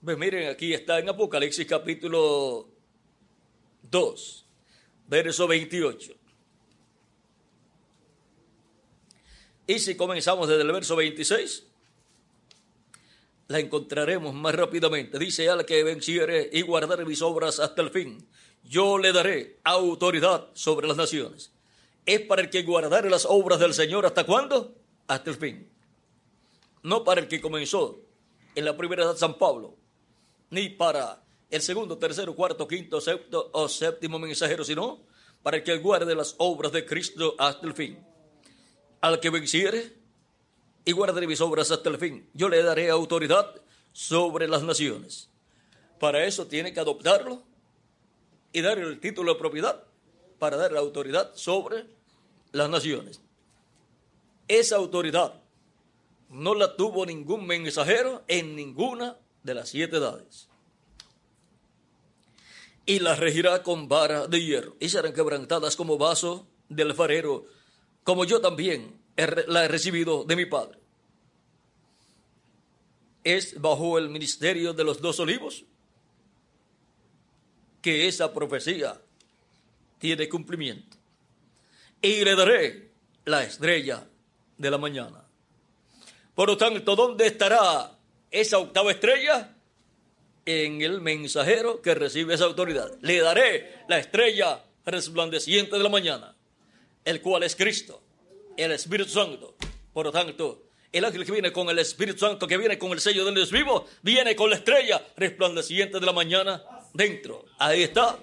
Pues miren, aquí está en Apocalipsis capítulo 2, verso 28. Y si comenzamos desde el verso 26, la encontraremos más rápidamente. Dice al que venciere y guardare mis obras hasta el fin, yo le daré autoridad sobre las naciones. Es para el que guardare las obras del Señor hasta cuándo? Hasta el fin. No para el que comenzó en la primera edad San Pablo, ni para el segundo, tercero, cuarto, quinto, sexto o séptimo mensajero, sino para que guarde las obras de Cristo hasta el fin. Al que venciere y guarde mis obras hasta el fin, yo le daré autoridad sobre las naciones. Para eso tiene que adoptarlo y dar el título de propiedad para dar la autoridad sobre las naciones. Esa autoridad no la tuvo ningún mensajero en ninguna de las siete edades. Y la regirá con vara de hierro y serán quebrantadas como vaso del farero, como yo también la he recibido de mi Padre. Es bajo el ministerio de los dos olivos que esa profecía tiene cumplimiento. Y le daré la estrella de la mañana. Por lo tanto, ¿dónde estará esa octava estrella? En el mensajero que recibe esa autoridad. Le daré la estrella resplandeciente de la mañana, el cual es Cristo, el Espíritu Santo. Por lo tanto, el ángel que viene con el Espíritu Santo, que viene con el sello del Dios vivo, viene con la estrella resplandeciente de la mañana dentro. Ahí está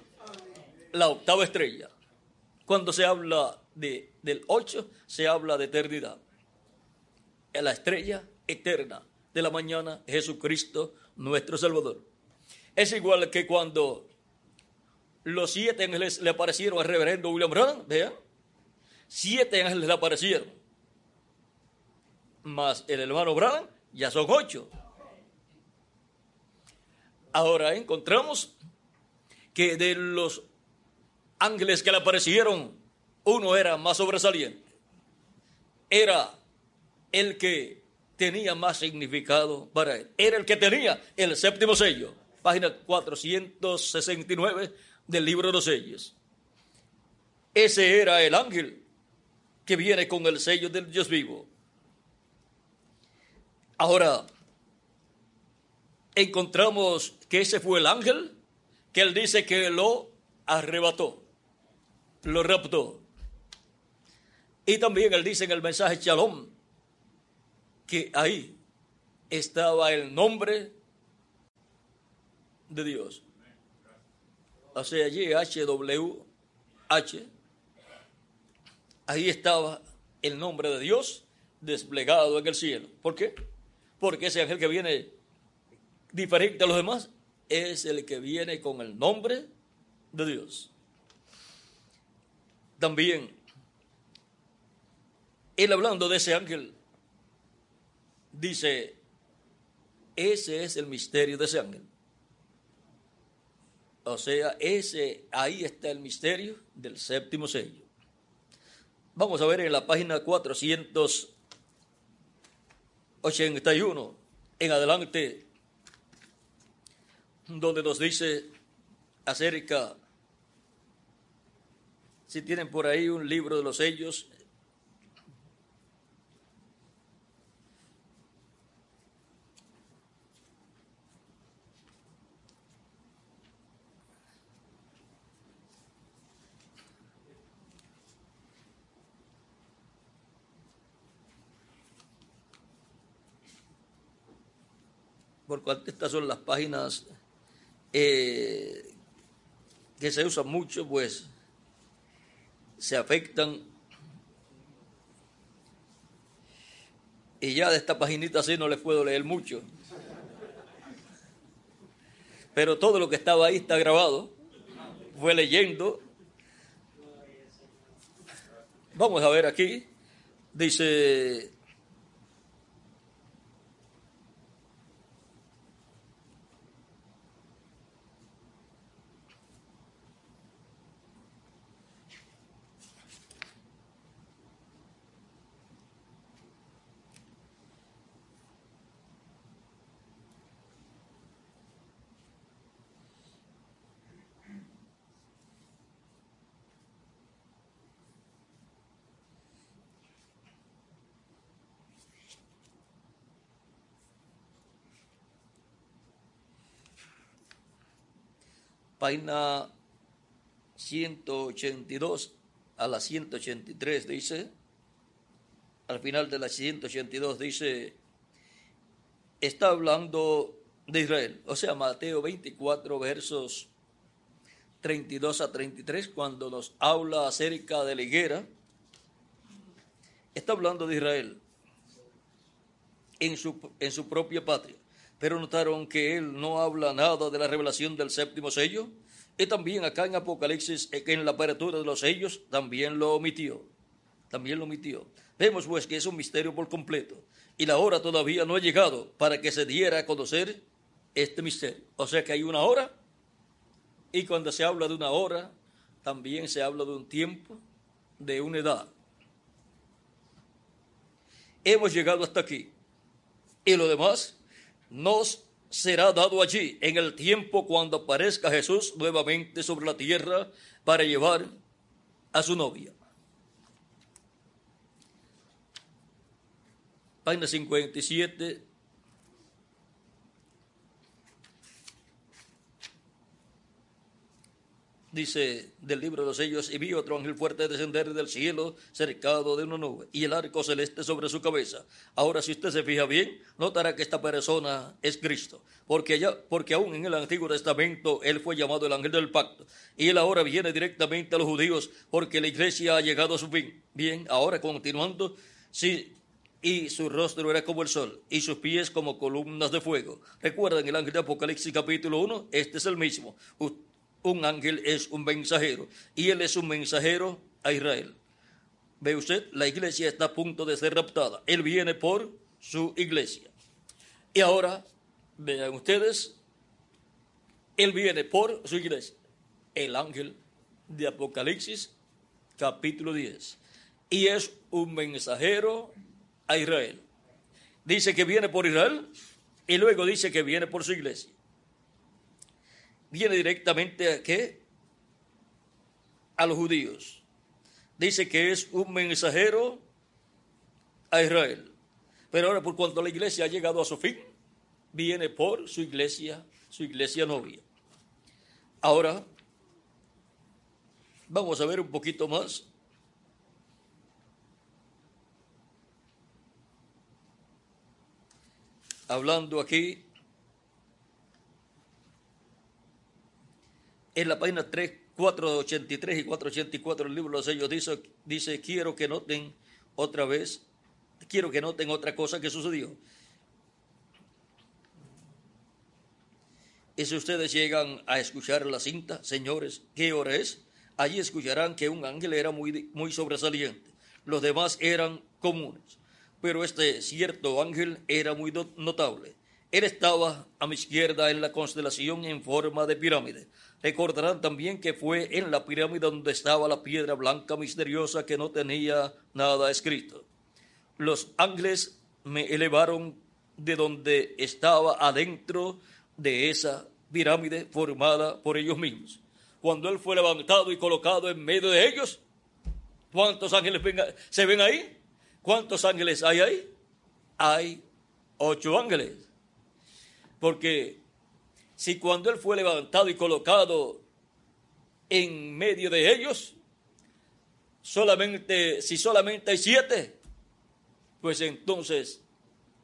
la octava estrella. Cuando se habla de, del ocho, se habla de eternidad. La estrella eterna de la mañana, Jesucristo, nuestro Salvador. Es igual que cuando los siete ángeles le aparecieron al reverendo William Branham, vean, siete ángeles le aparecieron. Más el hermano Branham, ya son ocho. Ahora encontramos que de los ángeles que le aparecieron, uno era más sobresaliente. Era el que tenía más significado para él. Era el que tenía el séptimo sello. Página 469 del libro de los sellos. Ese era el ángel que viene con el sello del Dios vivo. Ahora, encontramos que ese fue el ángel que él dice que lo arrebató, lo raptó. Y también él dice en el mensaje Shalom que ahí estaba el nombre de Dios. Sea, allí HWH, ahí estaba el nombre de Dios desplegado en el cielo. ¿Por qué? Porque ese ángel que viene diferente a los demás es el que viene con el nombre de Dios. También, él hablando de ese ángel, dice, ese es el misterio de ese ángel. O sea, ese, ahí está el misterio del séptimo sello. Vamos a ver en la página 481 en adelante, donde nos dice acerca, si tienen por ahí un libro de los sellos, porque estas son las páginas eh, que se usan mucho, pues se afectan. Y ya de esta paginita así no les puedo leer mucho. Pero todo lo que estaba ahí está grabado. Fue leyendo. Vamos a ver aquí. Dice página 182 a la 183 dice, al final de la 182 dice, está hablando de Israel, o sea, Mateo 24 versos 32 a 33, cuando nos habla acerca de la higuera, está hablando de Israel en su, en su propia patria. Pero notaron que él no habla nada de la revelación del séptimo sello. Y también acá en Apocalipsis, eh, en la apertura de los sellos, también lo omitió. También lo omitió. Vemos pues que es un misterio por completo. Y la hora todavía no ha llegado para que se diera a conocer este misterio. O sea que hay una hora. Y cuando se habla de una hora, también se habla de un tiempo, de una edad. Hemos llegado hasta aquí. Y lo demás nos será dado allí en el tiempo cuando aparezca Jesús nuevamente sobre la tierra para llevar a su novia. Página 57 dice del libro de los sellos, y vi otro ángel fuerte descender del cielo cercado de una nube y el arco celeste sobre su cabeza. Ahora, si usted se fija bien, notará que esta persona es Cristo, porque, ya, porque aún en el Antiguo Testamento él fue llamado el ángel del pacto, y él ahora viene directamente a los judíos porque la iglesia ha llegado a su fin. Bien, ahora continuando, sí, y su rostro era como el sol, y sus pies como columnas de fuego. Recuerden el ángel de Apocalipsis capítulo 1, este es el mismo un ángel es un mensajero y él es un mensajero a Israel. Ve usted, la iglesia está a punto de ser raptada. Él viene por su iglesia. Y ahora, vean ustedes, él viene por su iglesia. El ángel de Apocalipsis, capítulo 10. Y es un mensajero a Israel. Dice que viene por Israel y luego dice que viene por su iglesia viene directamente a qué? A los judíos. Dice que es un mensajero a Israel. Pero ahora por cuanto la iglesia ha llegado a su fin, viene por su iglesia, su iglesia novia. Ahora, vamos a ver un poquito más. Hablando aquí en la página 3, 483 y 484 del libro de los sellos dice, dice, quiero que noten otra vez, quiero que noten otra cosa que sucedió. Y si ustedes llegan a escuchar la cinta, señores, ¿qué hora es? Allí escucharán que un ángel era muy, muy sobresaliente. Los demás eran comunes. Pero este cierto ángel era muy notable. Él estaba a mi izquierda en la constelación en forma de pirámide. Recordarán también que fue en la pirámide donde estaba la piedra blanca misteriosa que no tenía nada escrito. Los ángeles me elevaron de donde estaba adentro de esa pirámide formada por ellos mismos. Cuando él fue levantado y colocado en medio de ellos, ¿cuántos ángeles se ven ahí? ¿Cuántos ángeles hay ahí? Hay ocho ángeles. Porque si cuando él fue levantado y colocado en medio de ellos, solamente, si solamente hay siete, pues entonces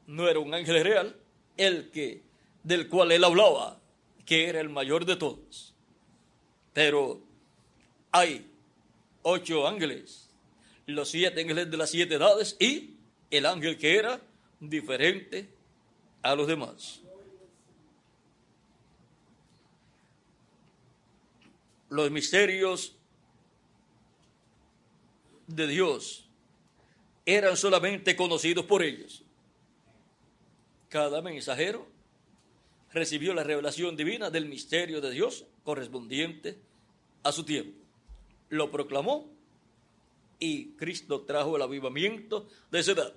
no era un ángel real el que del cual él hablaba, que era el mayor de todos. Pero hay ocho ángeles, los siete ángeles de las siete edades y el ángel que era diferente a los demás. Los misterios de Dios eran solamente conocidos por ellos. Cada mensajero recibió la revelación divina del misterio de Dios correspondiente a su tiempo. Lo proclamó y Cristo trajo el avivamiento de esa edad.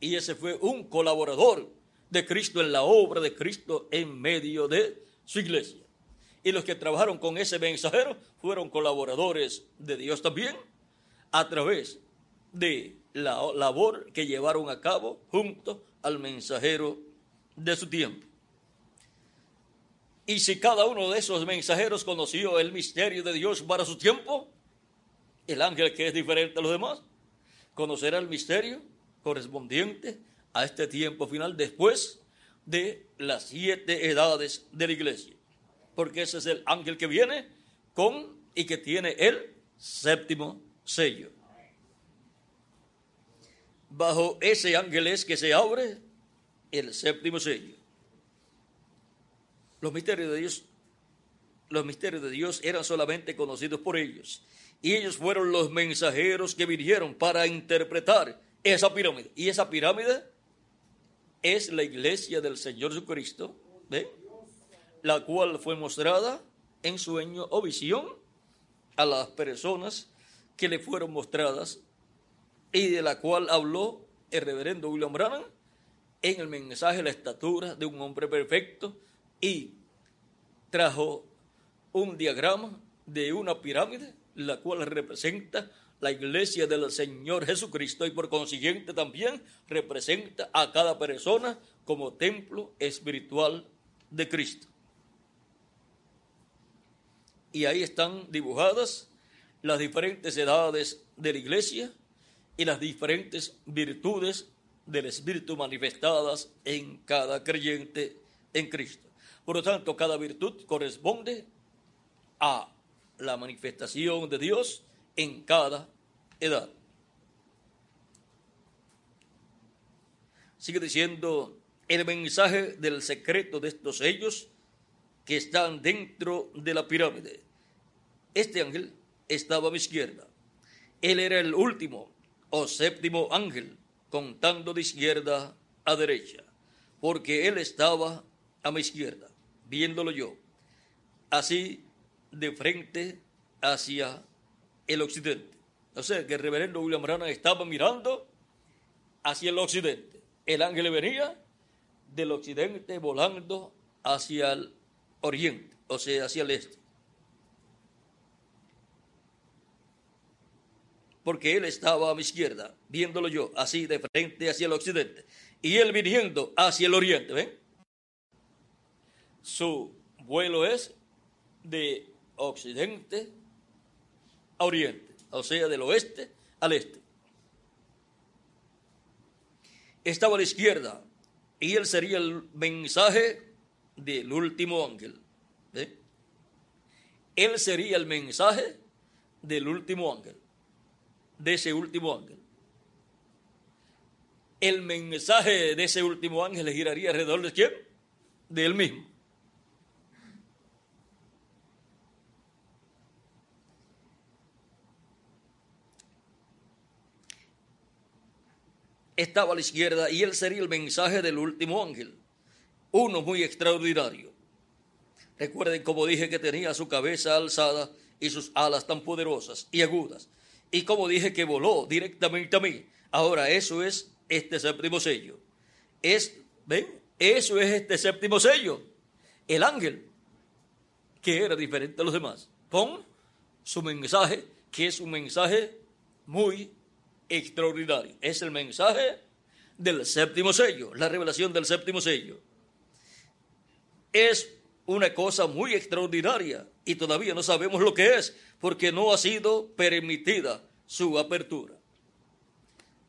Y ese fue un colaborador de Cristo en la obra de Cristo en medio de su iglesia. Y los que trabajaron con ese mensajero fueron colaboradores de Dios también a través de la labor que llevaron a cabo junto al mensajero de su tiempo. Y si cada uno de esos mensajeros conoció el misterio de Dios para su tiempo, el ángel que es diferente a los demás, conocerá el misterio correspondiente a este tiempo final después de las siete edades de la iglesia. Porque ese es el ángel que viene con y que tiene el séptimo sello. Bajo ese ángel es que se abre el séptimo sello. Los misterios de Dios, los misterios de Dios eran solamente conocidos por ellos. Y ellos fueron los mensajeros que vinieron para interpretar esa pirámide. Y esa pirámide es la iglesia del Señor Jesucristo, la cual fue mostrada en sueño o visión a las personas que le fueron mostradas y de la cual habló el reverendo William Branham en el mensaje La estatura de un hombre perfecto y trajo un diagrama de una pirámide, la cual representa la iglesia del Señor Jesucristo y por consiguiente también representa a cada persona como templo espiritual de Cristo. Y ahí están dibujadas las diferentes edades de la iglesia y las diferentes virtudes del Espíritu manifestadas en cada creyente en Cristo. Por lo tanto, cada virtud corresponde a la manifestación de Dios en cada edad. Sigue diciendo el mensaje del secreto de estos sellos que están dentro de la pirámide. Este ángel estaba a mi izquierda. Él era el último o séptimo ángel, contando de izquierda a derecha, porque él estaba a mi izquierda viéndolo yo, así de frente hacia el occidente. O sea, que el reverendo William Branham estaba mirando hacia el occidente. El ángel venía del occidente volando hacia el oriente, o sea, hacia el este. Porque él estaba a mi izquierda, viéndolo yo, así de frente hacia el occidente. Y él viniendo hacia el oriente, ¿ven? su vuelo es de occidente a oriente, o sea, del oeste al este. Estaba a la izquierda y él sería el mensaje del último ángel. Él sería el mensaje del último ángel, de ese último ángel. El mensaje de ese último ángel giraría alrededor de quién? De él mismo. estaba a la izquierda y él sería el mensaje del último ángel, uno muy extraordinario. Recuerden como dije que tenía su cabeza alzada y sus alas tan poderosas y agudas. Y como dije que voló directamente a mí. Ahora eso es este séptimo sello. Es, ¿ven? Eso es este séptimo sello. El ángel, que era diferente a los demás, con su mensaje, que es un mensaje muy extraordinario. Es el mensaje del séptimo sello, la revelación del séptimo sello. Es una cosa muy extraordinaria y todavía no sabemos lo que es porque no ha sido permitida su apertura.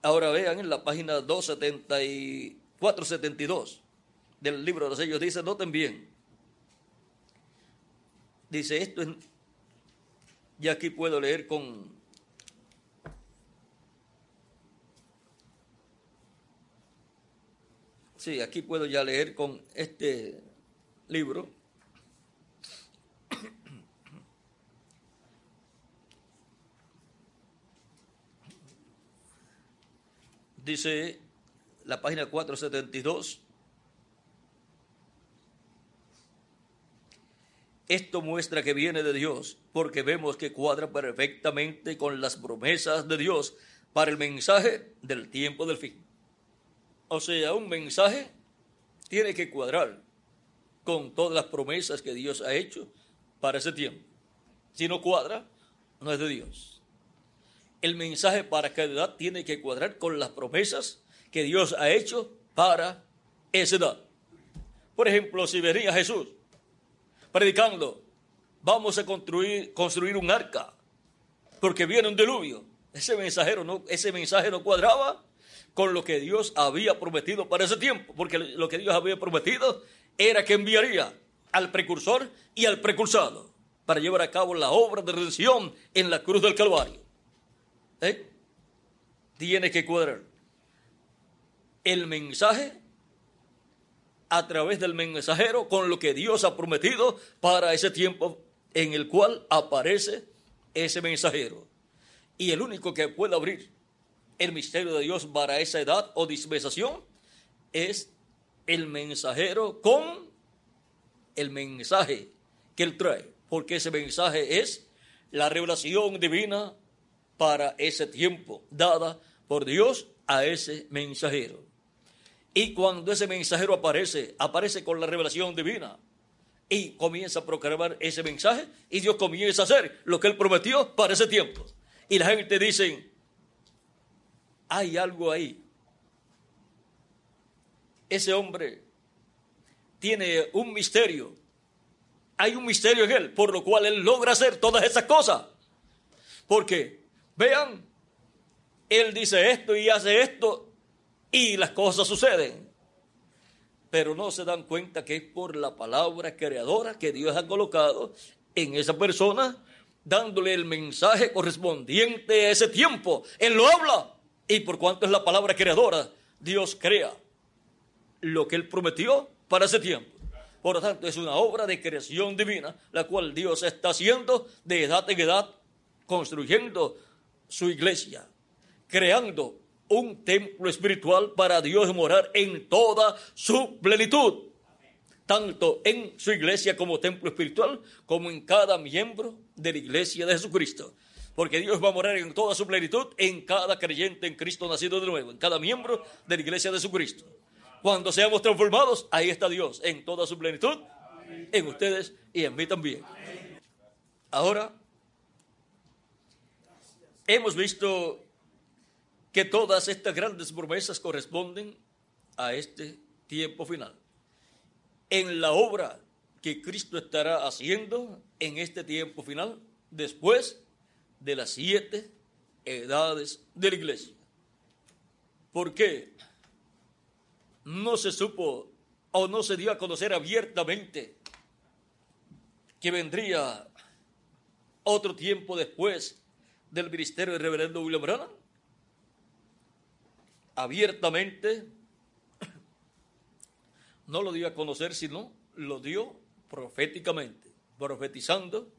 Ahora vean en la página 274-72 del libro de los sellos, dice, noten bien, dice esto, es, y aquí puedo leer con Sí, aquí puedo ya leer con este libro. Dice la página 472. Esto muestra que viene de Dios, porque vemos que cuadra perfectamente con las promesas de Dios para el mensaje del tiempo del fin. O sea, un mensaje tiene que cuadrar con todas las promesas que Dios ha hecho para ese tiempo. Si no cuadra, no es de Dios. El mensaje para cada edad tiene que cuadrar con las promesas que Dios ha hecho para esa edad. Por ejemplo, si venía Jesús predicando, vamos a construir, un arca, porque viene un diluvio. Ese mensajero no, ese mensaje no cuadraba con lo que Dios había prometido para ese tiempo, porque lo que Dios había prometido era que enviaría al precursor y al precursado para llevar a cabo la obra de redención en la cruz del Calvario. ¿Eh? Tiene que cuadrar el mensaje a través del mensajero con lo que Dios ha prometido para ese tiempo en el cual aparece ese mensajero. Y el único que puede abrir el misterio de Dios para esa edad o dispensación es el mensajero con el mensaje que él trae, porque ese mensaje es la revelación divina para ese tiempo dada por Dios a ese mensajero. Y cuando ese mensajero aparece, aparece con la revelación divina y comienza a proclamar ese mensaje y Dios comienza a hacer lo que él prometió para ese tiempo. Y la gente dice, hay algo ahí. Ese hombre tiene un misterio. Hay un misterio en él, por lo cual él logra hacer todas esas cosas. Porque, vean, él dice esto y hace esto y las cosas suceden. Pero no se dan cuenta que es por la palabra creadora que Dios ha colocado en esa persona, dándole el mensaje correspondiente a ese tiempo. Él lo habla y por cuanto es la palabra creadora, Dios crea lo que Él prometió para ese tiempo. Por lo tanto, es una obra de creación divina, la cual Dios está haciendo de edad en edad, construyendo su iglesia, creando un templo espiritual para Dios morar en toda su plenitud, tanto en su iglesia como templo espiritual, como en cada miembro de la iglesia de Jesucristo porque Dios va a morar en toda su plenitud en cada creyente en Cristo nacido de nuevo, en cada miembro de la iglesia de Jesucristo. Cuando seamos transformados, ahí está Dios en toda su plenitud, en ustedes y en mí también. Ahora, hemos visto que todas estas grandes promesas corresponden a este tiempo final. En la obra que Cristo estará haciendo en este tiempo final, después de las siete edades de la iglesia. ¿Por qué? No se supo o no se dio a conocer abiertamente que vendría otro tiempo después del ministerio del reverendo William Branham. Abiertamente no lo dio a conocer, sino lo dio proféticamente, profetizando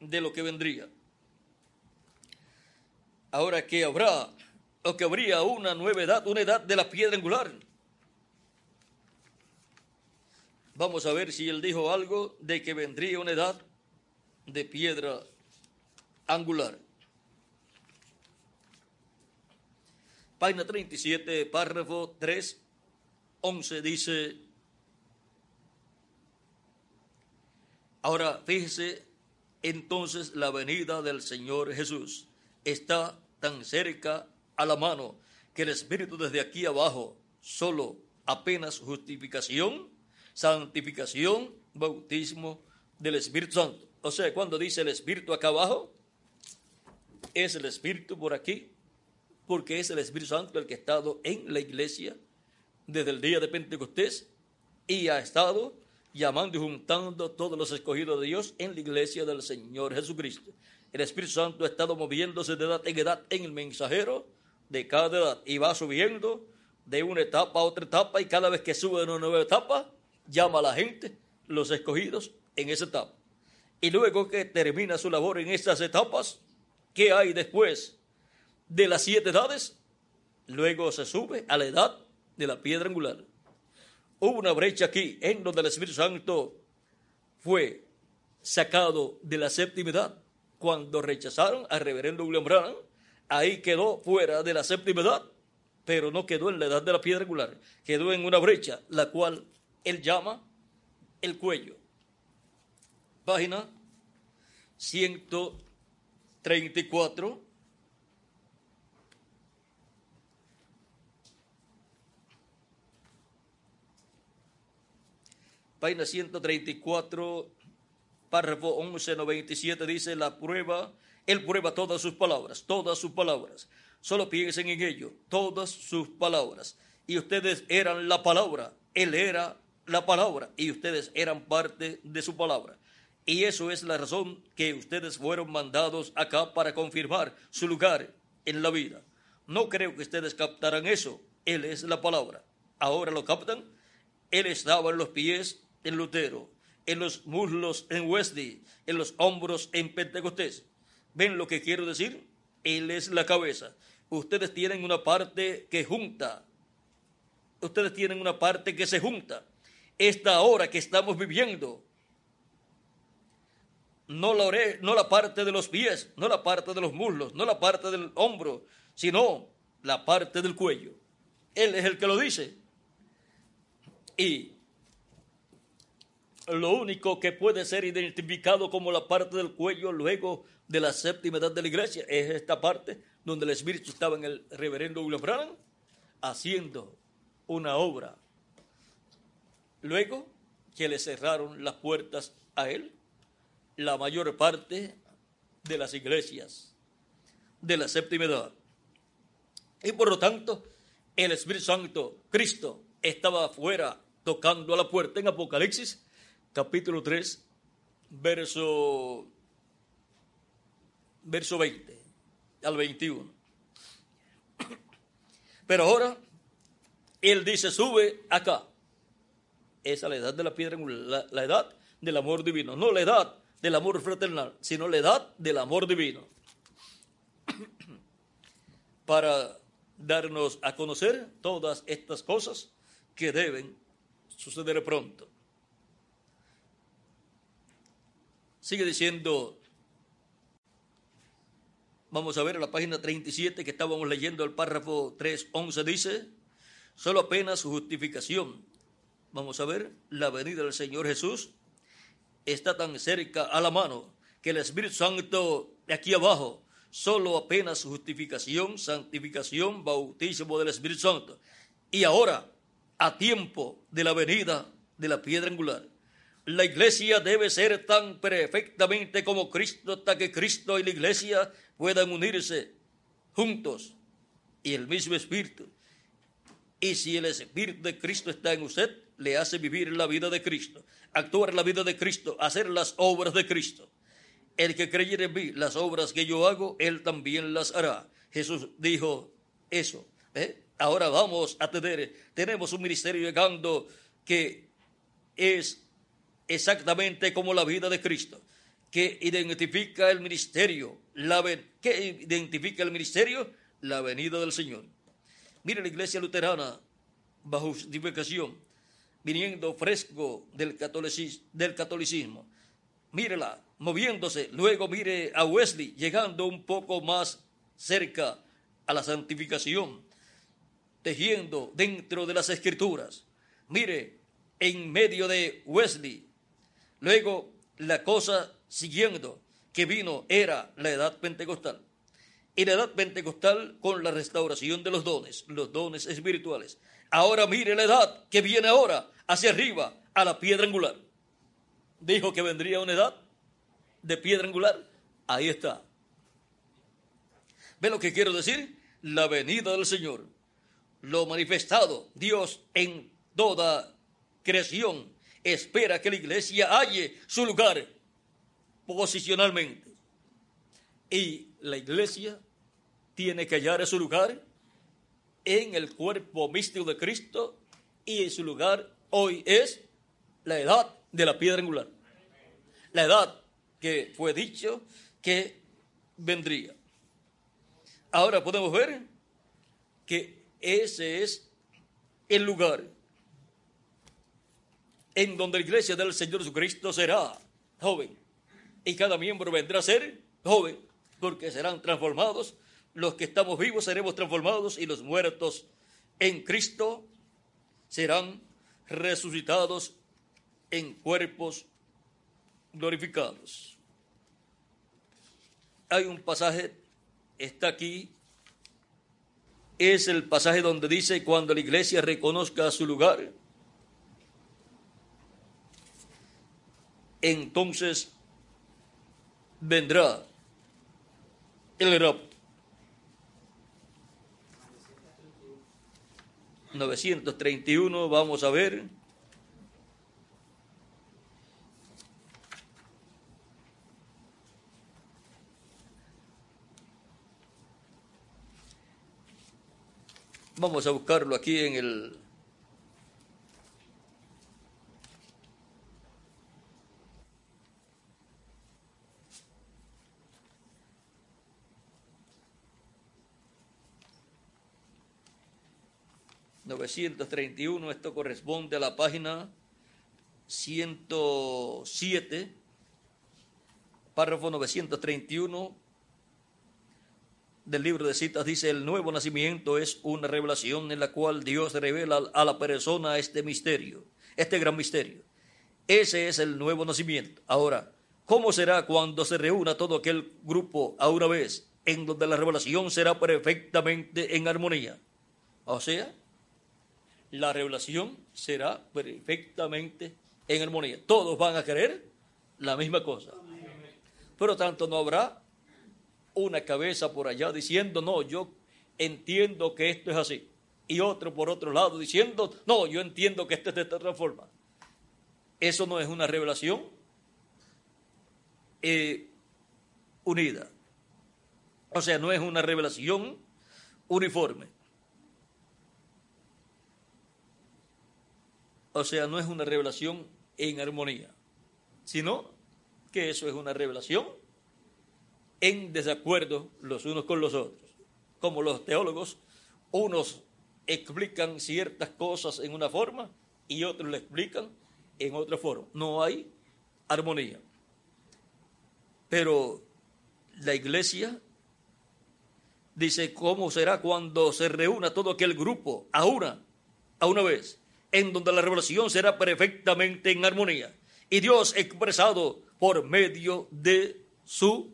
de lo que vendría. Ahora que habrá, o que habría una nueva edad, una edad de la piedra angular. Vamos a ver si él dijo algo de que vendría una edad de piedra angular. Página 37, párrafo 3, 11 dice, ahora fíjese entonces la venida del Señor Jesús está tan cerca a la mano que el Espíritu desde aquí abajo solo apenas justificación, santificación, bautismo del Espíritu Santo. O sea, cuando dice el Espíritu acá abajo, es el Espíritu por aquí, porque es el Espíritu Santo el que ha estado en la iglesia desde el día de Pentecostés y ha estado llamando y juntando todos los escogidos de Dios en la iglesia del Señor Jesucristo. El Espíritu Santo ha estado moviéndose de edad en edad en el mensajero de cada edad y va subiendo de una etapa a otra etapa y cada vez que sube de una nueva etapa llama a la gente, los escogidos, en esa etapa. Y luego que termina su labor en esas etapas, ¿qué hay después de las siete edades? Luego se sube a la edad de la piedra angular. Hubo una brecha aquí en donde el Espíritu Santo fue sacado de la séptima edad cuando rechazaron al reverendo William Branham, ahí quedó fuera de la séptima edad, pero no quedó en la edad de la piedra angular, quedó en una brecha, la cual él llama el cuello. Página 134. Página 134 párrafo 1197 dice, la prueba, él prueba todas sus palabras, todas sus palabras. Solo piensen en ello, todas sus palabras. Y ustedes eran la palabra, él era la palabra y ustedes eran parte de su palabra. Y eso es la razón que ustedes fueron mandados acá para confirmar su lugar en la vida. No creo que ustedes captaran eso. Él es la palabra. Ahora lo captan. Él estaba en los pies del Lutero en los muslos en Wesley, en los hombros en Pentecostés. ¿Ven lo que quiero decir? Él es la cabeza. Ustedes tienen una parte que junta. Ustedes tienen una parte que se junta. Esta hora que estamos viviendo, no la, no la parte de los pies, no la parte de los muslos, no la parte del hombro, sino la parte del cuello. Él es el que lo dice. Y lo único que puede ser identificado como la parte del cuello luego de la séptima edad de la iglesia es esta parte donde el Espíritu estaba en el reverendo William Branham haciendo una obra. Luego que le cerraron las puertas a él, la mayor parte de las iglesias de la séptima edad. Y por lo tanto, el Espíritu Santo, Cristo, estaba afuera tocando a la puerta en Apocalipsis capítulo 3, verso, verso 20 al 21. Pero ahora, él dice, sube acá. Esa es la edad de la piedra, la, la edad del amor divino. No la edad del amor fraternal, sino la edad del amor divino. <clears throat> Para darnos a conocer todas estas cosas que deben suceder pronto. Sigue diciendo, vamos a ver la página 37 que estábamos leyendo el párrafo 3.11 dice, solo apenas su justificación. Vamos a ver, la venida del Señor Jesús está tan cerca a la mano que el Espíritu Santo de aquí abajo, solo apenas su justificación, santificación, bautismo del Espíritu Santo. Y ahora, a tiempo de la venida de la piedra angular La iglesia debe ser tan perfectamente como Cristo hasta que Cristo y la iglesia puedan unirse juntos y el mismo espíritu. Y si el espíritu de Cristo está en usted, le hace vivir la vida de Cristo, actuar la vida de Cristo, hacer las obras de Cristo. El que creyere en mí, las obras que yo hago, él también las hará. Jesús dijo eso. ¿eh? Ahora vamos a tener, tenemos un ministerio llegando que es exactamente como la vida de Cristo, que identifica el ministerio, la, que identifica el ministerio, la venida del Señor. Mire la iglesia luterana, bajo justificación, viniendo fresco del catolicismo, del catolicismo. Mírela, moviéndose. Luego mire a Wesley, llegando un poco más cerca a la santificación, tejiendo dentro de las escrituras. Mire, en medio de Wesley, Luego, la cosa siguiendo que vino era la edad pentecostal. Y la edad pentecostal con la restauración de los dones, los dones espirituales. Ahora mire la edad que viene ahora, hacia arriba, a la piedra angular. Dijo que vendría una edad de piedra angular. Ahí está. ¿Ve lo que quiero decir? La venida del Señor. Lo manifestado Dios en toda creación espera que la iglesia halle su lugar posicionalmente. Y la iglesia tiene que hallar su lugar en el cuerpo místico de Cristo y su lugar hoy es la edad de la piedra angular. La edad que fue dicho que vendría. Ahora podemos ver que ese es el lugar en donde la iglesia del Señor Jesucristo será joven. Y cada miembro vendrá a ser joven, porque serán transformados. Los que estamos vivos seremos transformados y los muertos en Cristo serán resucitados en cuerpos glorificados. Hay un pasaje, está aquí, es el pasaje donde dice cuando la iglesia reconozca su lugar entonces vendrá el rapto. 931, vamos a ver. Vamos a buscarlo aquí en el 931, esto corresponde a la página 107, párrafo 931 del libro de citas dice, el nuevo nacimiento es una revelación en la cual Dios revela a la persona este misterio, este gran misterio. Ese es el nuevo nacimiento. Ahora, ¿cómo será cuando se reúna todo aquel grupo a una vez, en donde la revelación será perfectamente en armonía? O sea, la revelación será perfectamente en armonía. Todos van a querer la misma cosa. Pero tanto no habrá una cabeza por allá diciendo, no, yo entiendo que esto es así. Y otro por otro lado diciendo, no, yo entiendo que esto es de otra forma. Eso no es una revelación eh, unida. O sea, no es una revelación uniforme. O sea, no es una revelación en armonía, sino que eso es una revelación en desacuerdo los unos con los otros. Como los teólogos, unos explican ciertas cosas en una forma y otros le explican en otra forma. No hay armonía. Pero la iglesia dice, ¿cómo será cuando se reúna todo aquel grupo a una, a una vez? En donde la revelación será perfectamente en armonía y Dios expresado por medio de su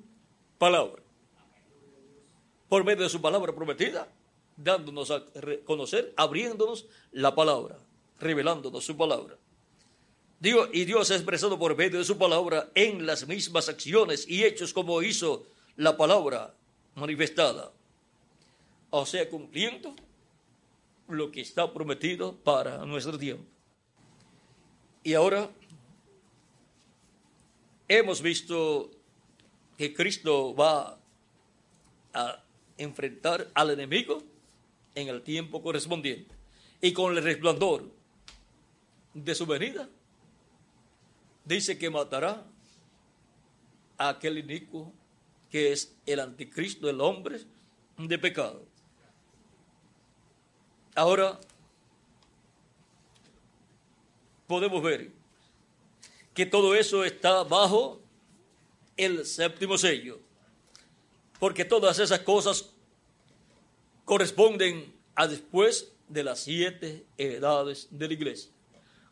palabra. Por medio de su palabra prometida, dándonos a conocer, abriéndonos la palabra, revelándonos su palabra. Dios, y Dios expresado por medio de su palabra en las mismas acciones y hechos como hizo la palabra manifestada. O sea, cumpliendo lo que está prometido para nuestro tiempo. Y ahora hemos visto que Cristo va a enfrentar al enemigo en el tiempo correspondiente y con el resplandor de su venida, dice que matará a aquel inicuo que es el anticristo, el hombre de pecado. Ahora podemos ver que todo eso está bajo el séptimo sello, porque todas esas cosas corresponden a después de las siete edades de la iglesia.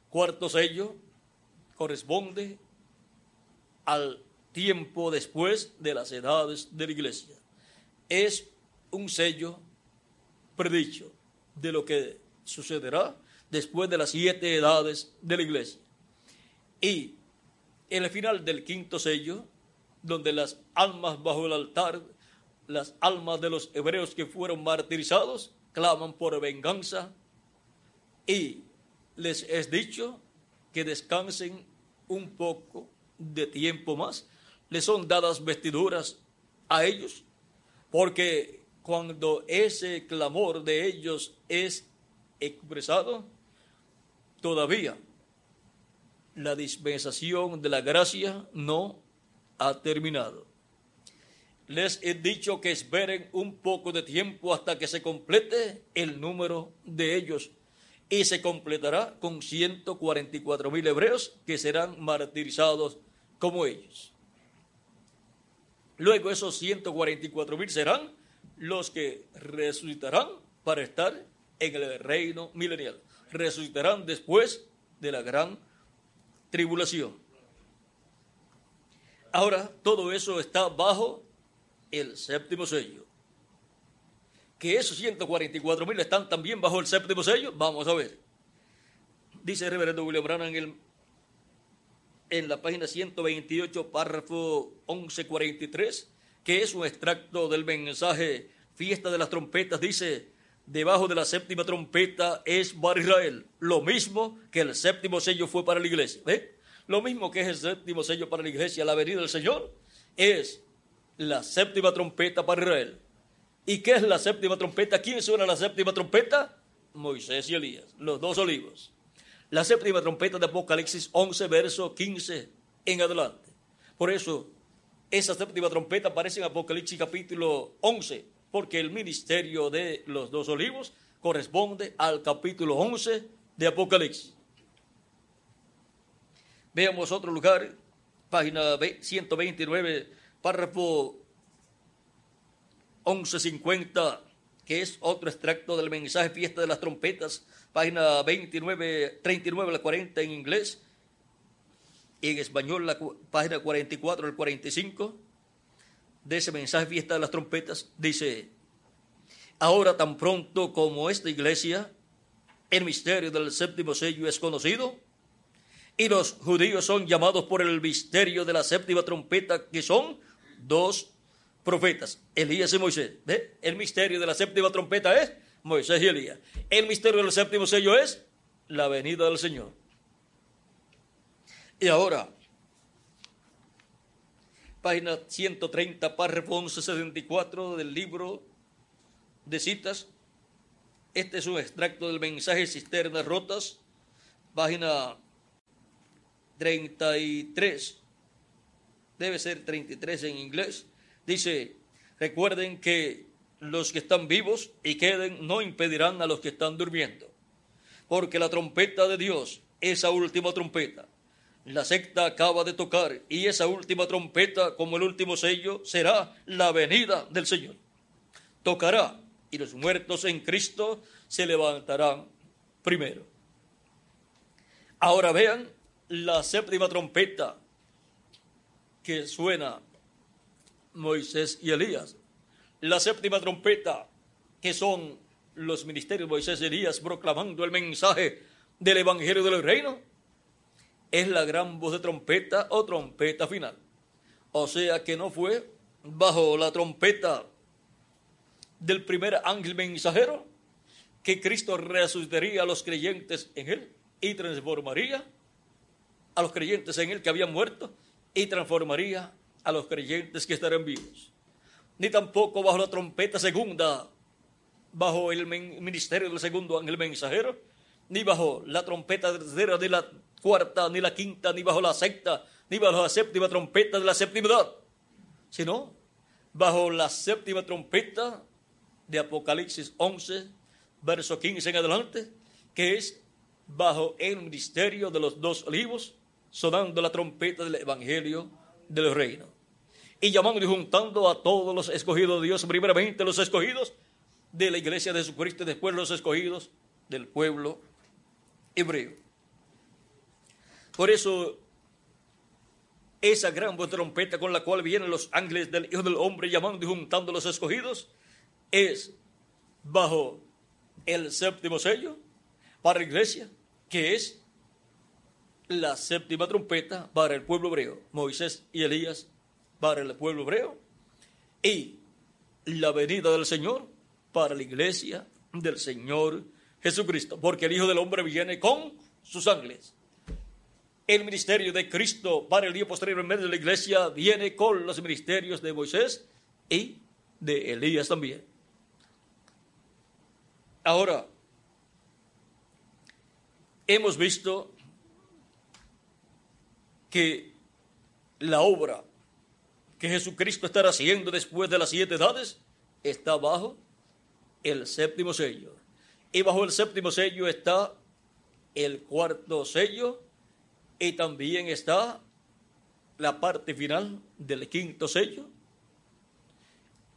Cuarto sello corresponde al tiempo después de las edades de la iglesia. Es un sello predicho de lo que sucederá después de las siete edades de la iglesia. Y en el final del quinto sello, donde las almas bajo el altar, las almas de los hebreos que fueron martirizados, claman por venganza y les es dicho que descansen un poco de tiempo más. Les son dadas vestiduras a ellos, porque cuando ese clamor de ellos es expresado, todavía la dispensación de la gracia no ha terminado. Les he dicho que esperen un poco de tiempo hasta que se complete el número de ellos y se completará con 144 mil hebreos que serán martirizados como ellos. Luego esos 144 mil serán los que resucitarán para estar en el reino milenial. Resucitarán después de la gran tribulación. Ahora todo eso está bajo el séptimo sello. Que esos 144 mil están también bajo el séptimo sello, vamos a ver. Dice el reverendo William Branham en, el, en la página 128, párrafo 1143, que es un extracto del mensaje Fiesta de las Trompetas, dice, debajo de la séptima trompeta es para Israel, lo mismo que el séptimo sello fue para la iglesia. ¿Ve? Lo mismo que es el séptimo sello para la iglesia, la venida del Señor, es la séptima trompeta para Israel. ¿Y qué es la séptima trompeta? ¿Quién suena la séptima trompeta? Moisés y Elías, los dos olivos. La séptima trompeta de Apocalipsis 11, verso 15 en adelante. Por eso, esa séptima trompeta aparece en Apocalipsis capítulo 11, porque el ministerio de los dos olivos corresponde al capítulo 11 de Apocalipsis. Veamos otro lugar, página 129, párrafo 1150, que es otro extracto del mensaje Fiesta de las Trompetas, página 29, 39 al 40 en inglés, en español la página 44 al 45 de ese mensaje fiesta de las trompetas, dice, ahora tan pronto como esta iglesia, el misterio del séptimo sello es conocido, y los judíos son llamados por el misterio de la séptima trompeta, que son dos profetas, Elías y Moisés. ¿Ve? El misterio de la séptima trompeta es Moisés y Elías. El misterio del séptimo sello es la venida del Señor. Y ahora, página 130, párrafo 1174 del libro de citas. Este es un extracto del mensaje Cisternas Rotas, página 33. Debe ser 33 en inglés. Dice, recuerden que los que están vivos y queden no impedirán a los que están durmiendo, porque la trompeta de Dios, esa última trompeta, la secta acaba de tocar y esa última trompeta, como el último sello, será la venida del Señor. Tocará y los muertos en Cristo se levantarán primero. Ahora vean la séptima trompeta que suena Moisés y Elías. La séptima trompeta que son los ministerios Moisés y Elías proclamando el mensaje del Evangelio del Reino es la gran voz de trompeta o trompeta final. O sea que no fue bajo la trompeta del primer ángel mensajero que Cristo resucitaría a los creyentes en él y transformaría a los creyentes en él que habían muerto y transformaría a los creyentes que estarán vivos. Ni tampoco bajo la trompeta segunda, bajo el ministerio del segundo ángel mensajero, ni bajo la trompeta tercera, ni la cuarta, ni la quinta, ni bajo la sexta, ni bajo la séptima trompeta de la séptima edad, sino bajo la séptima trompeta de Apocalipsis 11, verso 15 en adelante, que es bajo el ministerio de los dos olivos, sonando la trompeta del Evangelio del Reino. Y llamando y juntando a todos los escogidos de Dios, primeramente los escogidos de la iglesia de Jesucristo después los escogidos del pueblo hebreo. Por eso, esa gran trompeta con la cual vienen los ángeles del Hijo del Hombre llamando y juntando a los escogidos es bajo el séptimo sello para la iglesia, que es la séptima trompeta para el pueblo hebreo, Moisés y Elías para el pueblo hebreo, y la venida del Señor para la iglesia del Señor Jesucristo, porque el Hijo del Hombre viene con sus ángeles. El ministerio de Cristo para el día posterior en medio de la iglesia viene con los ministerios de Moisés y de Elías también. Ahora, hemos visto que la obra que Jesucristo estará haciendo después de las siete edades está bajo el séptimo sello. Y bajo el séptimo sello está el cuarto sello y también está la parte final del quinto sello,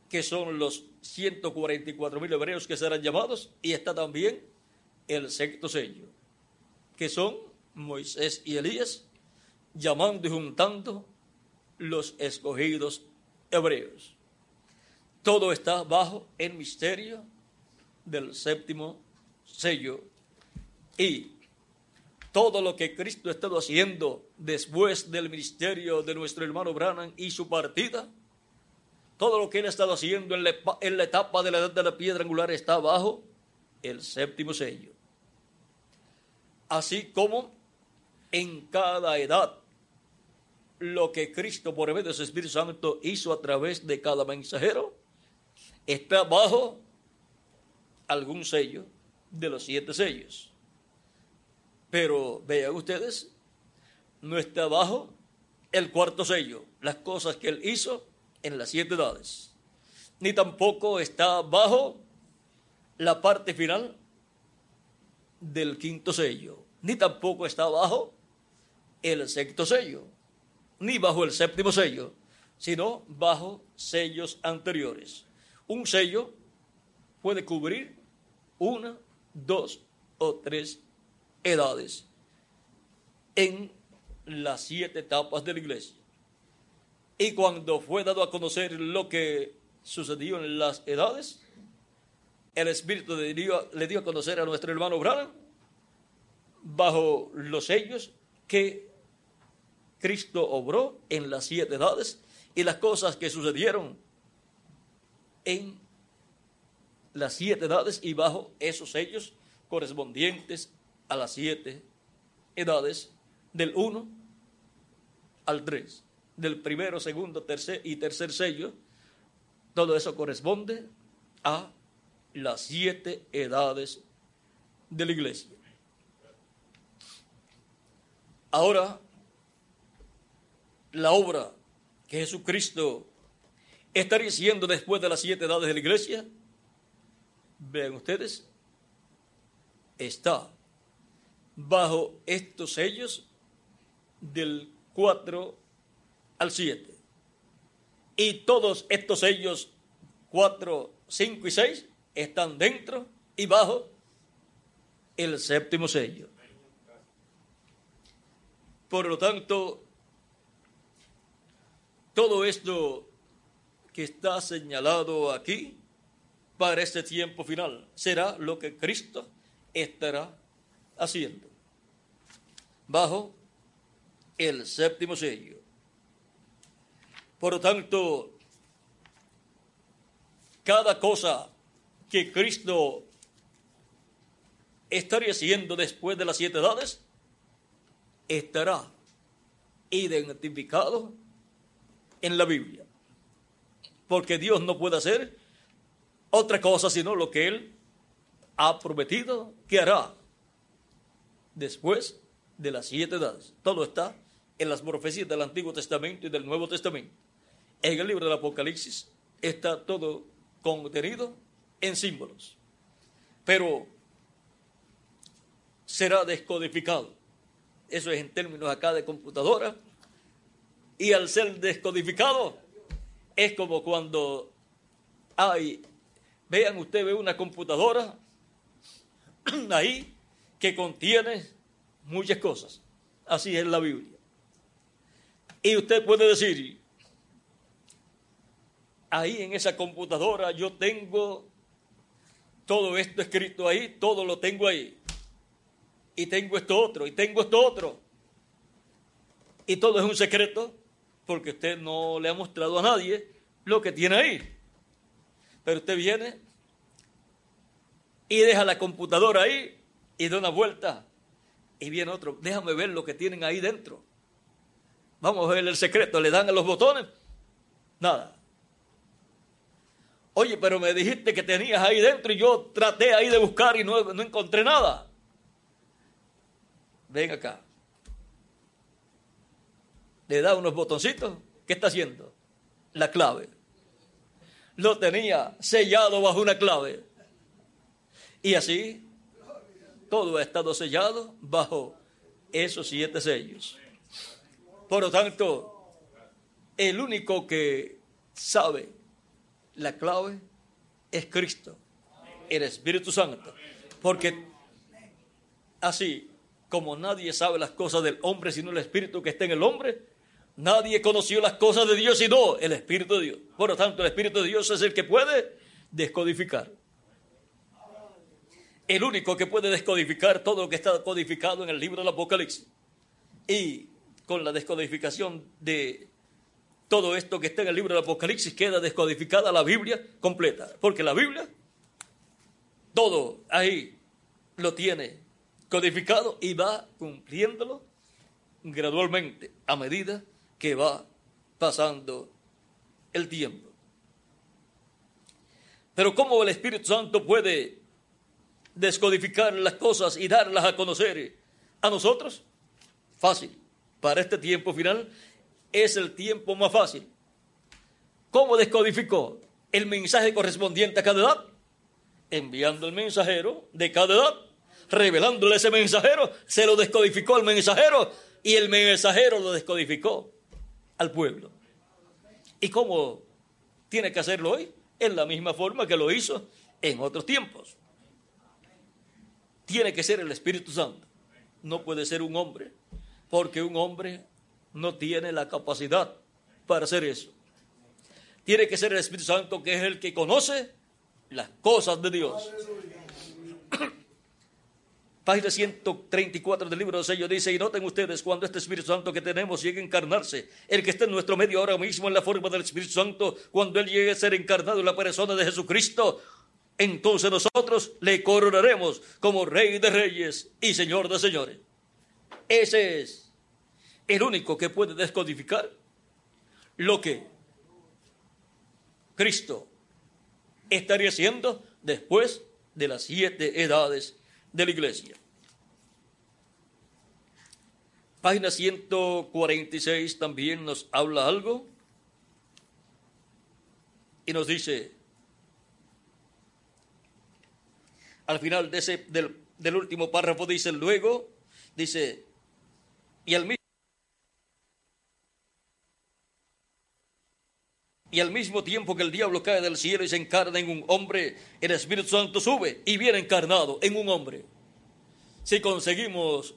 que son los 144 mil hebreos que serán llamados, y está también el sexto sello, que son Moisés y Elías, llamando y juntando los escogidos hebreos. Todo está bajo el misterio del séptimo sello y todo lo que Cristo ha estado haciendo después del ministerio de nuestro hermano Branham y su partida, todo lo que él ha estado haciendo en la, en la etapa de la edad de la piedra angular está bajo el séptimo sello. Así como en cada edad lo que Cristo por medio de su Espíritu Santo hizo a través de cada mensajero está bajo algún sello de los siete sellos. Pero vean ustedes, no está bajo el cuarto sello, las cosas que él hizo en las siete edades. Ni tampoco está bajo la parte final del quinto sello. Ni tampoco está bajo el sexto sello ni bajo el séptimo sello, sino bajo sellos anteriores. Un sello puede cubrir una, dos o tres edades en las siete etapas de la iglesia. Y cuando fue dado a conocer lo que sucedió en las edades, el Espíritu le dio, le dio a conocer a nuestro hermano Branham bajo los sellos que Cristo obró en las siete edades y las cosas que sucedieron en las siete edades y bajo esos sellos correspondientes a las siete edades del 1 al 3, del primero, segundo, tercer y tercer sello, todo eso corresponde a las siete edades de la iglesia. Ahora la obra que Jesucristo estaría haciendo después de las siete edades de la iglesia, vean ustedes, está bajo estos sellos del 4 al 7. Y todos estos sellos 4, 5 y 6 están dentro y bajo el séptimo sello. Por lo tanto, todo esto que está señalado aquí para este tiempo final será lo que Cristo estará haciendo bajo el séptimo sello. Por lo tanto, cada cosa que Cristo estaría haciendo después de las siete edades estará identificado en la Biblia. Porque Dios no puede hacer otra cosa sino lo que Él ha prometido que hará después de las siete edades. Todo está en las profecías del Antiguo Testamento y del Nuevo Testamento. En el libro del Apocalipsis está todo contenido en símbolos. Pero será descodificado. Eso es en términos acá de computadora. Y al ser descodificado, es como cuando hay, vean usted, ve una computadora <clears throat> ahí que contiene muchas cosas. Así es la Biblia. Y usted puede decir, ahí en esa computadora yo tengo todo esto escrito ahí, todo lo tengo ahí. Y tengo esto otro, y tengo esto otro. Y todo es un secreto porque usted no le ha mostrado a nadie lo que tiene ahí. Pero usted viene y deja la computadora ahí y da una vuelta y viene otro, déjame ver lo que tienen ahí dentro. Vamos a ver el secreto, le dan a los botones, nada. Oye, pero me dijiste que tenías ahí dentro y yo traté ahí de buscar y no, no encontré nada. Ven acá. Le da unos botoncitos. ¿Qué está haciendo? La clave. Lo tenía sellado bajo una clave. Y así todo ha estado sellado bajo esos siete sellos. Por lo tanto, el único que sabe la clave es Cristo, el Espíritu Santo. Porque así como nadie sabe las cosas del hombre sino el Espíritu que está en el hombre, nadie conoció las cosas de Dios sino el Espíritu de Dios. Por lo tanto, el Espíritu de Dios es el que puede descodificar el único que puede descodificar todo lo que está codificado en el libro del Apocalipsis. Y con la descodificación de todo esto que está en el libro del Apocalipsis queda descodificada la Biblia completa. Porque la Biblia, todo ahí lo tiene codificado y va cumpliéndolo gradualmente a medida que va pasando el tiempo. Pero ¿cómo el Espíritu Santo puede descodificar las cosas y darlas a conocer a nosotros? Fácil. Para este tiempo final es el tiempo más fácil. ¿Cómo descodificó el mensaje correspondiente a cada edad? Enviando el mensajero de cada edad, revelándole ese mensajero, se lo descodificó al mensajero y el mensajero lo descodificó al pueblo. ¿Y cómo tiene que hacerlo hoy? En la misma forma que lo hizo en otros tiempos tiene que ser el Espíritu Santo. No puede ser un hombre, porque un hombre no tiene la capacidad para hacer eso. Tiene que ser el Espíritu Santo que es el que conoce las cosas de Dios. <clears throat> Página 134 del libro de sello dice, y noten ustedes cuando este Espíritu Santo que tenemos llegue a encarnarse, el que está en nuestro medio ahora mismo en la forma del Espíritu Santo, cuando Él llegue a ser encarnado en la persona de Jesucristo, entonces nosotros le coronaremos como Rey de Reyes y Señor de Señores. Ese es el único que puede descodificar lo que Cristo estaría haciendo después de las siete edades de la iglesia. Página 146 también nos habla algo y nos dice, al final de ese, del, último párrafo dice luego, dice, y al mismo Y al mismo tiempo que el diablo cae del cielo y se encarna en un hombre, el Espíritu Santo sube y viene encarnado en un hombre. Si conseguimos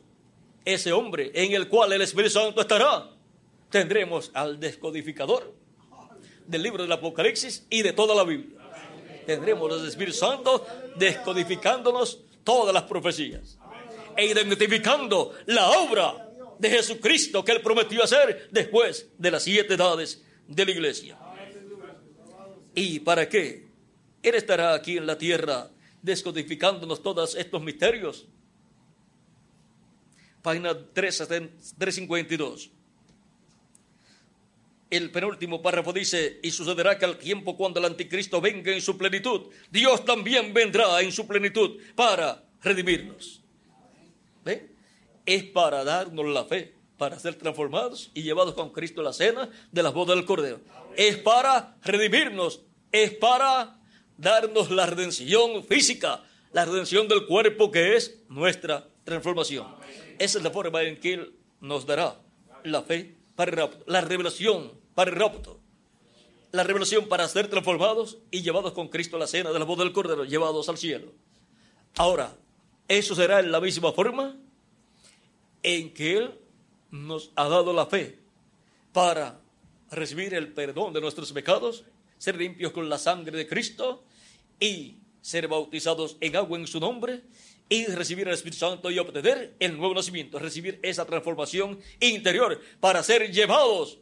ese hombre en el cual el Espíritu Santo estará, tendremos al descodificador del libro del Apocalipsis y de toda la Biblia tendremos el Espíritu Santo descodificándonos todas las profecías e identificando la obra de Jesucristo que Él prometió hacer después de las siete edades de la iglesia. ¿Y para qué? Él estará aquí en la tierra descodificándonos todos estos misterios. Página 352. El penúltimo párrafo dice, y sucederá que al tiempo cuando el anticristo venga en su plenitud, Dios también vendrá en su plenitud para redimirnos. ¿Ve? Es para darnos la fe, para ser transformados y llevados con Cristo a la cena de las bodas del Cordero. Es para redimirnos, es para darnos la redención física, la redención del cuerpo que es nuestra transformación. Esa es la forma en que Él nos dará la fe para el rapto, la revelación para el rapto, la revelación para ser transformados y llevados con Cristo a la cena de la voz del Cordero, llevados al cielo. Ahora, eso será en la misma forma en que Él nos ha dado la fe para recibir el perdón de nuestros pecados, ser limpios con la sangre de Cristo y ser bautizados en agua en su nombre y recibir el Espíritu Santo y obtener el nuevo nacimiento, recibir esa transformación interior para ser llevados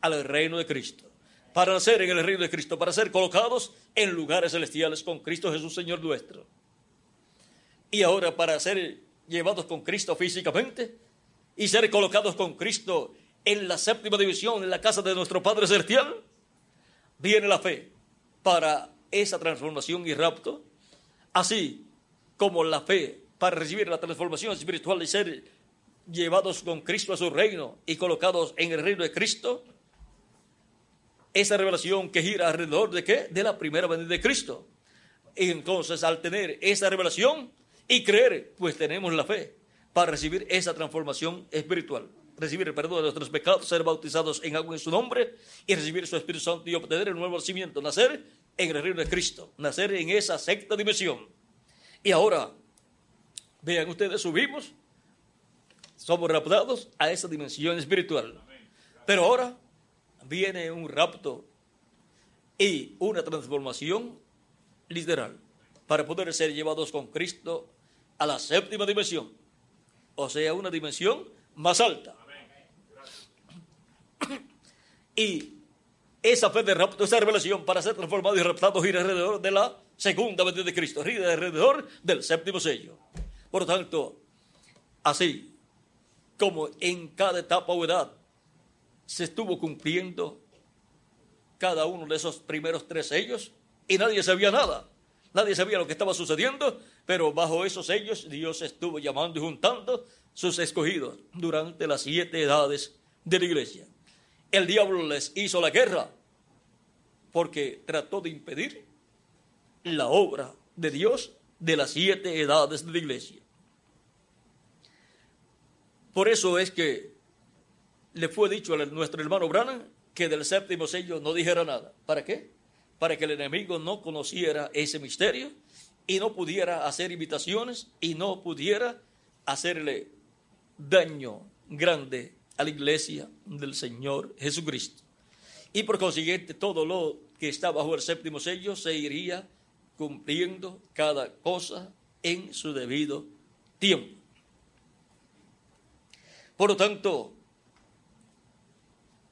al reino de Cristo, para nacer en el reino de Cristo, para ser colocados en lugares celestiales con Cristo Jesús Señor nuestro. Y ahora para ser llevados con Cristo físicamente y ser colocados con Cristo en la séptima división, en la casa de nuestro Padre Celestial, viene la fe para esa transformación y rapto, así como la fe para recibir la transformación espiritual y ser llevados con Cristo a su reino y colocados en el reino de Cristo, esa revelación que gira alrededor de qué? De la primera venida de Cristo. Y entonces al tener esa revelación y creer, pues tenemos la fe para recibir esa transformación espiritual, recibir el perdón de nuestros pecados, ser bautizados en agua en su nombre y recibir su Espíritu Santo y obtener el nuevo nacimiento, nacer en el reino de Cristo, nacer en esa sexta dimensión y ahora, vean ustedes, subimos, somos raptados a esa dimensión espiritual. Pero ahora viene un rapto y una transformación literal para poder ser llevados con Cristo a la séptima dimensión, o sea, una dimensión más alta. Y esa fe de rapto, esa revelación para ser transformados y raptados gira alrededor de la segunda venida de Cristo, gira alrededor del séptimo sello. Por tanto, así como en cada etapa o edad se estuvo cumpliendo cada uno de esos primeros tres sellos y nadie sabía nada. Nadie sabía lo que estaba sucediendo, pero bajo esos sellos Dios estuvo llamando y juntando sus escogidos durante las siete edades de la iglesia. El diablo les hizo la guerra porque trató de impedir la obra de Dios de las siete edades de la iglesia. Por eso es que le fue dicho a nuestro hermano Branham que del séptimo sello no dijera nada. ¿Para qué? Para que el enemigo no conociera ese misterio y no pudiera hacer invitaciones y no pudiera hacerle daño grande a la iglesia del Señor Jesucristo. Y por consiguiente todo lo que está bajo el séptimo sello se iría cumpliendo cada cosa en su debido tiempo. Por lo tanto,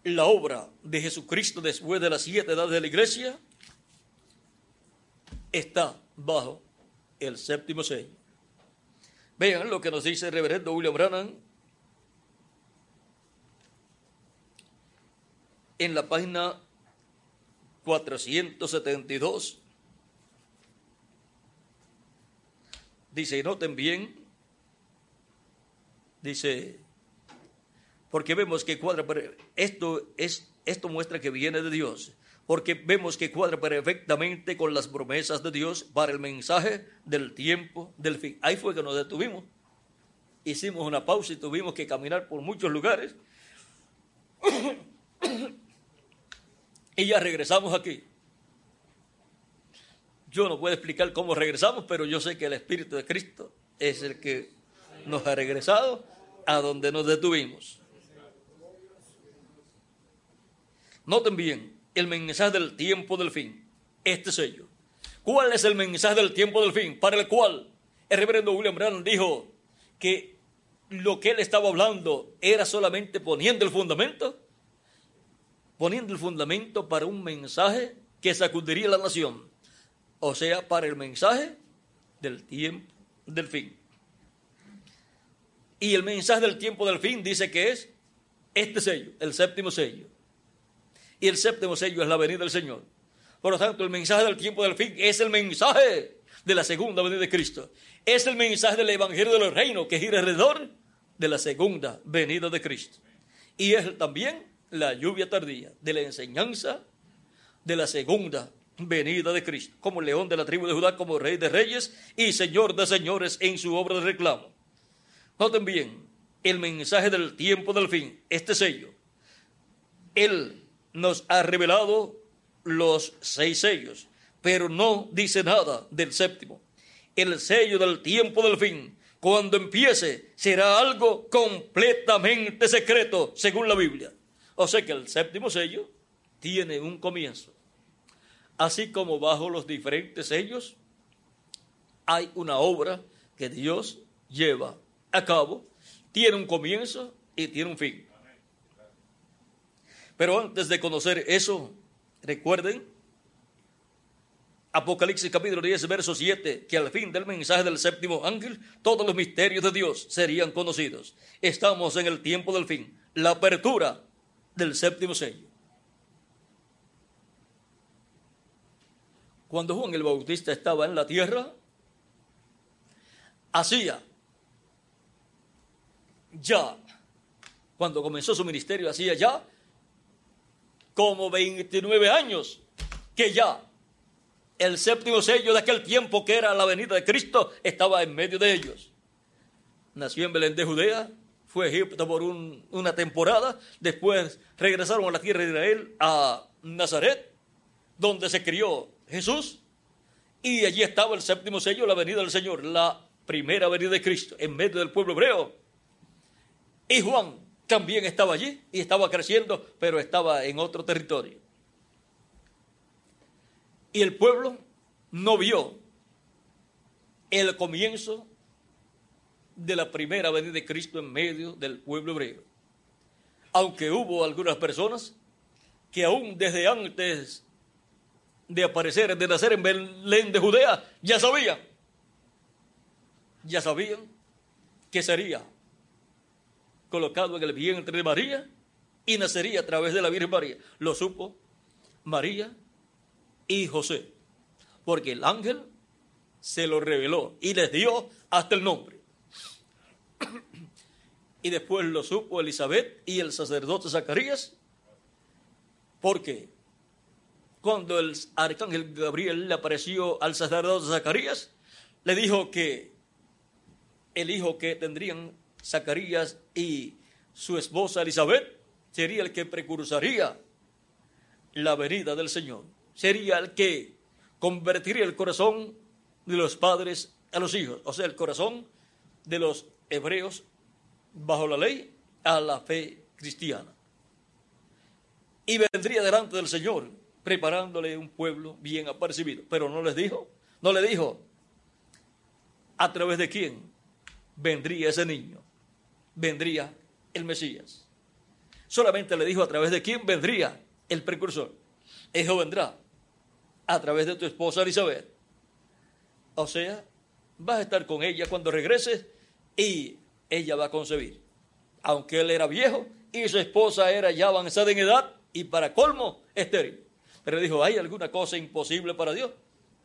la obra de Jesucristo después de las siete edades de la iglesia está bajo el séptimo sello. Vean lo que nos dice el reverendo William Branham en la página 472 Dice, noten bien, dice, porque vemos que cuadra, esto, es, esto muestra que viene de Dios, porque vemos que cuadra perfectamente con las promesas de Dios para el mensaje del tiempo del fin. Ahí fue que nos detuvimos, hicimos una pausa y tuvimos que caminar por muchos lugares. <coughs> y ya regresamos aquí. Yo no puedo explicar cómo regresamos, pero yo sé que el Espíritu de Cristo es el que nos ha regresado a donde nos detuvimos. Noten bien el mensaje del tiempo del fin, este sello. ¿Cuál es el mensaje del tiempo del fin para el cual el reverendo William Branham dijo que lo que él estaba hablando era solamente poniendo el fundamento, poniendo el fundamento para un mensaje que sacudiría la nación, o sea, para el mensaje del tiempo del fin. Y el mensaje del tiempo del fin dice que es este sello, el séptimo sello. Y el séptimo sello es la venida del Señor. Por lo tanto, el mensaje del tiempo del fin es el mensaje de la segunda venida de Cristo. Es el mensaje del Evangelio del Reino que gira alrededor de la segunda venida de Cristo. Y es también la lluvia tardía de la enseñanza de la segunda venida de Cristo, como león de la tribu de Judá, como rey de reyes y señor de señores en su obra de reclamo. Noten bien, el mensaje del tiempo del fin, este sello. Él nos ha revelado los seis sellos, pero no dice nada del séptimo. El sello del tiempo del fin, cuando empiece, será algo completamente secreto, según la Biblia. O sea que el séptimo sello tiene un comienzo. Así como bajo los diferentes sellos hay una obra que Dios lleva a cabo, tiene un comienzo y tiene un fin. Pero antes de conocer eso, recuerden Apocalipsis capítulo 10, verso 7, que al fin del mensaje del séptimo ángel, todos los misterios de Dios serían conocidos. Estamos en el tiempo del fin, la apertura del séptimo sello. Cuando Juan el Bautista estaba en la tierra, hacía ya, cuando comenzó su ministerio, hacía ya como 29 años que ya el séptimo sello de aquel tiempo que era la venida de Cristo estaba en medio de ellos. Nació en Belén de Judea, fue a Egipto por una temporada, después regresaron a la tierra de Israel, a Nazaret, donde se crió Jesús, y allí estaba el séptimo sello, la venida del Señor, la primera venida de Cristo, en medio del pueblo hebreo. Y Juan también estaba allí y estaba creciendo, pero estaba en otro territorio. Y el pueblo no vio el comienzo de la primera venida de Cristo en medio del pueblo hebreo. Aunque hubo algunas personas que aún desde antes de aparecer, de nacer en Belén de Judea, ya sabían, ya sabían que sería colocado en el vientre de María y nacería a través de la Virgen María. Lo supo María y José, porque el ángel se lo reveló y les dio hasta el nombre. <clears throat> Y después lo supo Elizabeth y el sacerdote Zacarías, porque cuando el arcángel Gabriel le apareció al sacerdote Zacarías, le dijo que el hijo que tendrían Zacarías y su esposa Elizabeth sería el que precursaría la venida del Señor sería el que convertiría el corazón de los padres a los hijos, o sea, el corazón de los hebreos bajo la ley a la fe cristiana. Y vendría delante del Señor preparándole un pueblo bien apercibido, pero no les dijo, no le dijo a través de quién vendría ese niño, vendría el Mesías. Solamente le dijo a través de quién vendría el precursor. Hijo vendrá a través de tu esposa Elizabeth. O sea, vas a estar con ella cuando regreses y ella va a concebir. Aunque él era viejo y su esposa era ya avanzada en edad y para colmo estéril. Pero dijo, ¿hay alguna cosa imposible para Dios?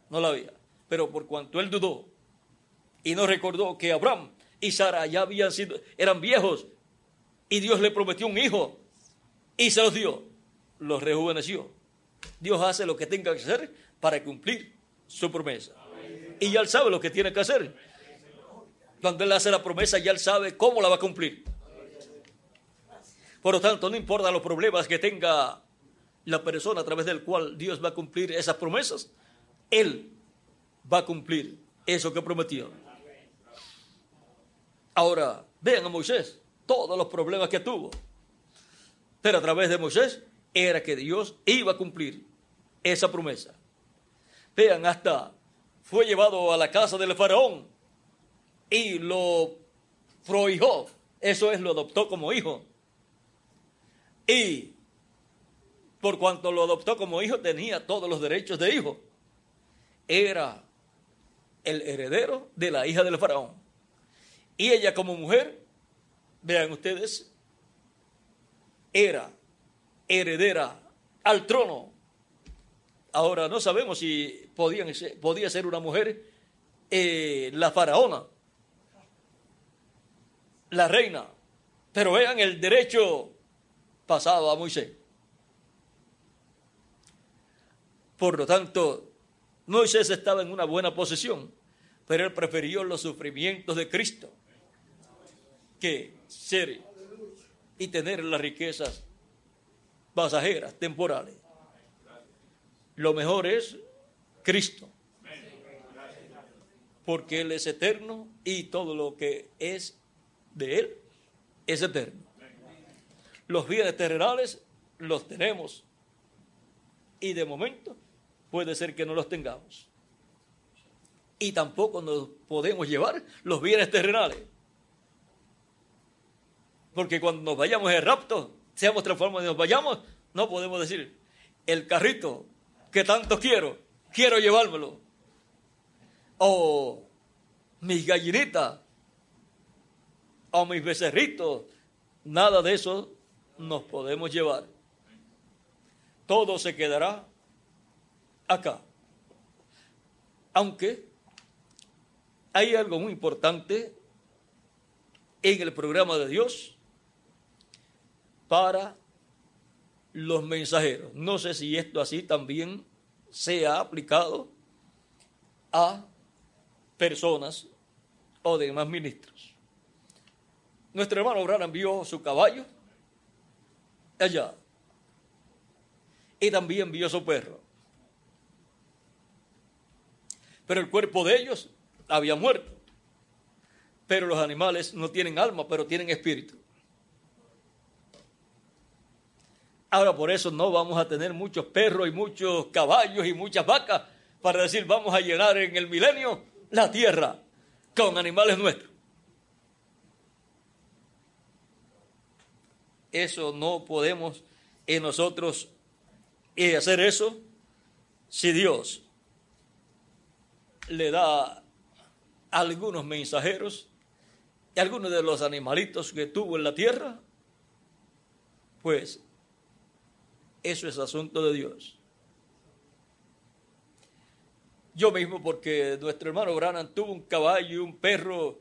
No la había. Pero por cuanto él dudó y no recordó que Abraham y Sara ya habían sido, eran viejos y Dios le prometió un hijo y se los dio, los rejuveneció Dios hace lo que tenga que hacer para cumplir su promesa. Y ya él sabe lo que tiene que hacer. Cuando él hace la promesa, ya él sabe cómo la va a cumplir. Por lo tanto, no importa los problemas que tenga la persona a través del cual Dios va a cumplir esas promesas, él va a cumplir eso que prometió. Ahora, vean a Moisés, todos los problemas que tuvo. Pero a través de Moisés era que Dios iba a cumplir esa promesa. Vean, hasta fue llevado a la casa del faraón y lo prohijó, eso es, lo adoptó como hijo. Y por cuanto lo adoptó como hijo, tenía todos los derechos de hijo. Era el heredero de la hija del faraón. Y ella como mujer, vean ustedes, era heredera al trono. Ahora no sabemos si podía ser una mujer eh, la faraona, la reina, pero vean el derecho pasado a Moisés. Por lo tanto, Moisés estaba en una buena posición, pero él prefirió los sufrimientos de Cristo que ser y tener las riquezas pasajeras, temporales. Lo mejor es Cristo, porque Él es eterno y todo lo que es de Él es eterno. Los bienes terrenales los tenemos y de momento puede ser que no los tengamos. Y tampoco nos podemos llevar los bienes terrenales. Porque cuando nos vayamos en rapto, seamos transformados y nos vayamos, no podemos decir, el carrito que tanto quiero, quiero llevármelo. O mis gallinitas, o mis becerritos, nada de eso nos podemos llevar. Todo se quedará acá. Aunque hay algo muy importante en el programa de Dios para los mensajeros. No sé si esto así también se ha aplicado a personas o demás ministros. Nuestro hermano Abraham envió su caballo allá y también envió su perro. Pero el cuerpo de ellos había muerto. Pero los animales no tienen alma, pero tienen espíritu. Ahora por eso no vamos a tener muchos perros y muchos caballos y muchas vacas para decir vamos a llenar en el milenio la tierra con animales nuestros. Eso no podemos en nosotros hacer eso si Dios le da algunos mensajeros y algunos de los animalitos que tuvo en la tierra, pues eso es asunto de Dios. Yo mismo, porque nuestro hermano Branham tuvo un caballo y un perro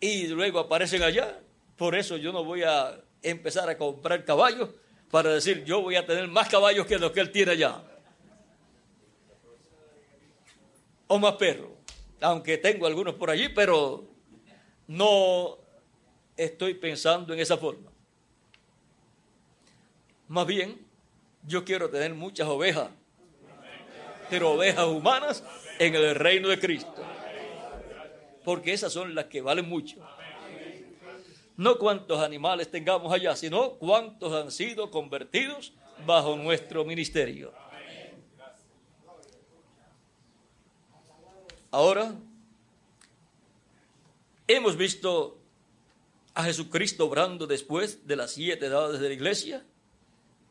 y luego aparecen allá, por eso yo no voy a empezar a comprar caballos para decir yo voy a tener más caballos que los que él tiene allá. O más perros, aunque tengo algunos por allí, pero no estoy pensando en esa forma. Más bien, yo quiero tener muchas ovejas, pero ovejas humanas en el reino de Cristo. Porque esas son las que valen mucho. No cuántos animales tengamos allá, sino cuántos han sido convertidos bajo nuestro ministerio. Ahora, hemos visto a Jesucristo obrando después de las siete edades de la iglesia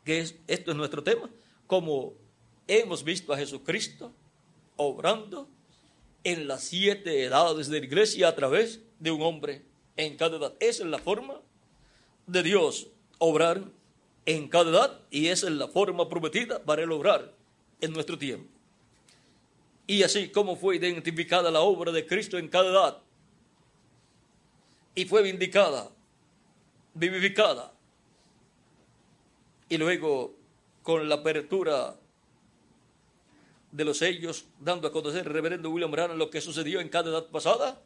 que esto es nuestro tema, como hemos visto a Jesucristo obrando en las siete edades de la iglesia a través de un hombre en cada edad. Esa es la forma de Dios obrar en cada edad y esa es la forma prometida para él obrar en nuestro tiempo. Y así como fue identificada la obra de Cristo en cada edad y fue vindicada, vivificada y luego con la apertura de los sellos, dando a conocer el reverendo William Branham lo que sucedió en cada edad pasada,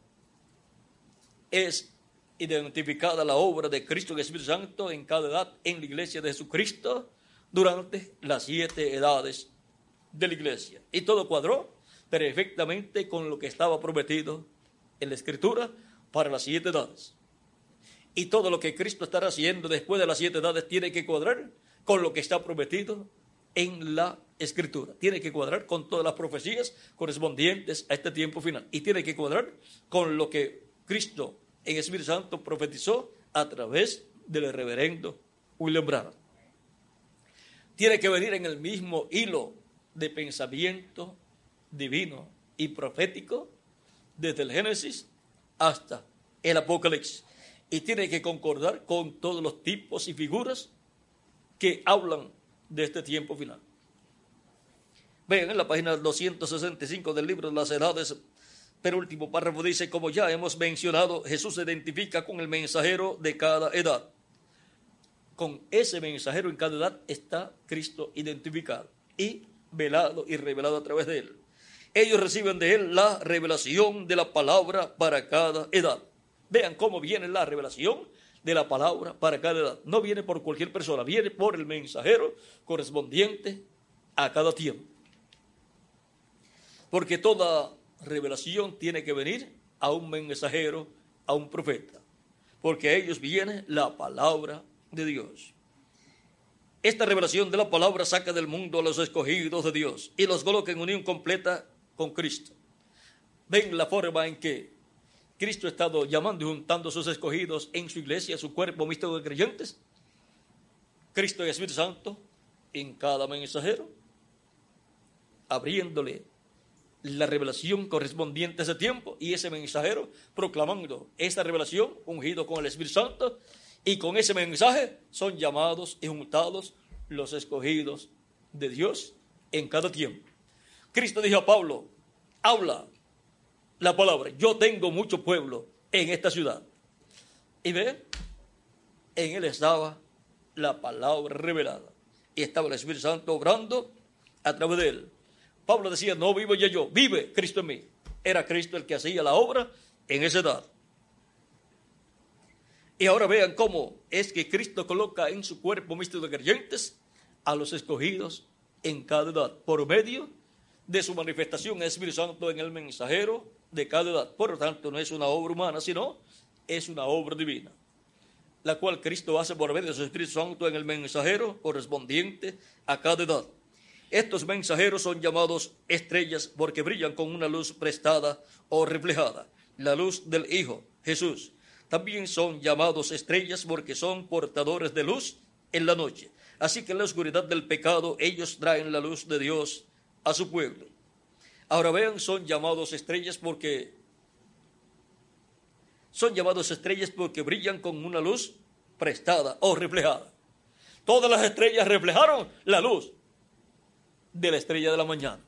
es identificada la obra de Cristo y Espíritu Santo en cada edad en la iglesia de Jesucristo durante las siete edades de la iglesia. Y todo cuadró perfectamente con lo que estaba prometido en la Escritura para las siete edades. Y todo lo que Cristo estará haciendo después de las siete edades tiene que cuadrar con lo que está prometido en la escritura. Tiene que cuadrar con todas las profecías correspondientes a este tiempo final. Y tiene que cuadrar con lo que Cristo en Espíritu Santo profetizó a través del reverendo William Branham. Tiene que venir en el mismo hilo de pensamiento divino y profético desde el Génesis hasta el Apocalipsis. Y tiene que concordar con todos los tipos y figuras que hablan de este tiempo final. Vean en la página 265 del libro de las edades, pero último párrafo dice, como ya hemos mencionado, Jesús se identifica con el mensajero de cada edad. Con ese mensajero en cada edad está Cristo identificado y velado y revelado a través de él. Ellos reciben de él la revelación de la palabra para cada edad. Vean cómo viene la revelación de la palabra para cada edad. No viene por cualquier persona, viene por el mensajero correspondiente a cada tiempo. Porque toda revelación tiene que venir a un mensajero, a un profeta. Porque a ellos viene la palabra de Dios. Esta revelación de la palabra saca del mundo a los escogidos de Dios y los coloca en unión completa con Cristo. Ven la forma en que Cristo ha estado llamando y juntando sus escogidos en su iglesia, su cuerpo místico de creyentes. Cristo y Espíritu Santo en cada mensajero, abriéndole la revelación correspondiente a ese tiempo y ese mensajero proclamando esta revelación ungido con el Espíritu Santo y con ese mensaje son llamados y juntados los escogidos de Dios en cada tiempo. Cristo dijo a Pablo, habla la palabra, yo tengo mucho pueblo en esta ciudad. Y ve, en él estaba la palabra revelada. Y estaba el Espíritu Santo obrando a través de él. Pablo decía, no vivo ya yo, vive Cristo en mí. Era Cristo el que hacía la obra en esa edad. Y ahora vean cómo es que Cristo coloca en su cuerpo místico de creyentes a los escogidos en cada edad, por medio de su manifestación Espíritu Santo en el mensajero de cada edad. Por lo tanto, no es una obra humana, sino es una obra divina, la cual Cristo hace por medio de su Espíritu Santo en el mensajero correspondiente a cada edad. Estos mensajeros son llamados estrellas porque brillan con una luz prestada o reflejada, la luz del Hijo, Jesús. También son llamados estrellas porque son portadores de luz en la noche. Así que en la oscuridad del pecado ellos traen la luz de Dios a su pueblo. Ahora vean, son llamados estrellas porque son llamados estrellas porque brillan con una luz prestada o reflejada. Todas las estrellas reflejaron la luz de la estrella de la mañana,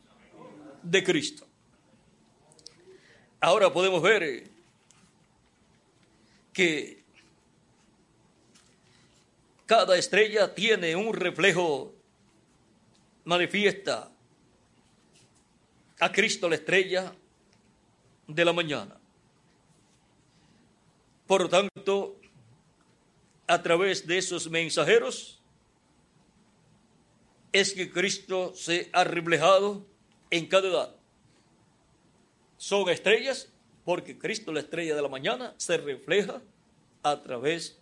de Cristo. Ahora podemos ver que cada estrella tiene un reflejo, manifiesta a Cristo la estrella de la mañana. Por lo tanto, a través de esos mensajeros es que Cristo se ha reflejado en cada edad. Son estrellas porque Cristo, la estrella de la mañana, se refleja a través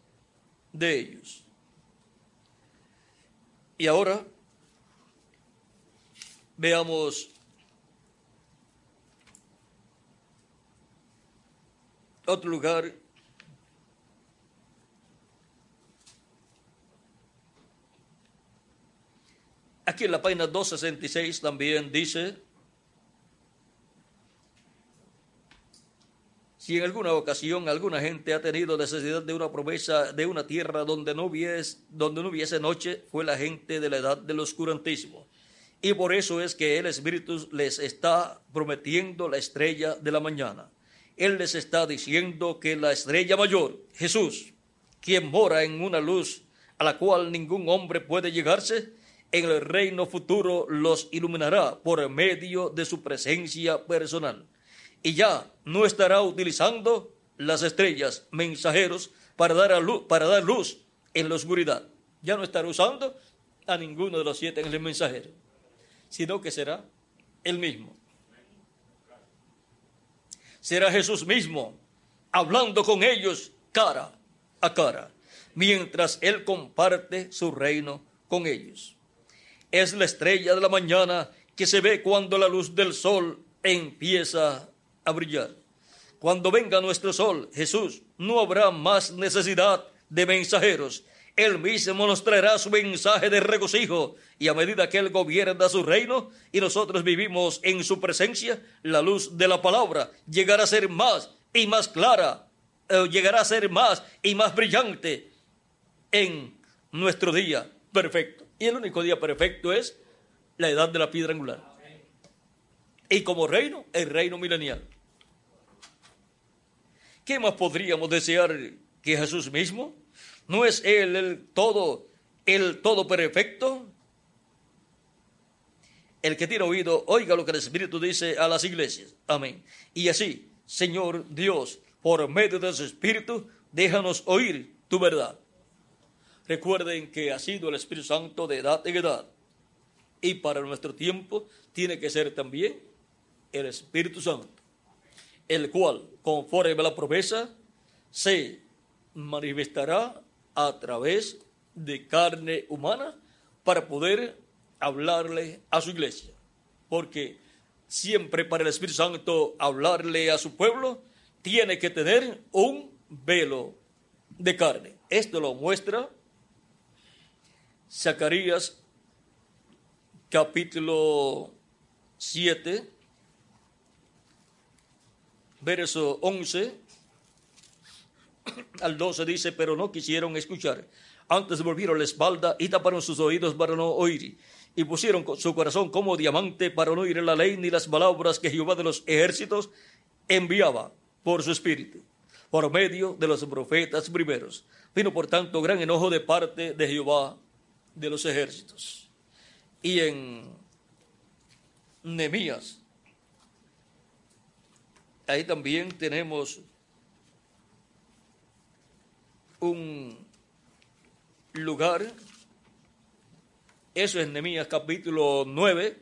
de ellos. Y ahora veamos otro lugar. Aquí en la página 266 también dice, si en alguna ocasión alguna gente ha tenido necesidad de una promesa de una tierra donde no hubiese, donde no hubiese noche, fue la gente de la edad del oscurantismo. Y por eso es que el Espíritu les está prometiendo la estrella de la mañana. Él les está diciendo que la estrella mayor, Jesús, quien mora en una luz a la cual ningún hombre puede llegarse, en el reino futuro los iluminará por medio de su presencia personal. Y ya no estará utilizando las estrellas, mensajeros, para dar, luz, para dar luz en la oscuridad. Ya no estará usando a ninguno de los siete en el mensajero, sino que será el mismo será Jesús mismo hablando con ellos cara a cara, mientras Él comparte su reino con ellos. Es la estrella de la mañana que se ve cuando la luz del sol empieza a brillar. Cuando venga nuestro sol, Jesús, no habrá más necesidad de mensajeros. Él mismo nos traerá su mensaje de regocijo y a medida que Él gobierna su reino y nosotros vivimos en su presencia, la luz de la palabra llegará a ser más y más clara, eh, llegará a ser más y más brillante en nuestro día perfecto. Y el único día perfecto es la edad de la piedra angular. Y como reino, el reino milenial. ¿Qué más podríamos desear que Jesús mismo? ¿No es Él el todo, el todo perfecto? El que tiene oído, oiga lo que el Espíritu dice a las iglesias. Amén. Y así, Señor Dios, por medio de su Espíritu, déjanos oír tu verdad. Recuerden que ha sido el Espíritu Santo de edad en edad. Y para nuestro tiempo tiene que ser también el Espíritu Santo el cual, conforme a la promesa, se manifestará a través de carne humana para poder hablarle a su iglesia. Porque siempre para el Espíritu Santo hablarle a su pueblo tiene que tener un velo de carne. Esto lo muestra Zacarías capítulo 7 verso 11 al 12 dice, pero no quisieron escuchar. Antes volvieron la espalda y taparon sus oídos para no oír. Y pusieron su corazón como diamante para no oír la ley ni las palabras que Jehová de los ejércitos enviaba por su espíritu, por medio de los profetas primeros. Vino por tanto gran enojo de parte de Jehová de los ejércitos. Y en Nemías ahí también tenemos un lugar, eso es Nehemías capítulo 9,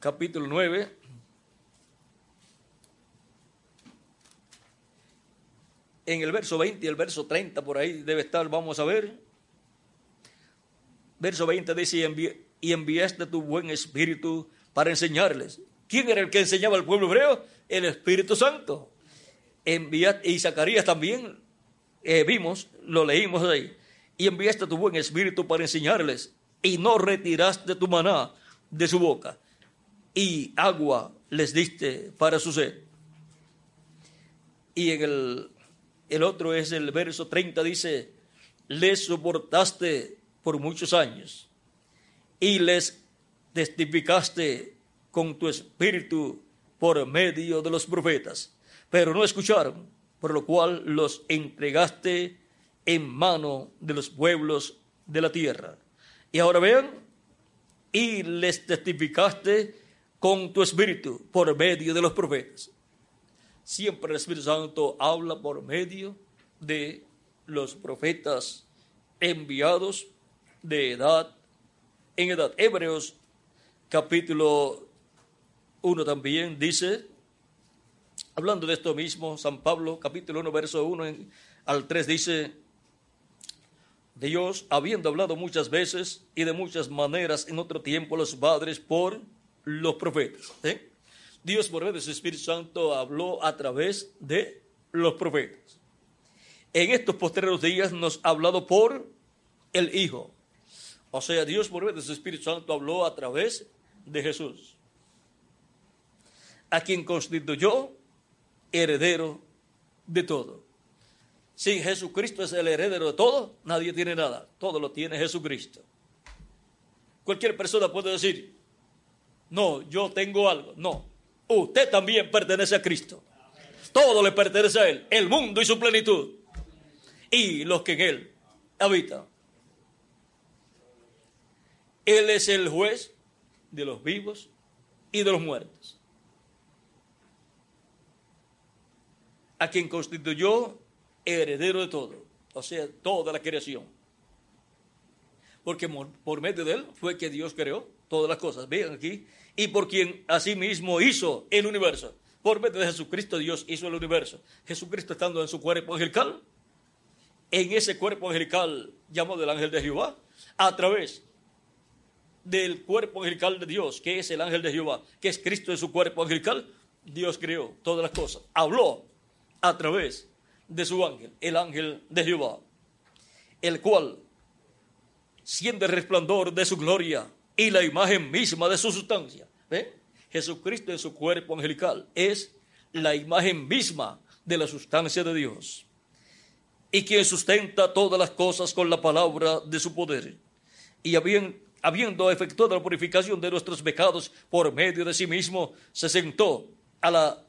capítulo 9, en el verso 20 y el verso 30, por ahí debe estar, vamos a ver. Verso 20 dice, y, enviaste tu buen espíritu para enseñarles. ¿Quién era el que enseñaba al pueblo hebreo? El Espíritu Santo. Enviaste, y Zacarías también eh, vimos, lo leímos ahí. Y enviaste tu buen espíritu para enseñarles. Y no retiraste tu maná de su boca. Y agua les diste para su sed. Y en el, el otro es el verso 30, dice, les soportaste por muchos años y les testificaste con tu espíritu por medio de los profetas, pero no escucharon, por lo cual los entregaste en mano de los pueblos de la tierra. Y ahora vean, y les testificaste con tu espíritu por medio de los profetas. Siempre el Espíritu Santo habla por medio de los profetas enviados de edad en edad. Hebreos capítulo 1 también dice, hablando de esto mismo, San Pablo capítulo 1 verso 1 al 3 dice, Dios, habiendo hablado muchas veces y de muchas maneras en otro tiempo los padres por los profetas. ¿eh? Dios por medio de su Espíritu Santo habló a través de los profetas. En estos posteriores días nos ha hablado por el Hijo, o sea, Dios por medio de su Espíritu Santo habló a través de Jesús, a quien constituyó heredero de todo. Si Jesucristo es el heredero de todo, nadie tiene nada. Todo lo tiene Jesucristo. Cualquier persona puede decir, no, yo tengo algo. No, usted también pertenece a Cristo. Todo le pertenece a Él, el mundo y su plenitud. Y los que en Él habitan. Él es el juez de los vivos y de los muertos. A quien constituyó heredero de todo, o sea, toda la creación. Porque por medio de él fue que Dios creó todas las cosas. Vean aquí. Y por quien asimismo hizo el universo. Por medio de Jesucristo Dios hizo el universo. Jesucristo estando en su cuerpo angelical, en ese cuerpo angelical llamado del ángel de Jehová, a través del cuerpo angelical de Dios, que es el ángel de Jehová, que es Cristo en su cuerpo angelical, Dios creó todas las cosas. Habló a través de su ángel, el ángel de Jehová, el cual, siendo el resplandor de su gloria y la imagen misma de su sustancia, ¿ve? Jesucristo en su cuerpo angelical es la imagen misma de la sustancia de Dios y quien sustenta todas las cosas con la palabra de su poder. Y habiendo efectuado la purificación de nuestros pecados por medio de sí mismo, se sentó a la,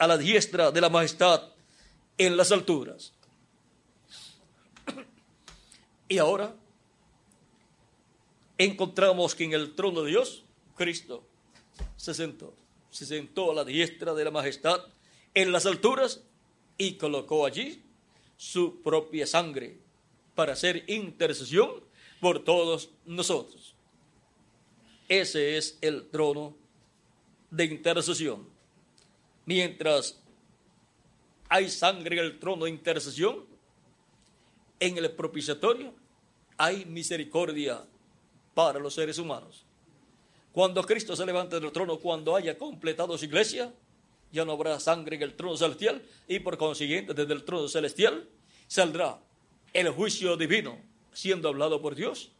a la diestra de la majestad en las alturas. Y ahora encontramos que en el trono de Dios, Cristo se sentó. Se sentó a la diestra de la majestad en las alturas y colocó allí su propia sangre para hacer intercesión por todos nosotros. Ese es el trono de intercesión. Mientras hay sangre en el trono de intercesión, en el propiciatorio hay misericordia para los seres humanos. Cuando Cristo se levante del trono, cuando haya completado su iglesia, ya no habrá sangre en el trono celestial y por consiguiente desde el trono celestial saldrá el juicio divino siendo hablado por Dios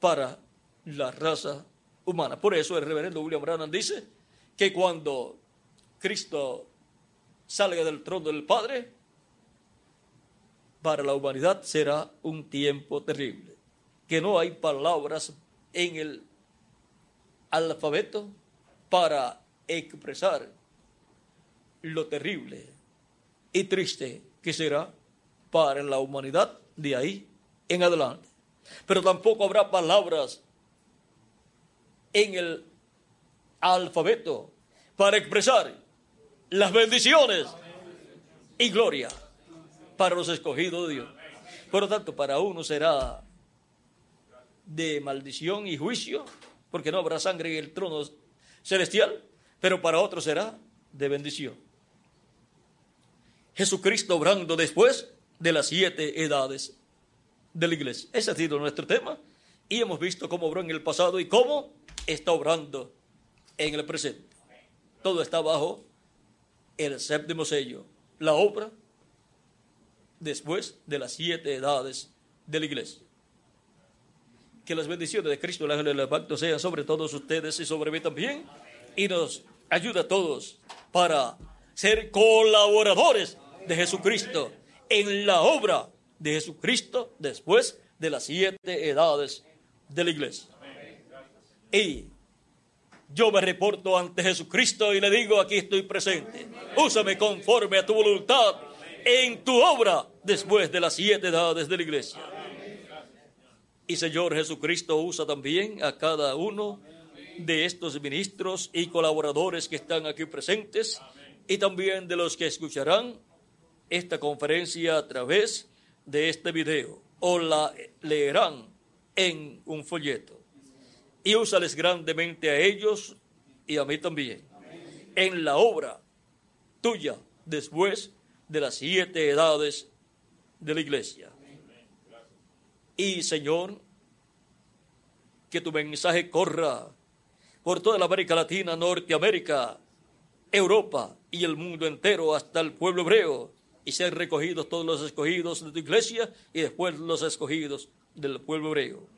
para la raza humana. Por eso el reverendo William Branham dice que cuando Cristo salga del trono del Padre, para la humanidad será un tiempo terrible, que no hay palabras en el alfabeto para expresar lo terrible y triste que será para la humanidad de ahí en adelante. Pero tampoco habrá palabras en el alfabeto para expresar las bendiciones y gloria para los escogidos de Dios. Por lo tanto, para uno será de maldición y juicio, porque no habrá sangre en el trono celestial, pero para otro será de bendición. Jesucristo obrando después de las siete edades de la iglesia. Ese ha sido nuestro tema y hemos visto cómo obró en el pasado y cómo está obrando en el presente. Todo está bajo el séptimo sello, la obra después de las siete edades de la iglesia. Que las bendiciones de Cristo, el ángel del pacto, sean sobre todos ustedes y sobre mí también. Y nos ayuda a todos para ser colaboradores de Jesucristo en la obra de Jesucristo después de las siete edades de la iglesia. Y yo me reporto ante Jesucristo y le digo, aquí estoy presente. Úsame conforme a tu voluntad en tu obra después de las siete edades de la iglesia. Y Señor Jesucristo usa también a cada uno de estos ministros y colaboradores que están aquí presentes y también de los que escucharán esta conferencia a través de este video o la leerán en un folleto. Y úsales grandemente a ellos y a mí también en la obra tuya después de las siete edades de la iglesia. Y Señor, que tu mensaje corra por toda la América Latina, Norteamérica, Europa y el mundo entero hasta el pueblo hebreo y ser recogidos todos los escogidos de tu iglesia y después los escogidos del pueblo hebreo.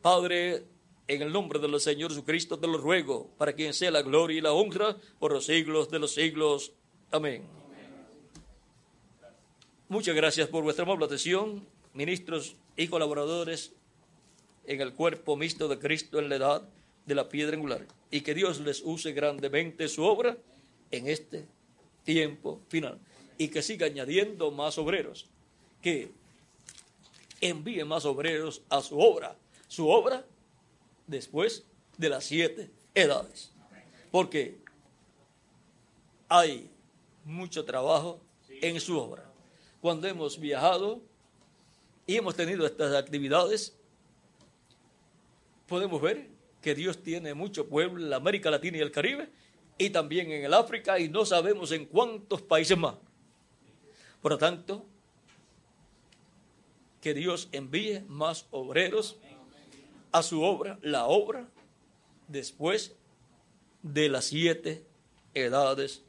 Padre, en el nombre del Señor Jesucristo te lo ruego, para quien sea la gloria y la honra por los siglos de los siglos. Amén. Muchas gracias por vuestra amable atención, ministros y colaboradores en el cuerpo mixto de Cristo en la edad de la piedra angular. Y que Dios les use grandemente su obra en este tiempo final y que siga añadiendo más obreros, que envíe más obreros a su obra, su obra después de las siete edades. Porque hay mucho trabajo en su obra. Cuando hemos viajado y hemos tenido estas actividades, podemos ver que Dios tiene mucho pueblo en la América Latina y el Caribe y también en el África y no sabemos en cuántos países más. Por lo tanto, que Dios envíe más obreros a su obra, la obra después de las siete edades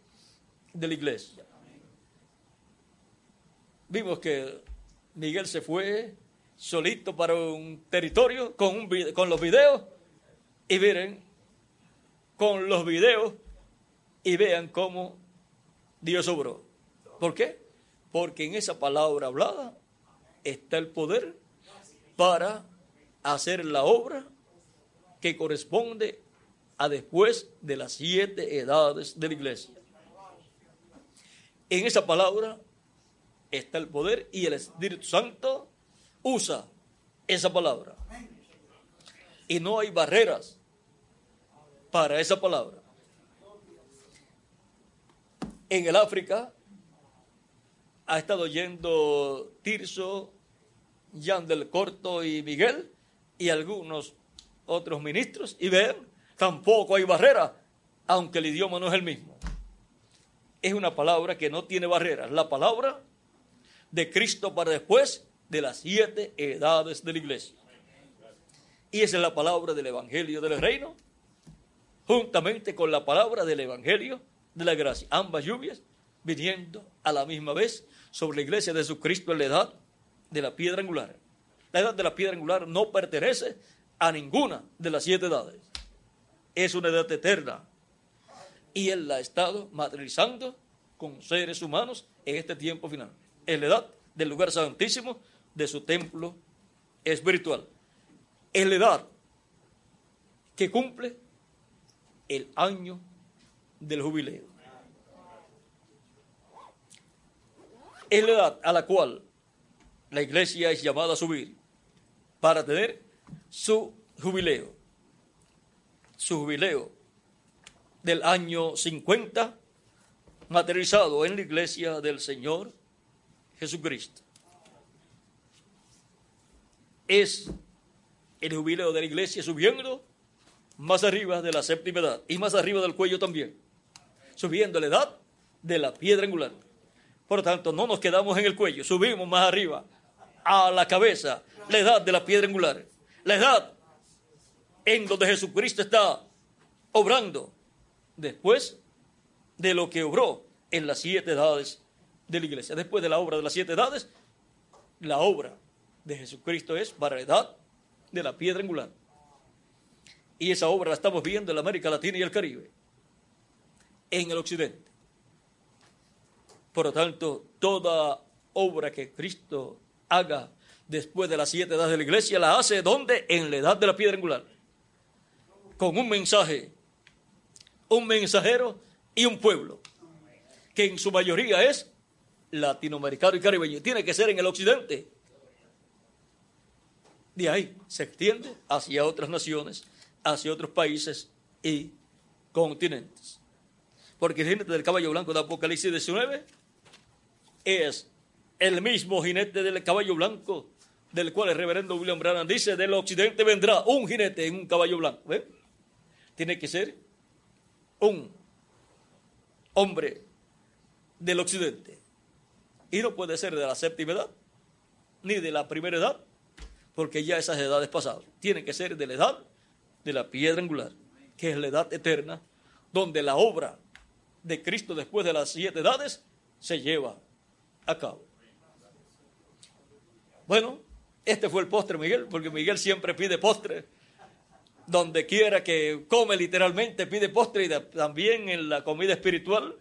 de la iglesia. Vimos que Miguel se fue solito para un territorio con, con los videos y miren, con los videos y vean cómo Dios obró. ¿Por qué? Porque en esa palabra hablada está el poder para hacer la obra que corresponde a después de las siete edades de la iglesia. En esa palabra está el poder y el Espíritu Santo usa esa palabra. Y no hay barreras para esa palabra. En el África ha estado yendo Tirso, Jan del Corto y Miguel y algunos otros ministros y ven, tampoco hay barrera, aunque el idioma no es el mismo. Es una palabra que no tiene barreras. La palabra de Cristo para después de las siete edades de la iglesia. Y esa es la palabra del Evangelio del Reino, juntamente con la palabra del Evangelio de la gracia. Ambas lluvias viniendo a la misma vez sobre la iglesia de Jesucristo en la edad de la piedra angular. La edad de la piedra angular no pertenece a ninguna de las siete edades. Es una edad eterna. Y Él la ha estado materializando con seres humanos en este tiempo final. Es la edad del lugar santísimo de su templo espiritual. Es la edad que cumple el año del jubileo. Es la edad a la cual la iglesia es llamada a subir para tener su jubileo. Su jubileo del año 50 materializado en la iglesia del Señor Jesucristo es el jubileo de la iglesia subiendo más arriba de la séptima edad y más arriba del cuello también, subiendo la edad de la piedra angular. Por lo tanto, no nos quedamos en el cuello, subimos más arriba a la cabeza, la edad de la piedra angular, la edad en donde Jesucristo está obrando después de lo que obró en las siete edades de la iglesia. Después de la obra de las siete edades, la obra de Jesucristo es para la edad de la piedra angular. Y esa obra la estamos viendo en América Latina y el Caribe, en el occidente. Por lo tanto, toda obra que Cristo haga después de las siete edades de la iglesia, la hace donde? En la edad de la piedra angular. Con un mensaje, un mensajero y un pueblo, que en su mayoría es latinoamericano y caribeño. Tiene que ser en el occidente de ahí se extiende hacia otras naciones, hacia otros países y continentes. Porque el jinete del caballo blanco de Apocalipsis 19 es el mismo jinete del caballo blanco del cual el reverendo William Branham dice, del occidente vendrá un jinete en un caballo blanco. Tiene que ser un hombre del occidente. Y no puede ser de la séptima edad, ni de la primera edad, porque ya esas edades pasadas tienen que ser de la edad de la piedra angular, que es la edad eterna, donde la obra de Cristo después de las siete edades se lleva a cabo. Bueno, este fue el postre, Miguel, porque Miguel siempre pide postre. Donde quiera que come literalmente pide postre y también en la comida espiritual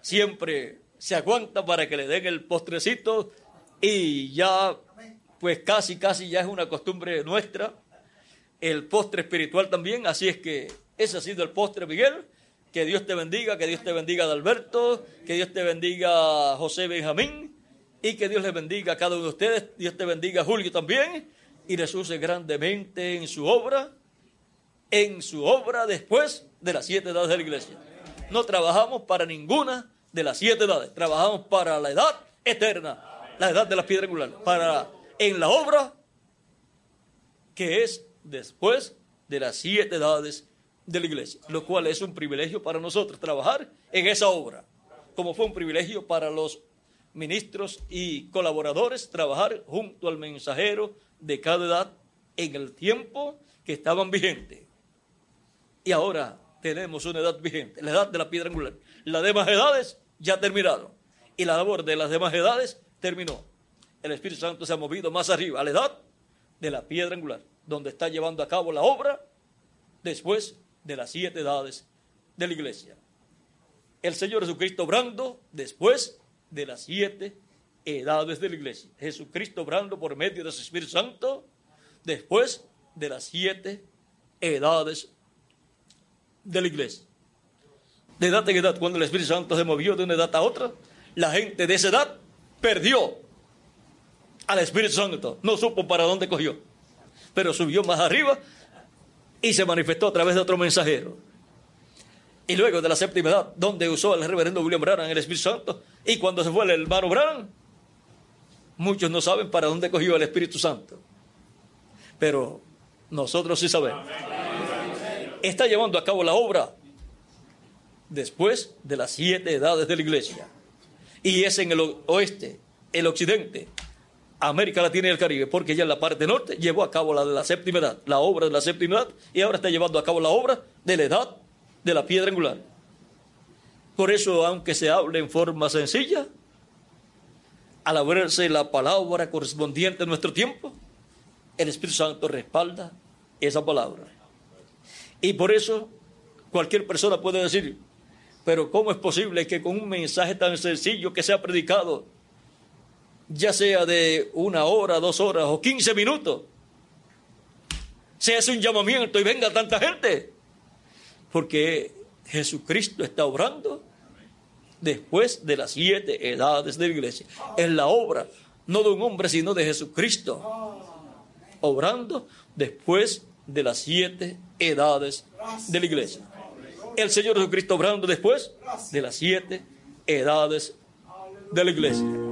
siempre se aguanta para que le den el postrecito y ya pues casi, casi ya es una costumbre nuestra. El postre espiritual también, así es que ese ha sido el postre, Miguel. Que Dios te bendiga, que Dios te bendiga Adalberto, que Dios te bendiga José Benjamín y que Dios les bendiga a cada uno de ustedes. Dios te bendiga Julio también y les use grandemente en su obra, en su obra después de las siete edades de la iglesia. No trabajamos para ninguna de las siete edades, trabajamos para la edad eterna, la edad de la piedra angular, para en la obra que es después de las siete edades de la iglesia, lo cual es un privilegio para nosotros trabajar en esa obra, como fue un privilegio para los ministros y colaboradores trabajar junto al mensajero de cada edad en el tiempo que estaban vigentes. Y ahora tenemos una edad vigente, la edad de la piedra angular. Las demás edades ya terminaron. Y la labor de las demás edades terminó. El Espíritu Santo se ha movido más arriba, a la edad de la piedra angular, donde está llevando a cabo la obra después de las siete edades de la iglesia. El Señor Jesucristo obrando después de las siete edades de la iglesia. Jesucristo obrando por medio de su Espíritu Santo después de las siete edades de la iglesia. De edad en edad, cuando el Espíritu Santo se movió de una edad a otra, la gente de esa edad perdió al Espíritu Santo. No supo para dónde cogió, pero subió más arriba y se manifestó a través de otro mensajero. Y luego de la séptima edad, donde usó el reverendo William Branham el Espíritu Santo, y cuando se fue el hermano Branham, muchos no saben para dónde cogió el Espíritu Santo. Pero nosotros sí sabemos. Está llevando a cabo la obra después de las siete edades de la iglesia. Y es en el oeste, el occidente, América Latina y el Caribe, porque ya en la parte norte llevó a cabo la de la séptima edad, la obra de la séptima edad, y ahora está llevando a cabo la obra de la edad de la piedra angular. Por eso, aunque se hable en forma sencilla, al verse la palabra correspondiente a nuestro tiempo, el Espíritu Santo respalda esa palabra. Y por eso cualquier persona puede decir, pero ¿cómo es posible que con un mensaje tan sencillo que sea predicado, ya sea de una hora, dos horas o quince minutos, se hace un llamamiento y venga tanta gente? Porque Jesucristo está obrando después de las siete edades de la iglesia. Es la obra, no de un hombre, sino de Jesucristo. Obrando después de las siete edades de la iglesia. El Señor Jesucristo obrando después de las siete edades de la iglesia.